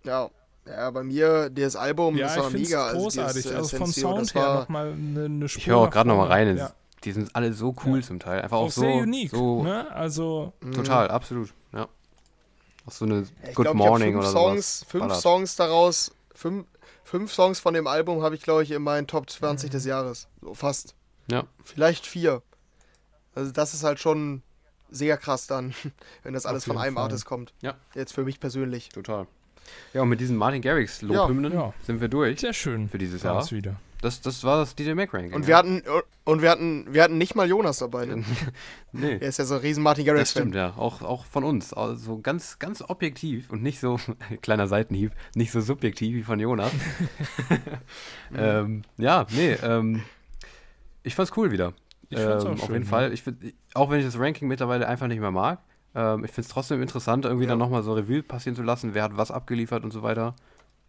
S3: Ja. Ja, bei mir, das Album,
S2: ja,
S3: das war mega.
S2: großartig.
S3: dieses, äh,
S2: Also vom
S3: Sensio,
S2: Sound
S3: das
S2: her nochmal eine, eine Spur.
S1: ich höre auch gerade nochmal rein.
S2: Ja.
S1: Die sind alle so cool
S2: Ja.
S1: zum Teil. Einfach auch,
S2: Auch
S1: so.
S2: sehr unique.
S1: so
S2: Ne? Also,
S3: Mhm.
S1: Total, absolut. Ja. Auch so eine
S3: ich
S1: Good
S3: glaub,
S1: Morning oder
S3: fünf Songs,
S1: sowas.
S3: Fünf
S1: Ballert.
S3: Songs daraus, fünf, fünf Songs von dem Album habe ich, glaube ich, in meinen Top 20 des Jahres. So fast.
S1: Ja.
S3: Vielleicht vier. Also das ist halt schon sehr krass dann, [laughs] wenn das alles von einem
S2: Fall.
S3: Artist kommt.
S1: Ja.
S3: Jetzt für mich persönlich.
S1: Total. Ja, und mit diesen Martin Garrix Lobhymnen
S2: Ja.
S1: sind wir durch
S2: sehr schön.
S1: für dieses Jahr.
S2: wieder.
S1: Das, das war das DJ Mac Ranking.
S3: Und
S1: ja.
S3: wir hatten und wir hatten wir hatten nicht mal Jonas dabei. Ne? [laughs]
S1: Nee.
S3: Er ist ja so ein riesen Martin
S1: Das
S3: Garrix
S1: stimmt,
S3: Fan.
S1: ja. Auch, auch von uns. Also ganz, ganz objektiv und nicht so, [laughs] kleiner Seitenhieb, nicht so subjektiv wie von Jonas. [laughs] ähm, ja, nee, ähm, ich fand's cool wieder.
S2: Ich fand's auch
S1: ähm, Auf
S2: schön,
S1: jeden
S2: ja.
S1: Fall. Ich find, auch wenn ich das Ranking mittlerweile einfach nicht mehr mag, ähm, ich find's trotzdem interessant, irgendwie
S3: Ja.
S1: dann nochmal so Revue passieren zu lassen, wer hat was abgeliefert und so weiter.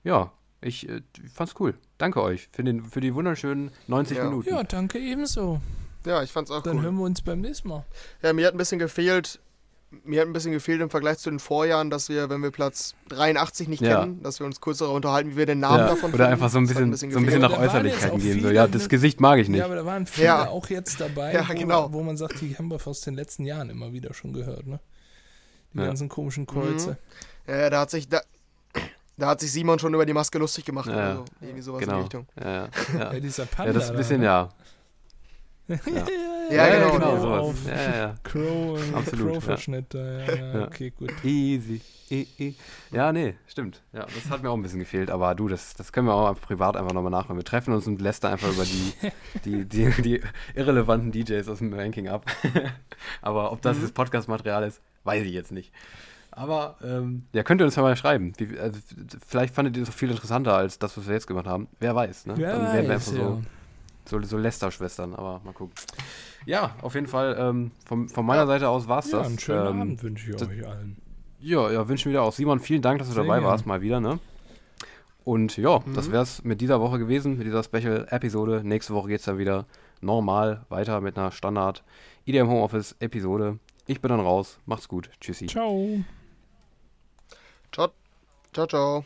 S1: Ja, ich äh, fand's cool. Danke euch für, den, für die wunderschönen 90
S3: Ja.
S1: Minuten.
S2: Ja, danke ebenso.
S3: Ja, ich fand's auch
S2: Dann
S3: cool.
S2: hören wir uns beim nächsten Mal.
S3: Ja, mir hat ein bisschen gefehlt, mir hat ein bisschen gefehlt im Vergleich zu den Vorjahren, dass wir, wenn wir Platz 83 nicht
S1: Ja.
S3: kennen, dass wir uns kurz darüber unterhalten, wie wir den Namen
S1: Ja,
S3: davon
S1: oder
S3: finden.
S1: einfach so ein
S3: Das hat
S1: bisschen, so ein bisschen nach Äußerlichkeiten gehen. So, ja, das Gesicht mag ich nicht.
S2: Ja, aber da waren viele
S3: Ja.
S2: auch jetzt dabei,
S3: Ja,
S2: wo,
S3: genau.
S2: wo man sagt, die haben wir aus den letzten Jahren immer wieder schon gehört, ne? Die
S1: Ja.
S2: ganzen komischen Kreuze.
S3: Ja, ja, da hat sich da, da hat sich Simon schon über die Maske lustig gemacht.
S1: Ja,
S3: oder so. Irgendwie sowas in die
S1: Genau.
S3: Richtung.
S1: Ja, ja, [laughs]
S2: Ja.
S1: ja.
S2: dieser Panda.
S1: ja, das ist ein bisschen,
S2: ne?
S1: ja.
S3: Ja, genau,
S1: genau,
S3: genau.
S1: sowas.
S2: Auf
S1: Ja, ja, ja.
S2: Crow, äh,
S1: ja.
S2: Crow-Verschnitt, da, ja, ja,
S1: Ja.
S2: okay, gut.
S1: Easy. E -e. Ja, nee, stimmt. Ja, das hat mir auch ein bisschen gefehlt, aber du, das, das können wir auch privat einfach nochmal nachholen. Wir treffen uns und lästern einfach über die, [laughs] die, die, die irrelevanten DJs aus dem Ranking ab. [laughs] aber ob das das Podcast-Material ist, weiß ich jetzt nicht. Aber ähm, ja, könnt ihr uns ja mal schreiben. Wie, also, vielleicht fandet ihr auch viel interessanter als das, was wir jetzt gemacht haben. Wer weiß, ne?
S2: Wer
S1: Dann werden wir
S2: weiß,
S1: einfach
S2: ja.
S1: so, so, so Lästerschwestern, aber mal gucken. Ja, auf jeden Fall, ähm, von, von meiner Seite aus war es
S2: Ja,
S1: das.
S2: einen schönen
S1: ähm,
S2: Abend wünsche ich
S1: das-
S2: euch allen.
S1: ja, ja, wünschen wir dir auch. Simon, vielen Dank, dass du
S2: Sehr
S1: dabei
S2: gerne.
S1: warst, mal wieder, ne? Und ja, das
S3: Mhm.
S1: wär's mit dieser Woche gewesen, mit dieser Special-Episode. Nächste Woche geht's dann wieder normal weiter mit einer Standard IDM Homeoffice-Episode. Ich bin dann raus. Macht's gut. Tschüssi.
S2: Ciao.
S3: Ciao, ciao. ciao.